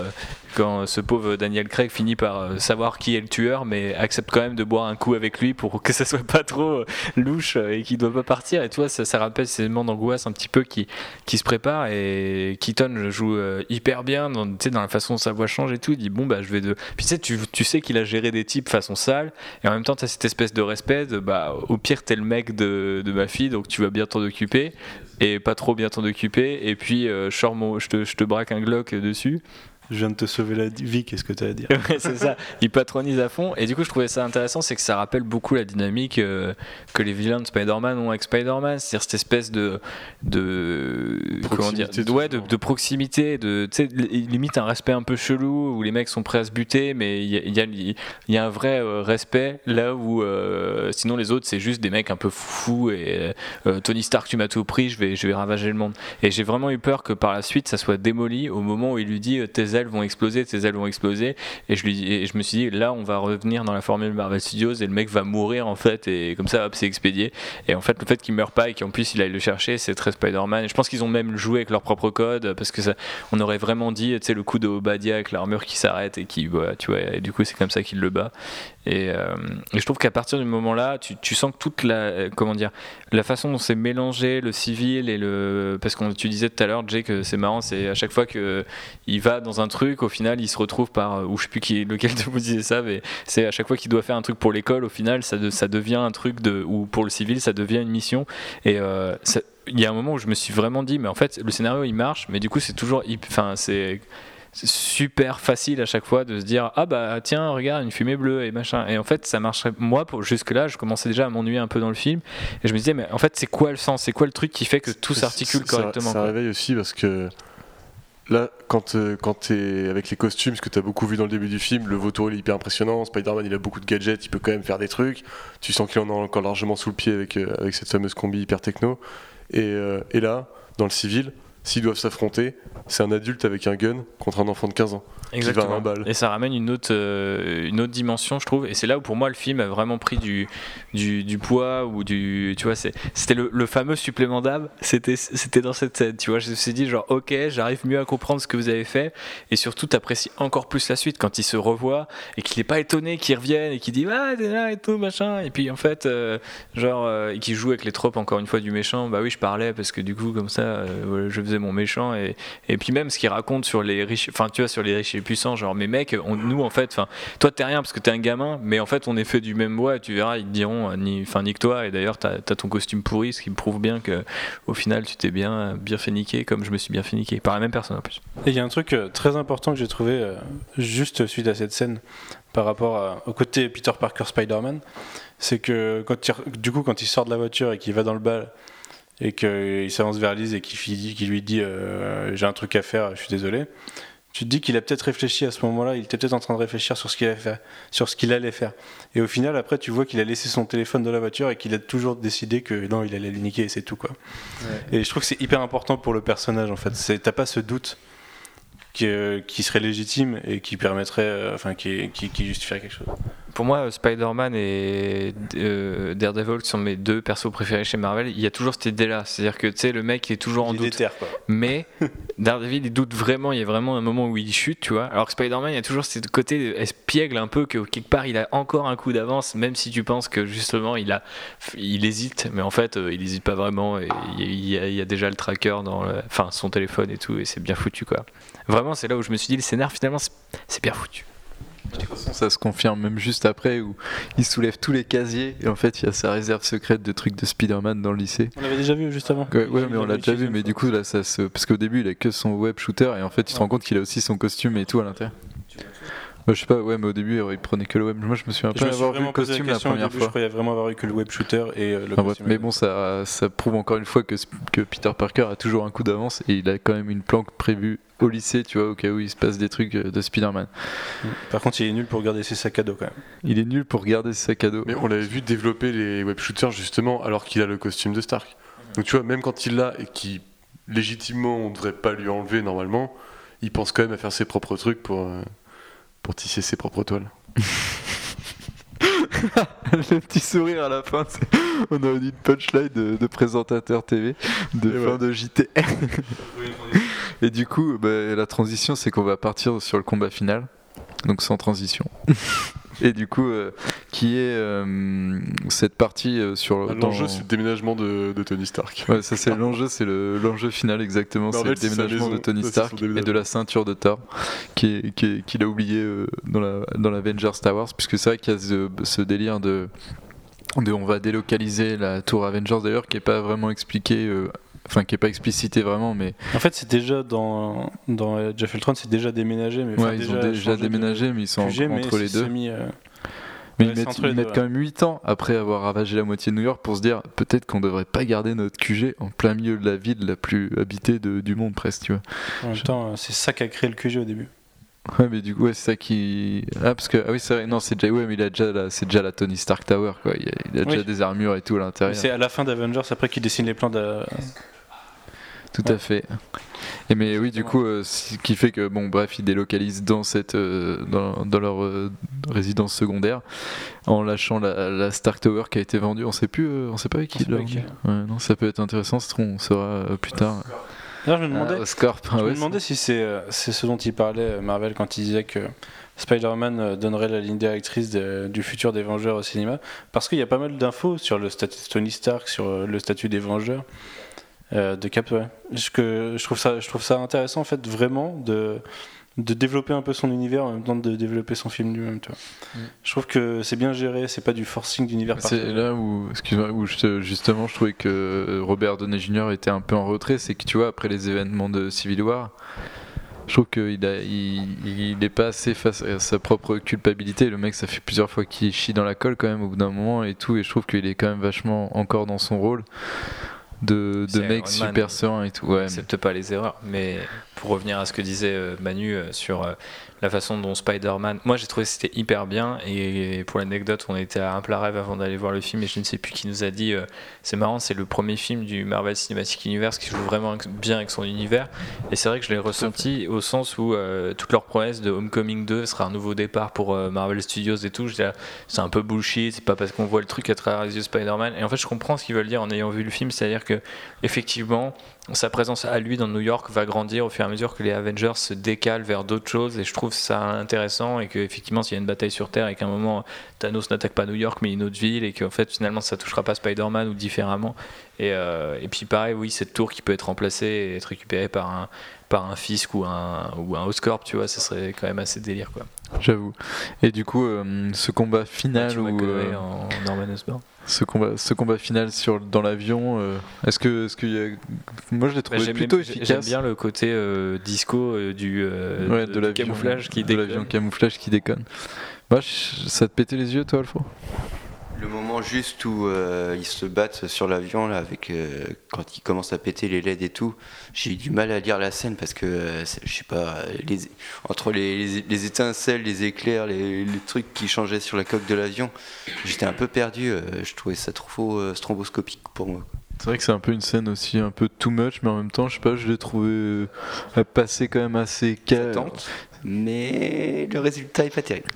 quand ce pauvre Daniel Craig finit par savoir qui est le tueur, mais accepte quand même de boire un coup avec lui pour que ça soit pas trop louche et qu'il doit pas partir. Et tu vois, ça, ça rappelle ces éléments d'angoisse un petit peu qui, qui se préparent. Et Keaton joue hyper bien dans, dans la façon dont sa voix change et tout. Il dit Bon, bah je vais de. Puis tu sais, tu tu sais qu'il a géré des types façon sale, et en même temps, tu as cette espèce de respect de bah, au pire, t'es le mec de, ma fille, donc tu vas bien t'en occuper, et pas trop bien t'en occuper, et puis euh, je, te, je te braque un Glock dessus. Je viens de te sauver la vie, qu'est-ce que tu as à dire? C'est ça, il patronise à fond. Et du coup, je trouvais ça intéressant, c'est que ça rappelle beaucoup la dynamique euh, que les vilains de Spider-Man ont avec Spider-Man, c'est-à-dire cette espèce de. de comment dire ouais, de, de, proximité, de, limite un respect un peu chelou, où les mecs sont prêts à se buter, mais il y a, y, y a, un vrai euh, respect là où euh, sinon les autres, c'est juste des mecs un peu fous et Tony Stark, tu m'as tout pris, je vais, je vais ravager le monde. Et j'ai vraiment eu peur que par la suite, ça soit démoli au moment où il lui dit tes ailes vont exploser, tes ailes vont exploser. Et je, lui, et je me suis dit, là, on va revenir dans la formule Marvel Studios et le mec va mourir en fait. Et comme ça, hop, c'est expédié. Et en fait, le fait qu'il meure pas et qu'en plus il aille le chercher, c'est très Spider-Man. Je pense qu'ils ont même joué avec leur propre code parce que ça, on aurait vraiment dit, tu sais, le coup de Obadia avec l'armure qui s'arrête et qui, voilà, tu vois, et du coup, c'est comme ça qu'il le bat. Et, euh, et, je trouve qu'à partir du moment-là, tu, tu, sens que toute la, comment dire, la façon dont c'est mélangé le civil et le, parce que tu disais tout à l'heure, Jay, que c'est marrant, c'est à chaque fois que il va dans un truc, au final, il se retrouve par, ou je sais plus qui, lequel de vous disait ça, mais c'est à chaque fois qu'il doit faire un truc pour l'école, au final, ça, devient un truc de, ou pour le civil, ça devient une mission. Et euh, il y a un moment où je me suis vraiment dit, mais en fait, le scénario il marche, mais du coup, c'est toujours, enfin, c'est super facile à chaque fois de se dire ah bah tiens regarde une fumée bleue et machin. Et en fait ça marcherait moi pour jusque là je commençais déjà à m'ennuyer un peu dans le film. Et je me disais mais en fait c'est quoi le sens? C'est quoi le truc qui fait que tout s'articule correctement ça, réveille aussi parce que là quand, euh, quand tu es avec les costumes ce que tu as beaucoup vu dans le début du film le vautour il est hyper impressionnant. Spider-Man il a beaucoup de gadgets il peut quand même faire des trucs. Tu sens qu'il en a encore largement sous le pied avec, euh, avec cette fameuse combi hyper techno. Et, euh, et là dans le civil s'ils doivent s'affronter, c'est un adulte avec un gun contre un enfant de 15 ans. Exactement. Et ça ramène une autre, euh, une autre dimension, je trouve. Et c'est là où pour moi le film a vraiment pris du, du, du poids ou du. Tu vois, c'était le, le fameux supplément d'âme. C'était, c'était dans cette scène. Tu vois, je me suis dit, genre, ok, j'arrive mieux à comprendre ce que vous avez fait. Et surtout, t'apprécies encore plus la suite quand il se revoit et qu'il est pas étonné qu'il revienne et qu'il dit, ah, t'es là et tout, machin. Et puis en fait, euh, genre, euh, et qu'il joue avec les tropes encore une fois du méchant. Bah oui, je parlais parce que du coup, comme ça, euh, je faisais mon méchant. Et, et puis même ce qu'il raconte sur les riches, enfin, tu vois, sur les riches et les puissants, genre, mais mec, nous en fait, toi t'es rien parce que t'es un gamin, mais en fait, on est fait du même bois. Et tu verras, ils te diront, euh, ni, enfin, nique-toi. Et d'ailleurs, t'as as ton costume pourri, ce qui me prouve bien que au final, tu t'es bien, bien fait niquer, comme je me suis bien fait niquer par la même personne en plus. Et il y a un truc euh, très important que j'ai trouvé euh, juste suite à cette scène par rapport au côté Peter Parker Spider-Man, c'est que quand du coup quand il sort de la voiture et qu'il va dans le bal et qu'il s'avance vers Lise et qu'il lui dit euh, j'ai un truc à faire, je suis désolé. Tu te dis qu'il a peut-être réfléchi à ce moment-là, il était peut-être en train de réfléchir sur ce qu'il allait faire, sur ce qu'il allait faire. Et au final, après, tu vois qu'il a laissé son téléphone dans la voiture et qu'il a toujours décidé que non, il allait le niquer et c'est tout quoi. Et je trouve que c'est hyper important pour le personnage en fait. T'as pas ce doute qui, euh, qui serait légitime et qui permettrait, euh, enfin, qui, qui, qui justifierait quelque chose. Pour moi, Spider-Man et euh, Daredevil qui sont mes deux persos préférés chez Marvel, il y a toujours cette idée-là. C'est-à-dire que tu sais, le mec est toujours en Il doute. déter, quoi. Mais Daredevil, il doute vraiment. Il y a vraiment un moment où il chute, tu vois. Alors que Spider-Man, il y a toujours ce côté espiègle un peu que quelque part il a encore un coup d'avance, même si tu penses que justement il a, il hésite, mais en fait euh, il hésite pas vraiment. Et il y, a, il y a déjà le tracker dans, le- enfin son téléphone et tout, et c'est bien foutu quoi. Vraiment, c'est là où je me suis dit le scénar finalement c'est bien foutu. De toute façon, ça se confirme même juste après où il soulève tous les casiers et en fait il y a sa réserve secrète de trucs de Spider-Man dans le lycée. On l'avait déjà vu juste avant. Ouais, mais on l'a déjà vu, mais du coup là ça se. Parce qu'au début il a que son web shooter et en fait tu te rends compte qu'il a aussi son costume et tout à l'intérieur. Ouais, je sais pas, ouais, mais au début il prenait que le web. Moi je me souviens Je pas me avoir vu le la costume la au première début, fois. Je croyais vraiment avoir eu que le web shooter et euh, le bref, costume. mais bon, ça, ça prouve encore une fois que, que Peter Parker a toujours un coup d'avance et il a quand même une planque prévue au lycée, tu vois, au cas où il se passe des trucs euh, de Spider-Man. Par contre, il est nul pour garder ses sacs à dos quand même. Il est nul pour garder ses sacs à dos. Mais on l'avait vu développer les web shooters justement alors qu'il a le costume de Stark. Donc tu vois, même quand il l'a et qui légitimement on devrait pas lui enlever normalement, il pense quand même à faire ses propres trucs pour, euh, pour tisser ses propres toiles. le petit sourire à la fin, c'est- on dit une punchline de, de présentateur TV, de Et fin ouais. de JT. et du coup, bah, la transition, c'est qu'on va partir sur le combat final, donc sans transition. et du coup, euh, qui est euh, cette partie euh, sur. dans- L'enjeu c'est le déménagement de, de Tony Stark. Ouais, ça c'est l'enjeu, c'est le- l'enjeu final exactement, c'est le déménagement de. Tony Stark et de la ceinture de Thor, qui est- qui est- qu'il a oublié euh, dans la dans l'Avengers Star Wars, puisque c'est vrai qu'il y a ce, ce délire de, de on va délocaliser la tour Avengers d'ailleurs, qui est pas vraiment expliqué, euh, enfin qui est pas explicité vraiment, mais En fait, c'est déjà dans, dans euh, Jeff Eltron, c'est déjà déménagé. Mais ouais, ils ont déjà changé de déménagé, mais ils sont QG, mais entre les deux. semi, euh, Mais Ouais, ils mettent, ils deux, quand même 8 ans après avoir ravagé la moitié de New York pour se dire peut-être qu'on devrait pas garder notre QG en plein milieu de la ville la plus habitée de- du monde presque, tu vois. En même temps, euh, c'est ça qui a créé le QG au début. Ouais, mais du coup, ouais, c'est ça qui. Ah, parce que. Ah oui, c'est vrai, non, c'est déjà. Ouais, mais il a déjà la... c'est déjà la Tony Stark Tower, quoi. Il a, il a déjà des armures et tout à l'intérieur. C'est à la fin d'Avengers, après qu'il dessine les plans de. Tout à fait. Et mais oui, du coup, euh, ce qui fait que, bon, bref, ils délocalisent dans, cette, euh, dans, dans leur euh, résidence secondaire en lâchant la, la Stark Tower qui a été vendue. On sait plus, euh, on sait pas avec qui pas avec. Ouais, non, ça peut être intéressant, ce on saura euh, plus tard. D'ailleurs, je me demandais, ah je me demandais si c'est euh, c'est ce dont il parlait, Marvel, quand il disait que Spider-Man donnerait la ligne directrice de- du futur des Vengeurs au cinéma. Parce qu'il y a pas mal d'infos sur le statut de Tony Stark, sur le statut des Vengeurs. Euh, de Cap, ouais. Je, que, je, trouve ça, je trouve ça intéressant, en fait, vraiment, de, de développer un peu son univers en même temps de développer son film lui-même. tu vois. Je trouve que c'est bien géré, c'est pas du forcing d'univers C'est là où, excuse-moi, où je justement je trouvais que Robert Downey Jr. était un peu en retrait, c'est que tu vois, après les événements de Civil War, je trouve qu'il a, il, il est pas assez face à sa propre culpabilité. Le mec, ça fait plusieurs fois qu'il chie dans la colle quand même au bout d'un moment et tout, et je trouve qu'il est quand même vachement encore dans son rôle. De, mecs Iron super sereins et tout. Ouais, accepte pas les erreurs. Mais pour revenir à ce que disait euh, Manu euh, sur euh, la façon dont Spider-Man. Moi, j'ai trouvé que c'était hyper bien. Et pour l'anecdote, on était à un plat rêve avant d'aller voir le film. Et je ne sais plus qui nous a dit euh, c'est marrant, c'est le premier film du Marvel Cinematic Universe qui joue vraiment bien avec son univers. Et c'est vrai que je l'ai ressenti au sens où euh, toute leur promesse de Homecoming 2 sera un nouveau départ pour euh, Marvel Studios et tout. là, C'est un peu bullshit. C'est pas parce qu'on voit le truc à travers les yeux de Spider-Man. Et en fait, je comprends ce qu'ils veulent dire en ayant vu le film. C'est-à-dire que, effectivement, sa présence à lui dans New York va grandir au fur et à mesure que les Avengers se décalent vers d'autres choses et je trouve ça intéressant et que effectivement s'il y a une bataille sur Terre et qu'à un moment Thanos n'attaque pas New York mais une autre ville et qu'en fait finalement ça touchera pas Spider-Man ou différemment. Euh, et puis pareil oui cette tour qui peut être remplacée et être récupérée par un par un Fisk ou un ou un Oscorp tu vois ça serait quand même assez délire quoi j'avoue. Et du coup, euh, ce combat final Matthew où, euh, en Norman Osborn ce combat, ce combat final sur dans l'avion, euh, est-ce que, est-ce qu'il y a... moi je l'ai Bah, trouvé j'aime plutôt j'aime efficace. bien le côté euh, disco euh, du, euh, Ouais, de, de du l'avion- camouflage qui de l'avion déconne. camouflage qui déconne. Bah, je- ça te pétait les yeux, toi, Alfo? Le moment juste où euh, ils se battent sur l'avion, là, avec euh, quand ils commencent à péter les LED et tout, j'ai eu du mal à lire la scène parce que, euh, je sais pas, les, entre les, les- les étincelles, les éclairs, les, les trucs qui changeaient sur la coque de l'avion, j'étais un peu perdu. euh, je trouvais ça trop euh, stromboscopique pour moi. C'est vrai que c'est un peu une scène aussi un peu too much, mais en même temps, je sais pas, je l'ai trouvé euh, à passer quand même assez calme. mais le résultat est pas terrible.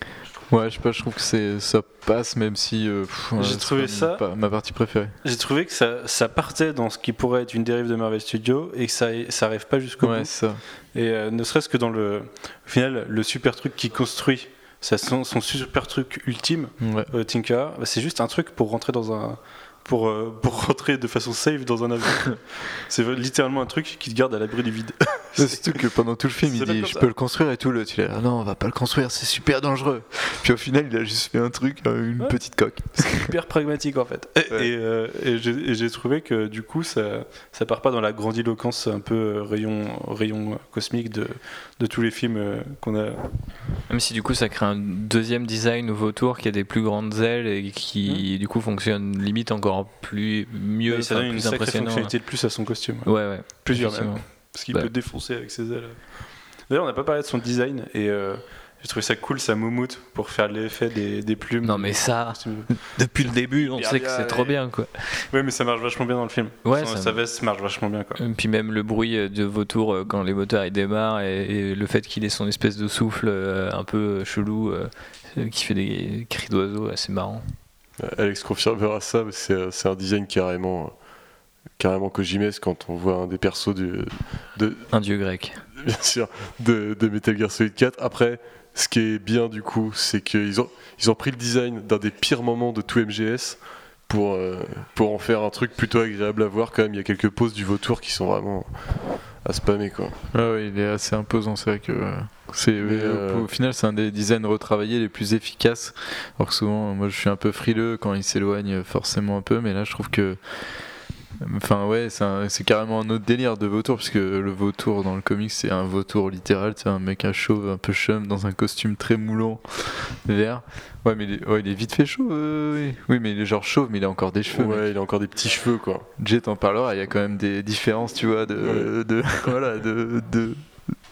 Ouais, je sais pas, je trouve que c'est ça passe, même si. euh, J'ai trouvé ça- pas ma partie préférée. J'ai trouvé que ça, ça partait dans ce qui pourrait être une dérive de Marvel Studios et que ça, ça arrive pas jusqu'au Ouais, bout. c'est ça. Et euh, ne serait-ce que dans le. Au final, le super truc qui construit, ça, son, son super truc ultime, Ouais. euh, Tinker, bah, c'est juste un truc pour rentrer dans un. Pour, euh, pour rentrer de façon safe dans un avion. c'est littéralement un truc qui te garde à l'abri du vide. C'est surtout que pendant tout le film, il C'est dit Je ça. peux le construire et tout. Le il est là, non, on va pas le construire, c'est super dangereux. Puis au final, il a juste fait un truc, euh, une Ouais. petite coque. hyper pragmatique en fait. Et, Ouais. et, euh, et j'ai trouvé que du coup ça, ça part pas dans la grandiloquence un peu rayon, rayon cosmique de, de tous les films qu'on a. Même si du coup ça crée un deuxième design au vautour qui a des plus grandes ailes et qui du coup fonctionne limite encore plus mieux, et ça donne une plus sacrée impressionnant. fonctionnalité de plus à son costume. Ouais ouais. Plusieurs même. Parce qu'il Bah. peut défoncer avec ses ailes. D'ailleurs on n'a pas parlé de son design et euh, j'ai trouvé ça cool sa moumoute pour faire l'effet des, des plumes. Non mais ça, depuis le début, on sait que c'est trop bien quoi. Ouais mais ça marche vachement bien dans le film. Ouais, ça- sa veste marche vachement bien quoi. Et puis même le bruit de vautour euh, quand les moteurs ils démarrent et, et le fait qu'il ait son espèce de souffle euh, un peu chelou qui fait des cris d'oiseaux assez marrant. Alex confirmera ça, mais c'est c'est un design carrément, euh, carrément Kojimesque quand on voit un des persos du, de, Un dieu grec. bien sûr, de, de Metal Gear Solid 4. Après, ce qui est bien du coup, c'est qu'ils ont, ils ont pris le design d'un des pires moments de tout MGS pour, euh, pour en faire un truc plutôt agréable à voir quand même. Il y a quelques poses du vautour qui sont vraiment à spammer quoi. Ouais, ouais, il est assez imposant, c'est vrai que. Euh, C'est, euh, Au final, c'est un des designs retravaillés les plus efficaces. Alors que souvent, moi je suis un peu frileux quand il s'éloigne forcément un peu, mais là je trouve que. Enfin, ouais, c'est, carrément un autre délire de vautour, parce que le vautour dans le comic c'est un vautour littéral, c'est un mec à chauve, un peu chum, dans un costume très moulant, vert. Ouais, mais il est, ouais, il est vite fait chauve, euh, oui. Oui, mais il est genre chauve, mais il a encore des cheveux. mec. Ouais, il a encore des petits cheveux quoi. Jet en parlera, il y a quand même des différences, tu vois, de. Ouais. de voilà, de. de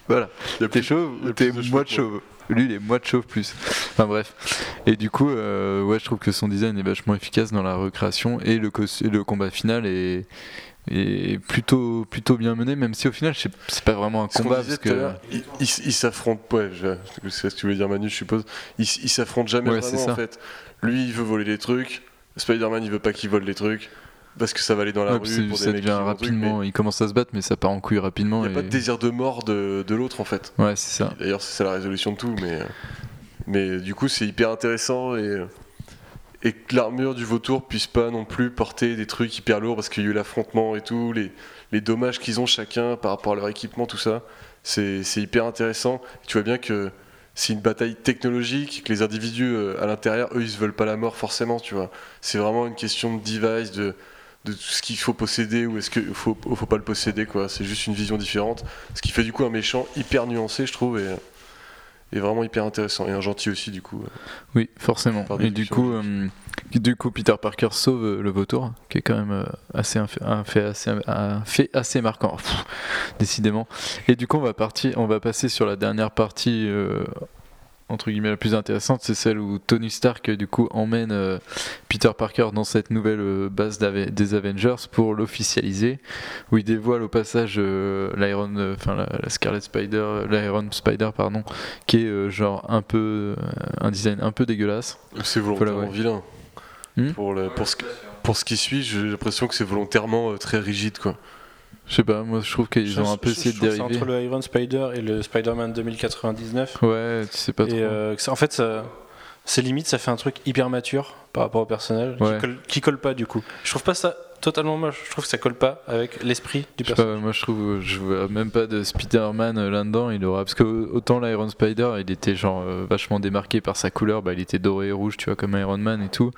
voilà. Il T'es chauve il ou t'es plus de moi de cheveux, chauve? Lui, il est moi de chauve plus. Enfin bref. Et du coup, euh, ouais, je trouve que son design est vachement efficace dans la recréation et le, combat final est, plutôt, plutôt bien mené, même si au final, c'est pas vraiment un combat. Parce que... ils, ils- ils s'affrontent, ouais, je- c'est ce que tu voulais dire Manu, je suppose. Ils ils s'affrontent jamais Ouais, vraiment en fait. Lui, il veut voler des trucs. Spider-Man, il veut pas qu'il vole les trucs parce que ça va aller dans la Ouais, rue pour ça des devient vont truc, rapidement, il commence à se battre, mais ça part en couille rapidement. mais Il n'y a pas de désir de mort de, de l'autre en fait. Ouais, c'est ça. D'ailleurs, c'est ça la résolution de tout, mais, mais du coup, c'est hyper intéressant et, et que l'armure du vautour puisse pas non plus porter des trucs hyper lourds parce qu'il y a eu l'affrontement et tout, les, les dommages qu'ils ont chacun par rapport à leur équipement, tout ça, c'est c'est hyper intéressant. Tu vois bien que c'est une bataille technologique, que les individus euh, à l'intérieur, eux, ils se veulent pas la mort forcément, tu vois. C'est vraiment une question de device, de, de tout ce qu'il faut posséder ou est-ce qu'il faut, faut pas le posséder, quoi. C'est juste une vision différente. Ce qui fait du coup un méchant hyper nuancé, je trouve. Et, vraiment hyper intéressant et un gentil aussi du coup. Oui, forcément. Et du coup, euh, du coup, Peter Parker sauve euh, le vautour, qui est quand même euh, assez un fait, un fait assez, un fait assez marquant, Pff, décidément. Et du coup, on va partir, on va passer sur la dernière partie. euh, entre guillemets la plus intéressante, c'est celle où Tony Stark du coup emmène euh, Peter Parker dans cette nouvelle euh, base des Avengers pour l'officialiser, où il dévoile au passage euh, l'Iron, enfin la, la Scarlet Spider, l'Iron Spider pardon, qui est genre un peu un design un peu dégueulasse. C'est volontairement Voilà, ouais. vilain. Hmm? Pour, le- pour, ce, qui- pour ce qui suit, j'ai l'impression que c'est volontairement très rigide quoi. Je sais pas, moi je trouve qu'ils ont un peu essayé de que c'est dériver. entre le Iron Spider et le Spider-Man 2099. Ouais, tu sais pas trop. Et euh, en fait, ça- c'est limite, ça fait un truc hyper mature par rapport au personnage, Ouais. qui, colle, qui colle pas du coup. Je trouve pas ça totalement moche, je trouve que ça colle pas avec l'esprit du personnage. pas, moi je trouve, je vois même pas de Spider-Man euh, là-dedans, il aura. Parce que euh, autant l'Iron Spider, il était genre euh, vachement démarqué par sa couleur, bah il était doré et rouge, tu vois, comme Iron Man et tout.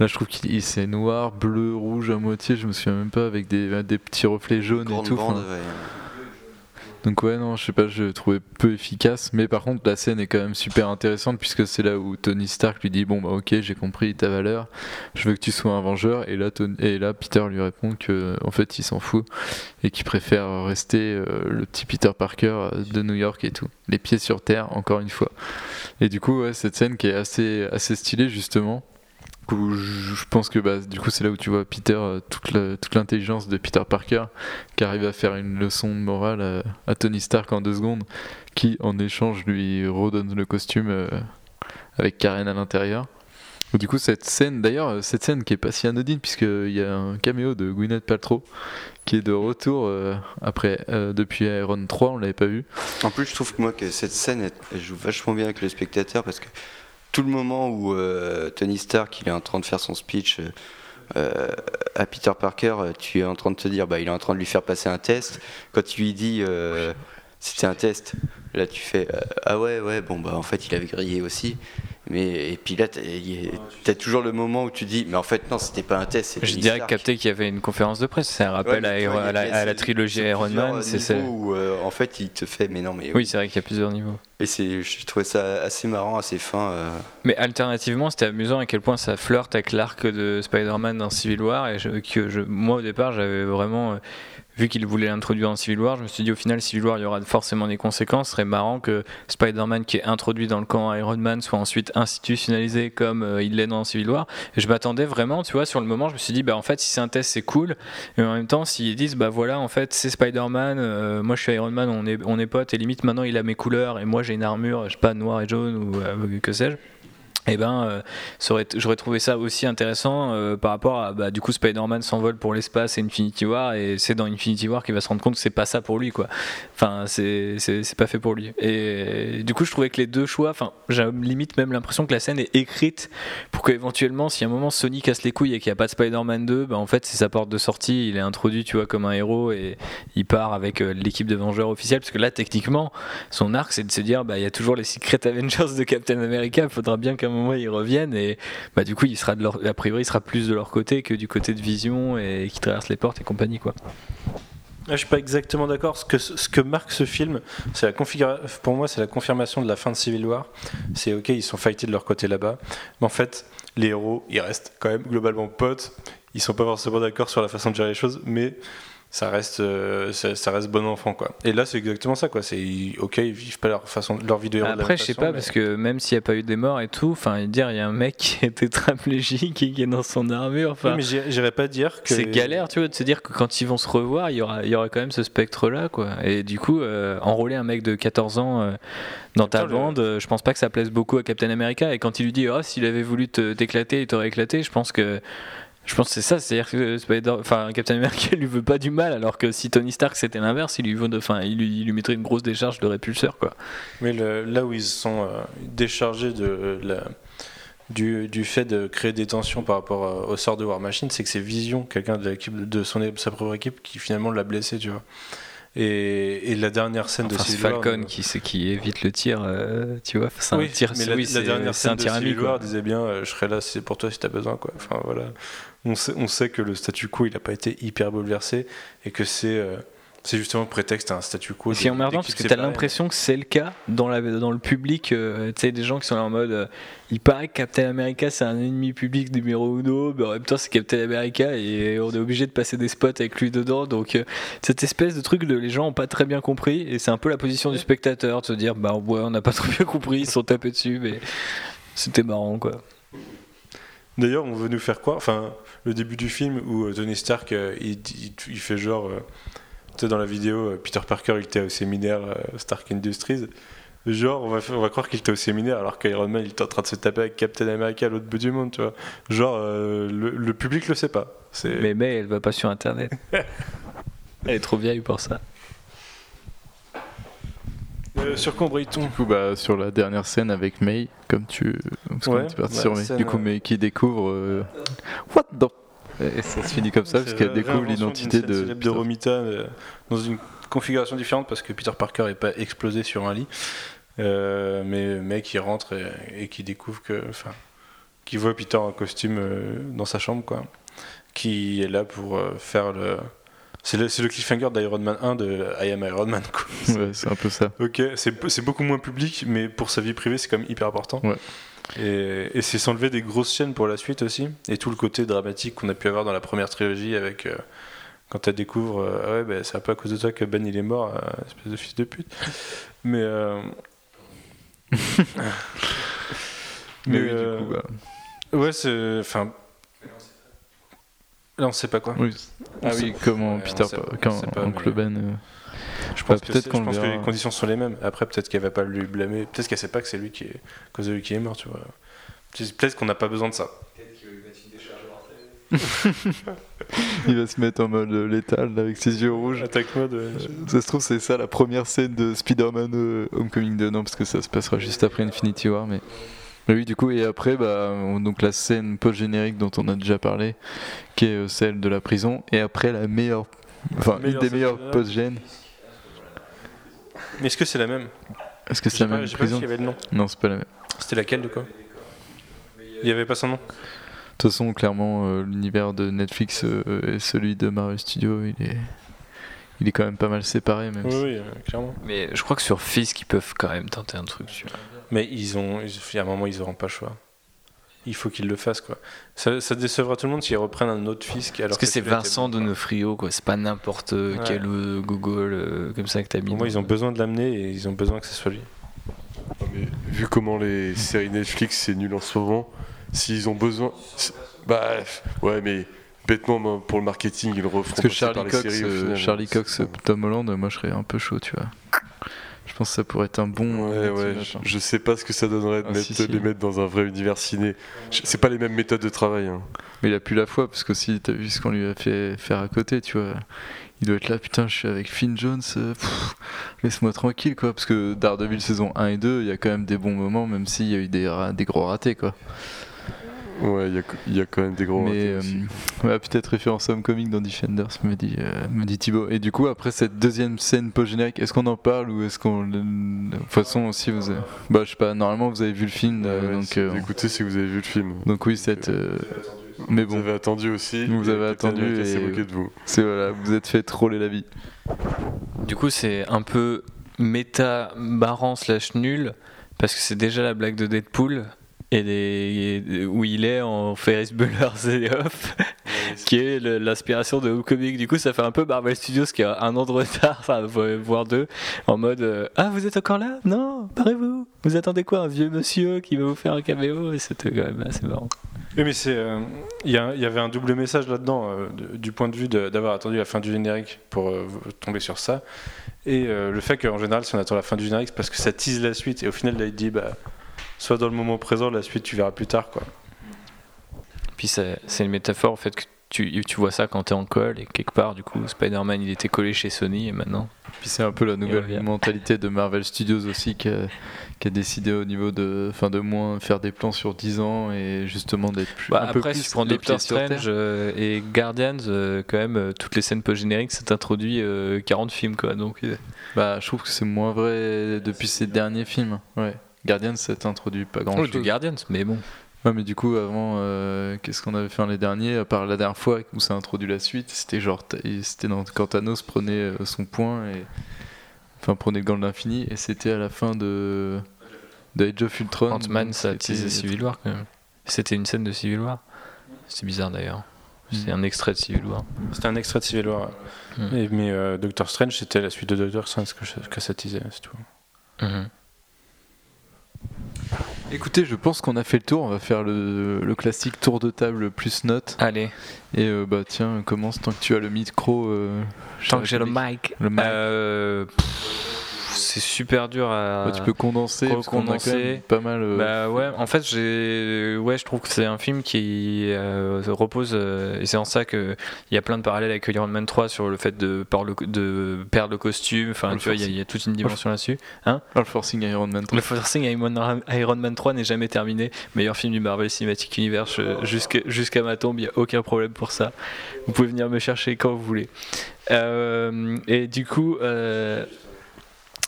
Là je trouve qu'il il- c'est noir, bleu, rouge à moitié, je me souviens même pas, avec des, des petits reflets jaunes et tout. bande, enfin, ouais. Donc ouais, non, je sais pas, je le trouvais peu efficace, mais par contre la scène est quand même super intéressante puisque c'est là où Tony Stark lui dit bon bah ok j'ai compris ta valeur, je veux que tu sois un vengeur et là et là Peter lui répond que en fait il s'en fout et qu'il préfère rester euh, le petit Peter Parker euh, de New York et tout, les pieds sur terre encore une fois. Et du coup ouais, cette scène qui est assez assez stylée justement où je pense que bah, du coup c'est là où tu vois Peter euh, toute toute l'intelligence de Peter Parker qui arrive à faire une leçon de morale à, Tony Stark en deux secondes qui en échange lui redonne le costume euh, avec Karen à l'intérieur. Du coup cette scène d'ailleurs euh, cette scène qui est pas si anodine puisqu'il y a un caméo de Gwyneth Paltrow qui est de retour après depuis Iron 3 on l'avait pas vu. En plus, je trouve que moi que cette scène joue vachement bien avec le spectateur parce que tout le moment où euh, Tony Stark il est en train de faire son speech euh, euh, à Peter Parker, tu es en train de te dire bah il est en train de lui faire passer un test. Quand tu lui dis euh, c'était un test, là tu fais euh, ah ouais ouais bon bah en fait il avait grillé aussi. Mais et puis là t'as toujours le moment où tu dis mais en fait non c'était pas un test. J'ai direct capté qu'il y avait une conférence de presse. C'est un rappel Ouais, à, vois, la, à trilogie Iron Man. C'est où euh, en fait il te fait mais non mais Oui, c'est vrai qu'il y a plusieurs niveaux. et c'est je trouvais ça assez marrant assez fin. euh. Mais alternativement, c'était amusant à quel point ça flirte avec l'arc de Spider-Man dans Civil War. Et je- que je, moi, au départ, j'avais vraiment. euh, vu qu'il voulait l'introduire dans Civil War, je me suis dit au final, Civil War, il y aura forcément des conséquences. Ce serait marrant que Spider-Man, qui est introduit dans le camp Iron Man, soit ensuite institutionnalisé comme euh, il l'est dans Civil War. Et je m'attendais vraiment, tu vois, sur le moment, je me suis dit, bah en fait, si c'est un test, c'est cool. Et en même temps, s'ils disent, bah voilà, en fait, c'est Spider-Man, euh, moi je suis Iron Man, on est, on est potes, et limite maintenant il a mes couleurs, et moi j'ai une armure, je sais pas, noire et jaune, ou euh, que sais-je. Et ben, euh, j'aurais trouvé ça aussi intéressant euh, par rapport à bah, du coup Spider-Man s'envole pour l'espace et Infinity War et c'est dans Infinity War qu'il va se rendre compte que c'est pas ça pour lui quoi. Enfin c'est pas fait pour lui. Et du coup je trouvais que les deux choix, enfin j'ai limite même l'impression que la scène est écrite pour que éventuellement si à un moment Sony casse les couilles et qu'il n'y a pas de Spider-Man 2, bah, en fait c'est sa porte de sortie, il est introduit tu vois comme un héros et il part avec euh, l'équipe de Vengeurs officielle parce que là techniquement son arc c'est de se dire bah il y a toujours les Secret Avengers de Captain America, il faudra bien qu'à un moment ils reviennent et bah du coup il sera de leur, a priori il sera plus de leur côté que du côté de Vision et qui traverse les portes et compagnie quoi. Ah, Je suis pas exactement d'accord. Ce que, ce que marque ce film, c'est la configura- pour moi, c'est la confirmation de la fin de Civil War. C'est ok, ils sont fightés de leur côté là-bas, mais en fait, les héros, ils restent quand même globalement potes. Ils sont pas forcément d'accord sur la façon de gérer les choses, mais ça reste, euh, ça, ça reste bon enfant quoi. Et là, c'est exactement ça quoi. C'est ok, ils vivent pas leur façon, leur vie de héros. de la Après même je sais façon, pas mais- parce que même s'il n'y a pas eu des morts et tout, enfin dire il y a un mec qui est tétraplégique et qui est dans son armure, enfin Oui, mais j'irais pas dire que c'est galère, tu vois, de se dire que quand ils vont se revoir, il y aura, il y aura quand même ce spectre-là, quoi. Et du coup, euh, enrôler un mec de 14 ans euh, dans ta Attends, le- bande, euh, je pense pas que ça plaise beaucoup à Captain America. Et quand il lui dit, oh, s'il avait voulu te- t'éclater, il t'aurait éclaté, je pense que. Je pense que c'est ça, c'est-à-dire que Spider- enfin, Captain America lui veut pas du mal, alors que si Tony Stark c'était l'inverse, il lui, veut de- enfin, il, lui, il lui mettrait une grosse décharge de répulseur, quoi. Mais le- là où ils sont euh, déchargés de la, du, du fait de créer des tensions par rapport euh, au sort de War Machine, c'est que c'est Vision, quelqu'un de, l'équipe- de son, sa propre équipe, qui finalement l'a blessé, tu vois. Et, et la dernière scène Enfin, de Civil Falcon euh, qui, c'est qui évite le tir, euh, tu vois. C'est un tir, mais la, oui, la dernière scène de Civil. War disait bien euh, je serai là si c'est pour toi si t'as besoin quoi. Enfin voilà, on sait, on sait que le statu quo il a pas été hyper bouleversé et que c'est euh, C'est justement le prétexte à un statu quo. C'est emmerdant parce que t'as séparées. l'impression que c'est le cas dans, la, dans le public. euh, tu sais, des gens qui sont là en mode. euh, il paraît que Captain America c'est un ennemi public numéro uno, mais en même temps c'est Captain America et on est obligé de passer des spots avec lui dedans. Donc euh, cette espèce de truc de les gens ont pas très bien compris et c'est un peu la position du spectateur de se dire bah ouais, on n'a pas très bien compris, ils se sont tapés dessus, mais c'était marrant quoi. D'ailleurs, on veut nous faire croire, enfin, le début du film où euh, Tony Stark, euh, il, il- il fait genre, euh, tu sais, dans la vidéo, Peter Parker, il était au séminaire Stark Industries. Genre, on va, faire- on va croire qu'il était au séminaire alors qu'Iron Man, il était en train de se taper avec Captain America à l'autre bout du monde, tu vois. Genre, euh, le, le public le sait pas. Mais mais elle va pas sur internet. elle est trop vieille pour ça. Euh, sur quoi Brighton Du coup, bah, sur la dernière scène avec May, comme tu. Parce Ouais, parti bah, sur May. scène, Du coup, euh, May qui découvre. euh, What the. Et ça se finit comme ça, parce qu'elle découvre l'identité de. célèbre de Romita euh, dans une configuration différente parce que Peter Parker n'est pas explosé sur un lit. Euh, mais mec il rentre et, et qui découvre que. Enfin, qui voit Peter en costume euh, dans sa chambre, quoi. Qui est là pour euh, faire le. C'est le, le cliffhanger d'Iron Man 1 de I Am Iron Man, quoi. Ouais, c'est un peu ça. Ok, c'est beaucoup moins public, mais pour sa vie privée, c'est quand même hyper important. Ouais. Et, et c'est s'enlever des grosses chaînes pour la suite aussi. Et tout le côté dramatique qu'on a pu avoir dans la première trilogie avec. euh, quand tu découvres, euh, ah ouais, bah, c'est peu à cause de toi que Ben il est mort, euh, espèce de fils de pute. Mais. euh, Mais, Mais, oui, euh, du coup, bah. Ouais, c'est. Enfin. Là, on sait pas quoi. Oui. Ah On oui, comment ouais, Peter quand sait pas, Oncle mais- Ben. euh, Je Bah, pense, que, peut-être qu'on je pense le que verra. les conditions sont les mêmes. Après, peut-être qu'elle va pas lui blâmer. Peut-être qu'elle sait pas que c'est lui qui est. à cause de lui qui est mort, tu vois. Peut-être qu'on n'a pas besoin de ça. Il va se mettre en mode euh, létal avec ses yeux rouges. Attaque mode. ouais. Ça se trouve, c'est ça la première scène de Spider-Man euh, Homecoming 2, non, parce que ça se passera juste après Infinity War, mais. Oui, du coup, et après, bah, on- donc la scène post-générique dont on a déjà parlé, qui est euh, celle de la prison, et après la meilleure. Enfin, Meilleure une des meilleures post-gènes. Mais est-ce que c'est la même? Est-ce que c'est la pas, même pas prison? s'il y avait le nom. Non, c'est pas la même. C'était laquelle de quoi? Il y avait pas son nom? De toute façon, clairement, euh, l'univers de Netflix euh, et celui de Marvel Studios, il est. Il est quand même pas mal séparé, même Oui, si- oui, clairement. Mais je crois que sur Fisk, ils peuvent quand même tenter un truc. Tu vois. Mais ils ont, ils- il y a un moment, ils n'auront pas le choix. Il faut qu'ils le fassent, quoi. Ça, ça décevra tout le monde s'ils reprennent un autre fisc. Alors Parce que c'est Vincent quoi. Donofrio, quoi. C'est pas n'importe quel euh, Google euh, comme ça que t'as mis. Pour moi, ils ont besoin de l'amener et ils ont besoin que ce soit lui. Non, mais vu comment les séries Netflix c'est nul en ce moment, s'ils ont besoin. Bah ouais, mais bêtement pour le marketing, ils le referont Parce que par Charlie les Cox, séries euh. Charlie Cox, euh, Tom Holland, moi je serais un peu chaud, tu vois. Pense que ça pourrait être un bon. Ouais, ouais, petit je, sais pas ce que ça donnerait de Ah, mettre, si, si. les mettre dans un vrai univers ciné. C'est pas les mêmes méthodes de travail. hein. Mais il a plus la foi, parce que si t'as vu ce qu'on lui a fait faire à côté, tu vois. Il doit être là, putain, je suis avec Finn Jones, euh, laisse-moi tranquille, quoi. Parce que Daredevil saison 1 et 2, il y a quand même des bons moments, même s'il y a eu des gros ratés, quoi. Ouais, il y a- il y, a quand même des gros Mais euh, peut-être référence à Homecoming dans Defenders, me dit, euh, me dit Thibaut. Et du coup, après cette deuxième scène post-générique, est-ce qu'on en parle ou est-ce qu'on. De toute façon, aussi, vous avez... Bah, je sais pas, normalement, vous avez vu le film, Ouais, euh, ouais, donc. si euh, vous écoutez, que vous avez vu le film. donc, oui, cette. euh, Mais Vous bon, avez attendu aussi. Vous et avez attendu et- moqué de vous. c'est voilà, vous êtes fait troller la vie. Du coup, c'est un peu méta marrant slash nul parce que c'est déjà la blague de Deadpool et des- et- où il est en Ferris Bueller's Day Off qui est l'inspiration de Homecoming. Du coup, ça fait un peu Marvel Studios qui a un an de retard, enfin voire deux, en mode euh, ah vous êtes encore là? Non, barrez-vous. Vous attendez quoi? Un vieux monsieur qui va vous faire un caméo? Et c'était quand même assez marrant. Oui, mais c'est. euh, Il y, avait un double message là-dedans, euh, du point de vue d'avoir attendu la fin du générique pour tomber sur ça. Et le fait qu'en général, si on attend la fin du générique, c'est parce que ça tease la suite. Et au final, là, il dit bah, soit dans le moment présent, la suite, tu verras plus tard, quoi. Puis c'est une métaphore en fait que tu, tu vois ça quand t'es en colle et quelque part du coup Spider-Man il était collé chez Sony et maintenant Puis c'est un peu la nouvelle mentalité de Marvel Studios aussi qui a, qui a décidé au niveau de, enfin de moins faire des plans sur 10 ans et justement d'être plus. Bah, un peu après, plus si tu prends Doctor. Strange euh, et Guardians, euh, quand même, euh, toutes les scènes post-génériques, c'est introduit euh, 40 films, quoi. Donc, euh, Bah, je trouve que c'est moins vrai depuis ces derniers films. Ouais. Guardian, ça t'introduit pas grand chose. du Guardians, mais bon. Ouais, mais du coup, avant, euh, qu'est-ce qu'on avait fait les derniers À part la dernière fois où ça a introduit la suite, c'était genre, c'était dans- quand Thanos prenait euh, son point et. Enfin, prenait le gant de l'infini, et c'était à la fin de. de Age of Ultron. Ant-Man, ça teasé Civil War quand même. C'était une scène de Civil War. C'est bizarre d'ailleurs. C'est Mm. un extrait de Civil War. C'était un extrait de Civil War. Mm. Et- mais euh, Doctor Strange, c'était la suite de Doctor Strange que, que ça teasait, c'est tout. Mhm. Écoutez, je pense qu'on a fait le tour. On va faire le, le classique tour de table plus notes. Allez, Et euh, bah tiens, commence tant que tu as le micro. euh, tant que j'ai le mic. Le mic. Euh, pff, c'est super dur à. Ouais, tu peux condenser, pas mal. euh, Bah ouais, en fait, j'ai, ouais, je trouve que c'est un film qui euh, se repose, euh, et c'est en ça que il y a plein de parallèles avec Iron Man 3 sur le fait de, par le- de perdre le costume. Enfin, tu vois, il y a- il y, a toute une dimension là-dessus. ah, le forcing Iron Man 3. Le forcing Iron Man 3 n'est jamais terminé. Meilleur film du Marvel Cinematic Universe euh, jusqu'à ma tombe, il n'y a aucun problème pour ça. Vous pouvez venir me chercher quand vous voulez. Et du coup, euh,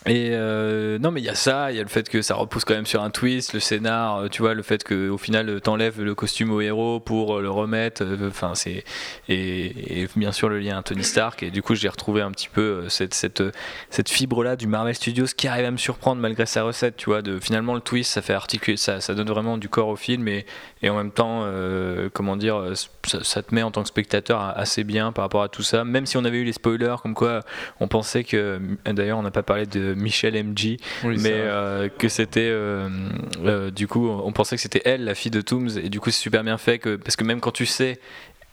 et euh, non, mais il y a ça, il y a le fait que ça repousse quand même sur un twist, le scénar, euh, tu vois, le fait que au final euh, t'enlèves le costume au héros pour le remettre, enfin c'est et, bien sûr le lien à Tony Stark. Et du coup j'ai retrouvé un petit peu cette cette cette fibre là du Marvel Studios qui arrive à me surprendre malgré sa recette, tu vois, de finalement le twist ça fait articuler, ça, ça donne vraiment du corps au film et, et en même temps, comment dire, ça te met en tant que spectateur assez bien par rapport à tout ça, même si on avait eu les spoilers comme quoi on pensait que, d'ailleurs on n'a pas parlé de Michelle MG, Oui, mais euh, que c'était euh, euh, du coup on pensait que c'était elle la fille de Tooms et du coup c'est super bien fait que parce que même quand tu sais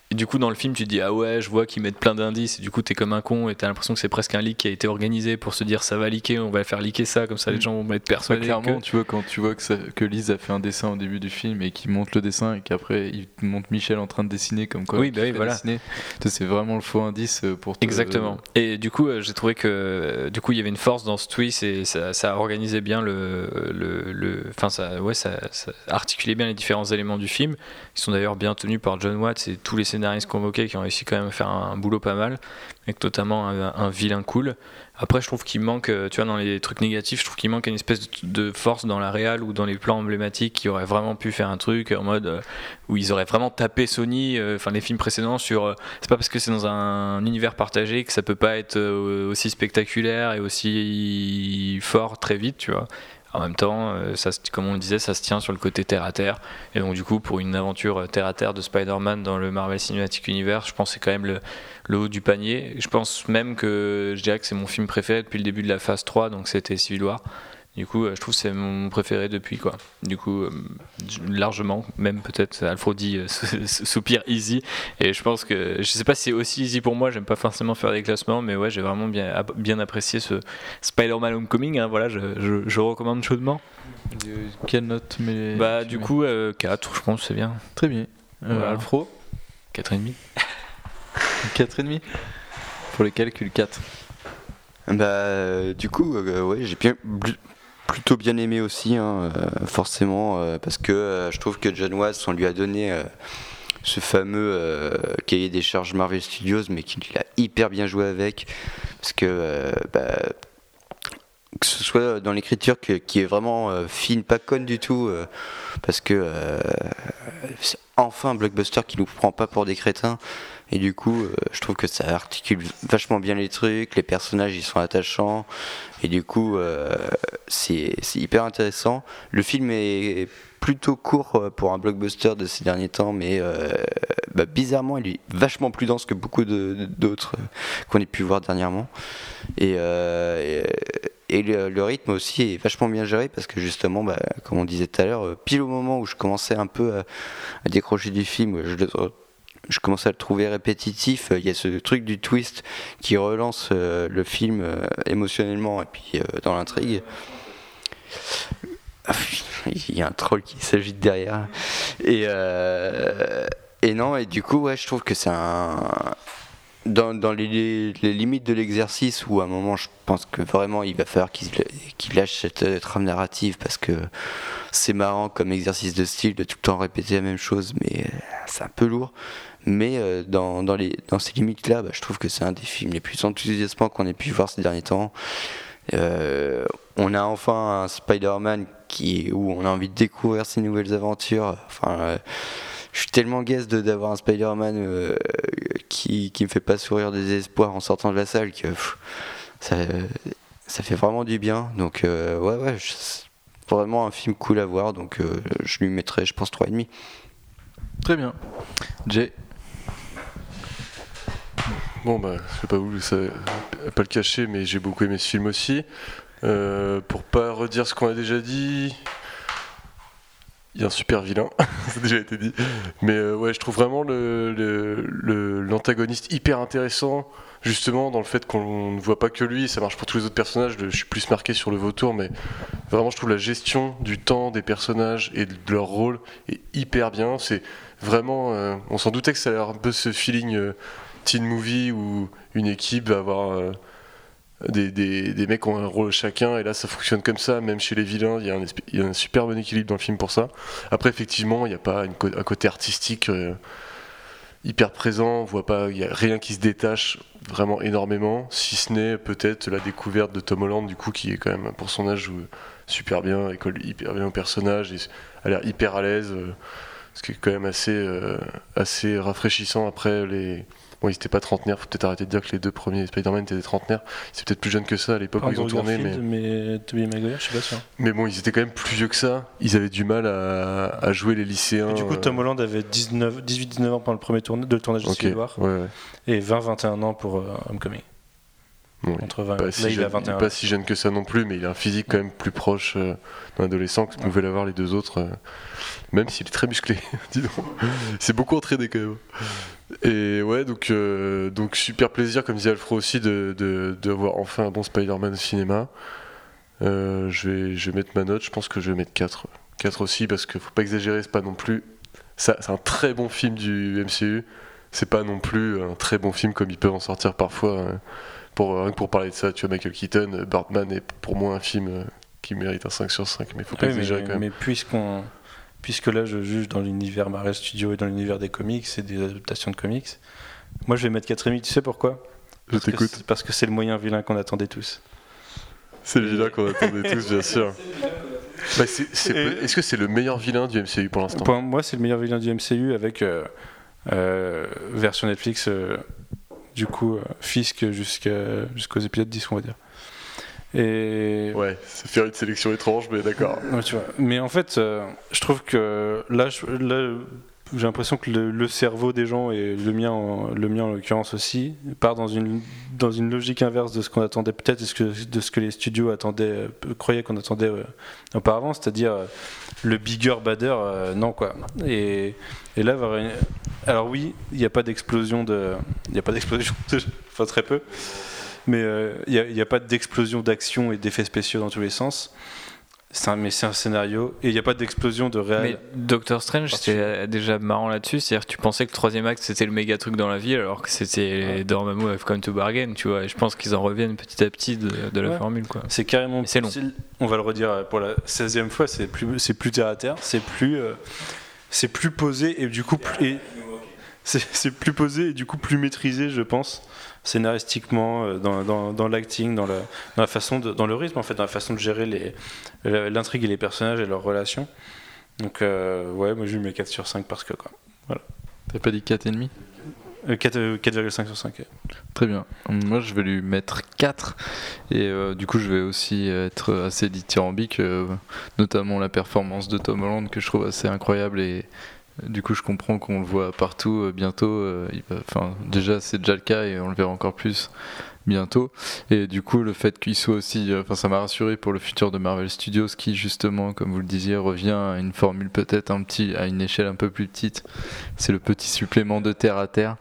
et du coup dans le film tu te dis ah ouais je vois qu'ils mettent plein d'indices et du coup t'es comme un con et t'as l'impression que c'est presque un leak qui a été organisé pour se dire ça va leaker on va faire leaker ça comme ça les Mm. gens vont être persuadés clairement, que- tu vois, quand tu vois que, ça- que Lise a fait un dessin au début du film et qu'il montre le dessin et qu'après il te montre Michel en train de dessiner comme quoi Oui, bah oui, voilà. c'est vraiment le faux indice euh, pour te- Exactement. Et du coup, euh, j'ai trouvé que euh, du coup, il y avait une force dans ce twist et ça, ça organisait bien le, le, le- enfin ça, ouais, ça, ça articulait bien les différents éléments du film. Ils sont d'ailleurs bien tenus par John Watts et tous les scénaristes convoqués qui ont réussi quand même à faire un, boulot pas mal, avec notamment un, vilain cool. Après, je trouve qu'il manque, euh, tu vois, dans les trucs négatifs, je trouve qu'il manque une espèce de, force dans la réal ou dans les plans emblématiques qui auraient vraiment pu faire un truc en mode euh, où ils auraient vraiment tapé Sony, euh, enfin les films précédents sur. euh, c'est pas parce que c'est dans un univers partagé que ça peut pas être euh, aussi spectaculaire et aussi fort très vite, tu vois. En même temps, euh, ça, comme on le disait, ça se tient sur le côté terre à terre. Et donc, du coup, pour une aventure euh, terre à terre de Spider-Man dans le Marvel Cinematic Universe, je pense que c'est quand même le, le haut du panier. Je pense même que je dirais que c'est mon film préféré depuis le début de la phase 3, donc c'était Civil War. Du coup, euh, je trouve que c'est mon préféré depuis quoi. Du coup, euh, largement, même peut-être Alfredi euh, sou- sou- soupire easy. Et je pense que je sais pas si c'est aussi easy pour moi. J'aime pas forcément faire des classements, mais ouais, j'ai vraiment bien bien apprécié ce Spider-Man Homecoming. hein, voilà, je, je, je recommande chaudement. Euh, Quelle note mais Bah, du mets coup, 4 je pense, c'est bien. Très bien. Euh, Voilà. Alfro 4,5. 4,5 Pour les calculs 4. Bah, euh, du coup, euh, ouais, j'ai bien, plutôt bien aimé aussi, hein, euh, forcément, euh, parce que euh, je trouve que John Watts, on lui a donné ce fameux cahier des charges Marvel Studios, mais qu'il a hyper bien joué avec, parce que, bah, que ce soit dans l'écriture qui est vraiment fine, pas conne du tout, parce que c'est enfin un blockbuster qui nous prend pas pour des crétins. Et du coup, euh, je trouve que ça articule vachement bien les trucs, les personnages ils sont attachants, et du coup, euh, c'est hyper intéressant. Le film est plutôt court euh, pour un blockbuster de ces derniers temps, mais bah, bizarrement, il est vachement plus dense que beaucoup d'autres qu'on ait pu voir dernièrement. Et, le, rythme aussi est vachement bien géré parce que justement, bah, comme on disait tout à l'heure, pile au moment où je commençais un peu à, à décrocher du film, je, le- je commençais à le trouver répétitif. Il y a ce truc du twist qui relance euh, le film euh, émotionnellement et puis euh, dans l'intrigue. Ah, Il y a un troll qui s'agite derrière. Et, non, et du coup, ouais, je trouve que c'est un. Dans, les, limites de l'exercice, où à un moment, je pense que vraiment il va falloir qu'il lâche cette trame narrative parce que c'est marrant comme exercice de style de tout le temps répéter la même chose, mais euh, c'est un peu lourd. Mais euh, dans, dans, les, dans ces limites-là, bah, je trouve que c'est un des films les plus enthousiasmants qu'on ait pu voir ces derniers temps. Euh, on a enfin un Spider-Man où on a envie de découvrir ses nouvelles aventures. Enfin, je suis tellement de- d'avoir un Spider-Man qui, qui me fait pas sourire des espoirs en sortant de la salle que ça, ça fait vraiment du bien. Donc, ouais, ouais, vraiment un film cool à voir. Donc, euh, je lui mettrai, je pense, 3,5. Très bien. Jay, Bon, bah, je vais pas vous ça, pas le cacher, mais j'ai beaucoup aimé ce film aussi. Euh, pour pas redire ce qu'on a déjà dit, il y a un super vilain, ça a déjà été dit. Mais euh, ouais, je trouve vraiment le- le- le- l'antagoniste hyper intéressant, justement, dans le fait qu'on ne voit pas que lui, ça marche pour tous les autres personnages. je suis plus marqué sur le vautour, mais vraiment, je trouve la gestion du temps des personnages et de leur rôle est hyper bien. C'est vraiment. euh, on s'en doutait que ça avoir un peu ce feeling. euh, teen movie où une équipe va avoir euh, des, des, mecs qui ont un rôle chacun et là ça fonctionne comme ça même chez les vilains il y a un, a super bon équilibre dans le film pour ça après effectivement il n'y a pas un côté artistique hyper présent on voit pas il y a rien qui se détache vraiment énormément si ce n'est peut-être la découverte de Tom Holland du coup qui est quand même pour son âge joue super bien il colle hyper bien au personnage et a l'air hyper à l'aise euh, ce qui est quand même assez euh, assez rafraîchissant après les Bon, ils étaient pas trentenaires, faut peut-être arrêter de dire que les deux premiers Spider-Man étaient des trentenaires. C'est peut-être plus jeune que ça à l'époque où ils ont tourné, mais... Garfield, mais Tobey Maguire, je suis pas sûr. mais bon, ils étaient quand même plus vieux que ça. Ils avaient du mal à, à jouer les lycéens. Et du coup, euh, Tom Holland avait 19 18-19 ans pendant le premier tournage, de tournage de ok, Civil War ouais, ouais. et 20-21 ans pour euh, Homecoming. Bon, Entre 20 pas là, si, il a jeune, il 21 pas si jeune que ça non plus, mais il a un physique quand même plus proche euh, d'un adolescent que ce que pouvaient l'avoir les deux autres, euh, même s'il est très musclé, dis donc. C'est beaucoup entraîné quand même. Et ouais, donc, euh, donc super plaisir, comme disait Alfred aussi, de, de, de voir enfin un bon Spider-Man au cinéma. Euh, je, vais, je vais mettre ma note, je pense que je vais mettre 4. 4 aussi, parce qu'il faut pas exagérer, c'est pas non plus. ça- C'est un très bon film du MCU, c'est pas non plus un très bon film comme ils peuvent en sortir parfois. hein. Pour, rien que pour parler de ça, tu vois, Michael Keaton, Birdman est pour moi un film euh, qui mérite un 5 sur 5, mais faut pas Oui, mais, exagérer quand même. mais puisqu'on, puisque là je juge dans l'univers Marvel Studios et dans l'univers des comics et des adaptations de comics, moi je vais mettre 4,5. Tu sais pourquoi? Je t'écoute. Parce que c'est le moyen vilain qu'on attendait tous. C'est le vilain qu'on attendait tous, bien sûr. Bah, Est-ce que c'est le meilleur vilain du MCU pour l'instant? Pour moi, c'est le meilleur vilain du MCU avec euh, euh, version Netflix, euh, du coup, euh, Fisk jusqu'aux épisodes 10, on va dire. Et Ouais, ça fait une sélection étrange, mais d'accord. Ouais, tu vois. Mais en fait, euh, je trouve que là, je- là, j'ai l'impression que le, le cerveau des gens et le mien, en, le mien en l'occurrence aussi, part dans une dans une logique inverse de ce qu'on attendait peut-être, de ce que les studios attendaient, euh, croyaient qu'on attendait euh, auparavant, c'est-à-dire euh, le bigger, badder, non quoi. Et, et là, alors oui, il n'y a pas d'explosion de, il n'y a pas d'explosion, de- enfin très peu. Mais euh, il n'y a, pas d'explosion d'action et d'effets spéciaux dans tous les sens. C'est un- mais c'est un scénario et il n'y a pas d'explosion de réel. Mais Doctor Strange, c'était déjà marrant là-dessus. C'est-à-dire que tu pensais que le troisième acte c'était le méga truc dans la vie, alors que c'était Dormammu have come to bargain, tu vois. Et je pense qu'ils en reviennent petit à petit de, de la Ouais. formule, quoi. C'est carrément. C'est long. On va le redire pour la 16e fois, c'est plus, c'est plus terre à terre, c'est plus, euh, c'est plus posé et du coup, et c'est, plus posé et du coup plus maîtrisé, je pense, scénaristiquement, euh, dans, dans, dans l'acting, dans, la- dans la façon, de, dans le rythme en fait, dans la façon de gérer l'intrigue et les personnages et leurs relations. Donc euh, ouais, moi je lui mets 4 sur 5 parce que quoi. t'as pas dit 4,5 Euh, 4, euh, 4,5 sur 5. Très bien. Moi, je vais lui mettre 4. Et euh, du coup, je vais aussi être assez dithyrambique, euh, notamment la performance de Tom Holland que je trouve assez incroyable. Et du coup, je comprends qu'on le voit partout euh, bientôt. euh, Enfin, déjà, c'est déjà le cas et on le verra encore plus bientôt. Et du coup, le fait qu'il soit aussi. euh, Enfin, ça m'a rassuré pour le futur de Marvel Studios qui, justement, comme vous le disiez, revient à une formule peut-être un petit, à une échelle un peu plus petite. C'est le petit supplément de terre à terre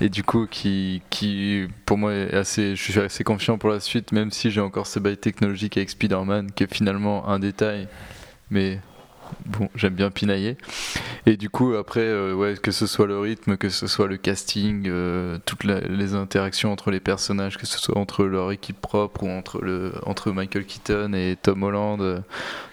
et du coup qui, qui pour moi est assez je suis assez confiant pour la suite même si j'ai encore ce bail technologique avec Spider-Man qui est finalement un détail mais bon j'aime bien pinailler et du coup après euh, ouais que ce soit le rythme que ce soit le casting euh, toutes les interactions entre les personnages que ce soit entre leur équipe propre ou entre le entre Michael Keaton et Tom Holland euh,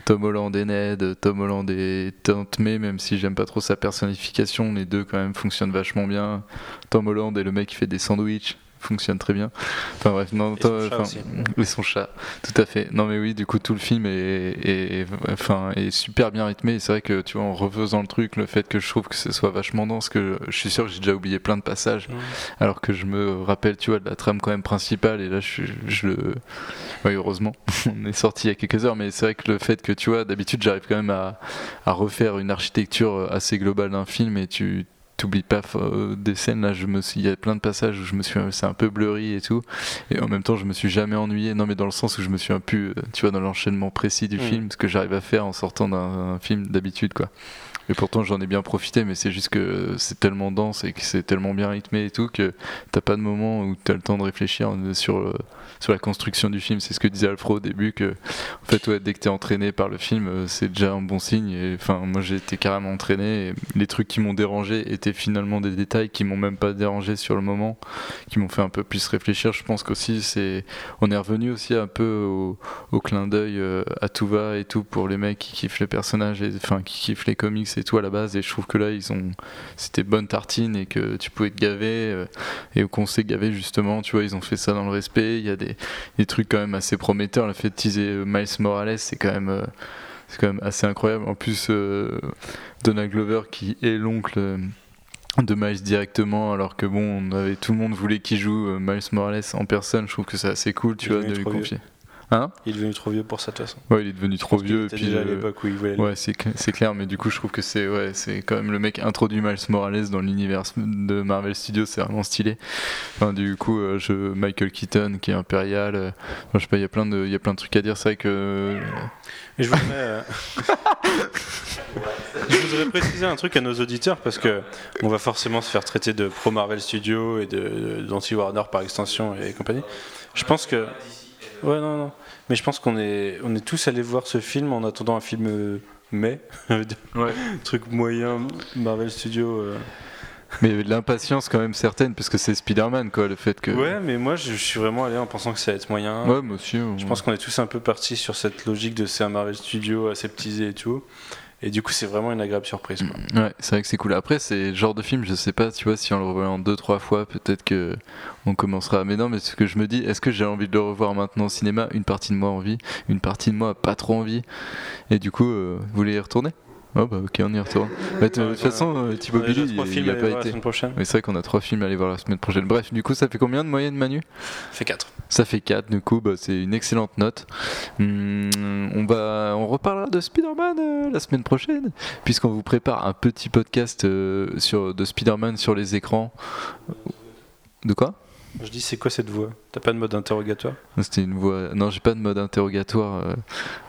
Tom Holland et Ned, Tom Holland et Tante May, même si j'aime pas trop sa personnification, les deux quand même fonctionnent vachement bien. Tom Holland est le mec qui fait des sandwichs. Fonctionne très bien. Enfin bref, non, Et toi, son et son chat, tout à fait. Non mais oui, du coup tout le film est, est- enfin, est super bien rythmé. C'est vrai que tu vois, en refaisant le truc, le fait que je trouve que ce soit vachement dense, que je suis sûr que j'ai déjà oublié plein de passages, Mhm. alors que je me rappelle, tu vois, de la trame quand même principale. Et là, je, je le, oui, heureusement, on est sorti il y a quelques heures, mais c'est vrai que le fait que tu vois, d'habitude, j'arrive quand même à, à refaire une architecture assez globale d'un film et tu t'oublies pas euh, des scènes là je me suis il y a plein de passages où je me suis c'est un peu blurry et tout. Et en même temps je me suis jamais ennuyé. Non mais dans le sens où je me suis un peu euh, tu vois dans l'enchaînement précis du Mm. film ce que j'arrive à faire en sortant d'un un film d'habitude quoi. Et pourtant j'en ai bien profité mais c'est juste que c'est tellement dense et que c'est tellement bien rythmé et tout que t'as pas de moment où t'as le temps de réfléchir euh, sur euh, sur la construction du film. C'est ce que disait Alfred au début que en fait dès que t'es entraîné par le film euh, c'est déjà un bon signe. Et moi j'ai été carrément entraîné les trucs qui m'ont dérangé étaient finalement des détails qui m'ont même pas dérangé sur le moment qui m'ont fait un peu plus réfléchir. Je pense qu'aussi c'est on est revenu aussi un peu au, au clin d'œil euh, à tout va et tout pour les mecs qui kiffent les personnages et enfin qui kiffent les comics et tout à la base. Et je trouve que là ils ont c'était bonne tartine et que tu pouvais te gaver euh, et qu'on s'est gavé justement tu vois ils ont fait ça dans le respect. Il y a des, des trucs quand même assez prometteurs. Le fait de teaser euh, Miles Morales c'est quand même euh, c'est quand même assez incroyable. En plus euh, Donald Glover qui est l'oncle euh, de Miles directement alors que bon on avait tout le monde voulait qu'il joue Miles Morales en personne. Je trouve que c'est assez cool tu vois de lui confier hein Il est devenu trop vieux pour ça de toute façon. ouais il est devenu trop vieux et était puis déjà à l'époque où il voulait. Ouais, c'est cl- c'est clair, mais du coup, je trouve que c'est ouais, c'est quand même le mec introduit Miles Morales dans l'univers de Marvel Studios, c'est vraiment stylé. Enfin, du coup, euh, je, Michael Keaton qui est impérial, euh, je sais pas, il y a plein de, il y a plein de trucs à dire. C'est vrai que Et je voudrais, euh, je voudrais préciser un truc à nos auditeurs parce que on va forcément se faire traiter de pro Marvel Studios et de d'anti Warner par extension et compagnie. Je pense que ouais non non, mais je pense qu'on est on est tous allés voir ce film en attendant un film euh, mai, Ouais. truc moyen Marvel Studios. euh. mais il y avait de l'impatience quand même certaine parce que c'est Spider-Man quoi, le fait que. Ouais, mais moi je, suis vraiment allé en pensant que ça allait être moyen. Ouais, moi aussi. Je pense qu'on est tous un peu partis sur cette logique de c'est un Marvel Studio aseptisé et tout. Et du coup, c'est vraiment une agréable surprise. quoi. Ouais, c'est vrai que c'est cool. Après, c'est le genre de film, je sais pas, tu vois, si on le revoit en deux, trois fois, peut-être que on commencera. Mais non, mais ce que je me dis, est-ce que j'ai envie de le revoir maintenant au cinéma? Une partie de moi a envie, une partie de moi pas trop envie. Et du coup, euh, vous voulez y retourner? Oh bah ok, on y retourne. Bah, de toute façon, euh, Thibaut Billy, il à a pas la été. semaine prochaine. Oui, c'est vrai qu'on a trois films à aller voir la semaine prochaine. Bref, du coup, ça fait combien de moyenne, Manu? Ça fait 4. Ça fait 4, du coup, bah, c'est une excellente note. Hum, on, va, on reparlera de Spider-Man euh, la semaine prochaine, puisqu'on vous prépare un petit podcast euh, sur, de Spider-Man sur les écrans. De quoi? Je dis, c'est quoi cette voix? T'as pas de mode interrogatoire? C'était une voix. Non, j'ai pas de mode interrogatoire, euh,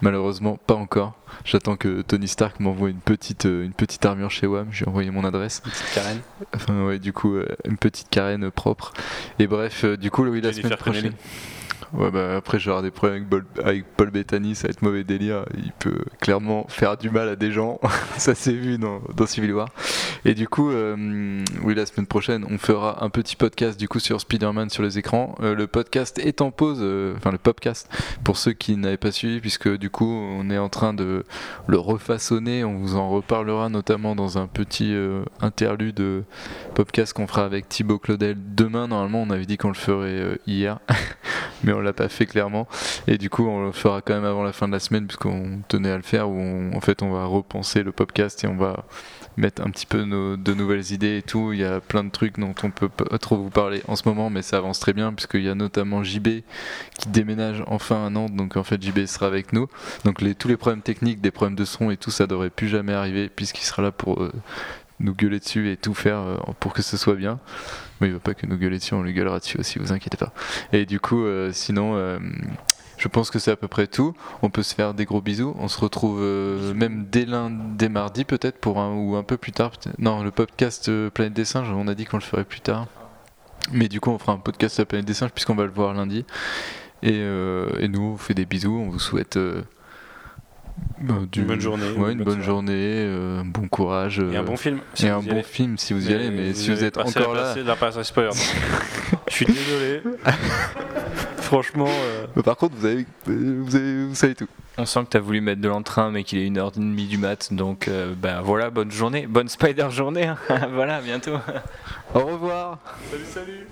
malheureusement, pas encore. J'attends que Tony Stark m'envoie une petite, euh, une petite armure chez WAM. J'ai envoyé mon adresse. Petite Karen. Enfin, ouais, du coup, euh, une petite carène propre. Et bref, euh, du coup, oui, la Jennifer semaine prochaine. Bah après, j'aurai des problèmes avec, Bol- avec Paul Bettany, ça va être mauvais délire. Il peut clairement faire du mal à des gens. ça s'est vu dans, Civil War. Et du coup, euh, oui, la semaine prochaine, on fera un petit podcast du coup sur Spider-Man sur les écrans. Euh, le podcast est en pause, euh, enfin le podcast, pour ceux qui n'avaient pas suivi, puisque du coup, on est en train de le refaçonner. On vous en reparlera notamment dans un petit interlude euh, podcast qu'on fera avec Thibaut Claudel demain. Normalement, on avait dit qu'on le ferait hier, mais on l'a pas fait clairement. Et du coup, on le fera quand même avant la fin de la semaine, puisqu'on tenait à le faire. Où on- en fait, on va repenser le podcast et on va mettre un petit peu nos- de nouvelles idées et tout. Il y a plein de trucs dont on peut pas trop vous parler en ce moment, mais ça avance très bien, puisqu'il y a notamment JB qui déménage enfin à Nantes. Donc en fait, JB sera avec nous. Donc les, tous les problèmes techniques, des problèmes de son et tout, ça devrait plus jamais arriver, puisqu'il sera là pour. euh, nous gueuler dessus et tout faire euh, pour que ce soit bien. Mais il va pas que nous gueuler dessus, on lui gueulera dessus aussi, vous inquiétez pas. Et du coup, euh, sinon, euh, je pense que c'est à peu près tout. On peut se faire des gros bisous. On se retrouve même dès lundi, dès mardi peut-être pour un ou un peu plus tard. Non, le podcast Planète des Singes, on a dit qu'on le ferait plus tard. Mais du coup, on fera un podcast Planète des Singes puisqu'on va le voir lundi. Et, et nous, on vous fait des bisous. On vous souhaite bah, du- Une bonne journée, Ouais, une une bonne journée, euh, un bon courage. Et un euh, bon film. et un bon allez. film si vous y allez, mais si vous êtes encore la là. la spoiler. Je suis désolé. Franchement, euh, Mais par contre, vous, avez, euh, vous, avez- vous savez tout. On sent que tu as voulu mettre de l'entrain, mais qu'il est 1h30 du mat. Donc, euh, ben voilà, bonne journée. Bonne Spider journée. hein. voilà, à bientôt. Au revoir salut, salut.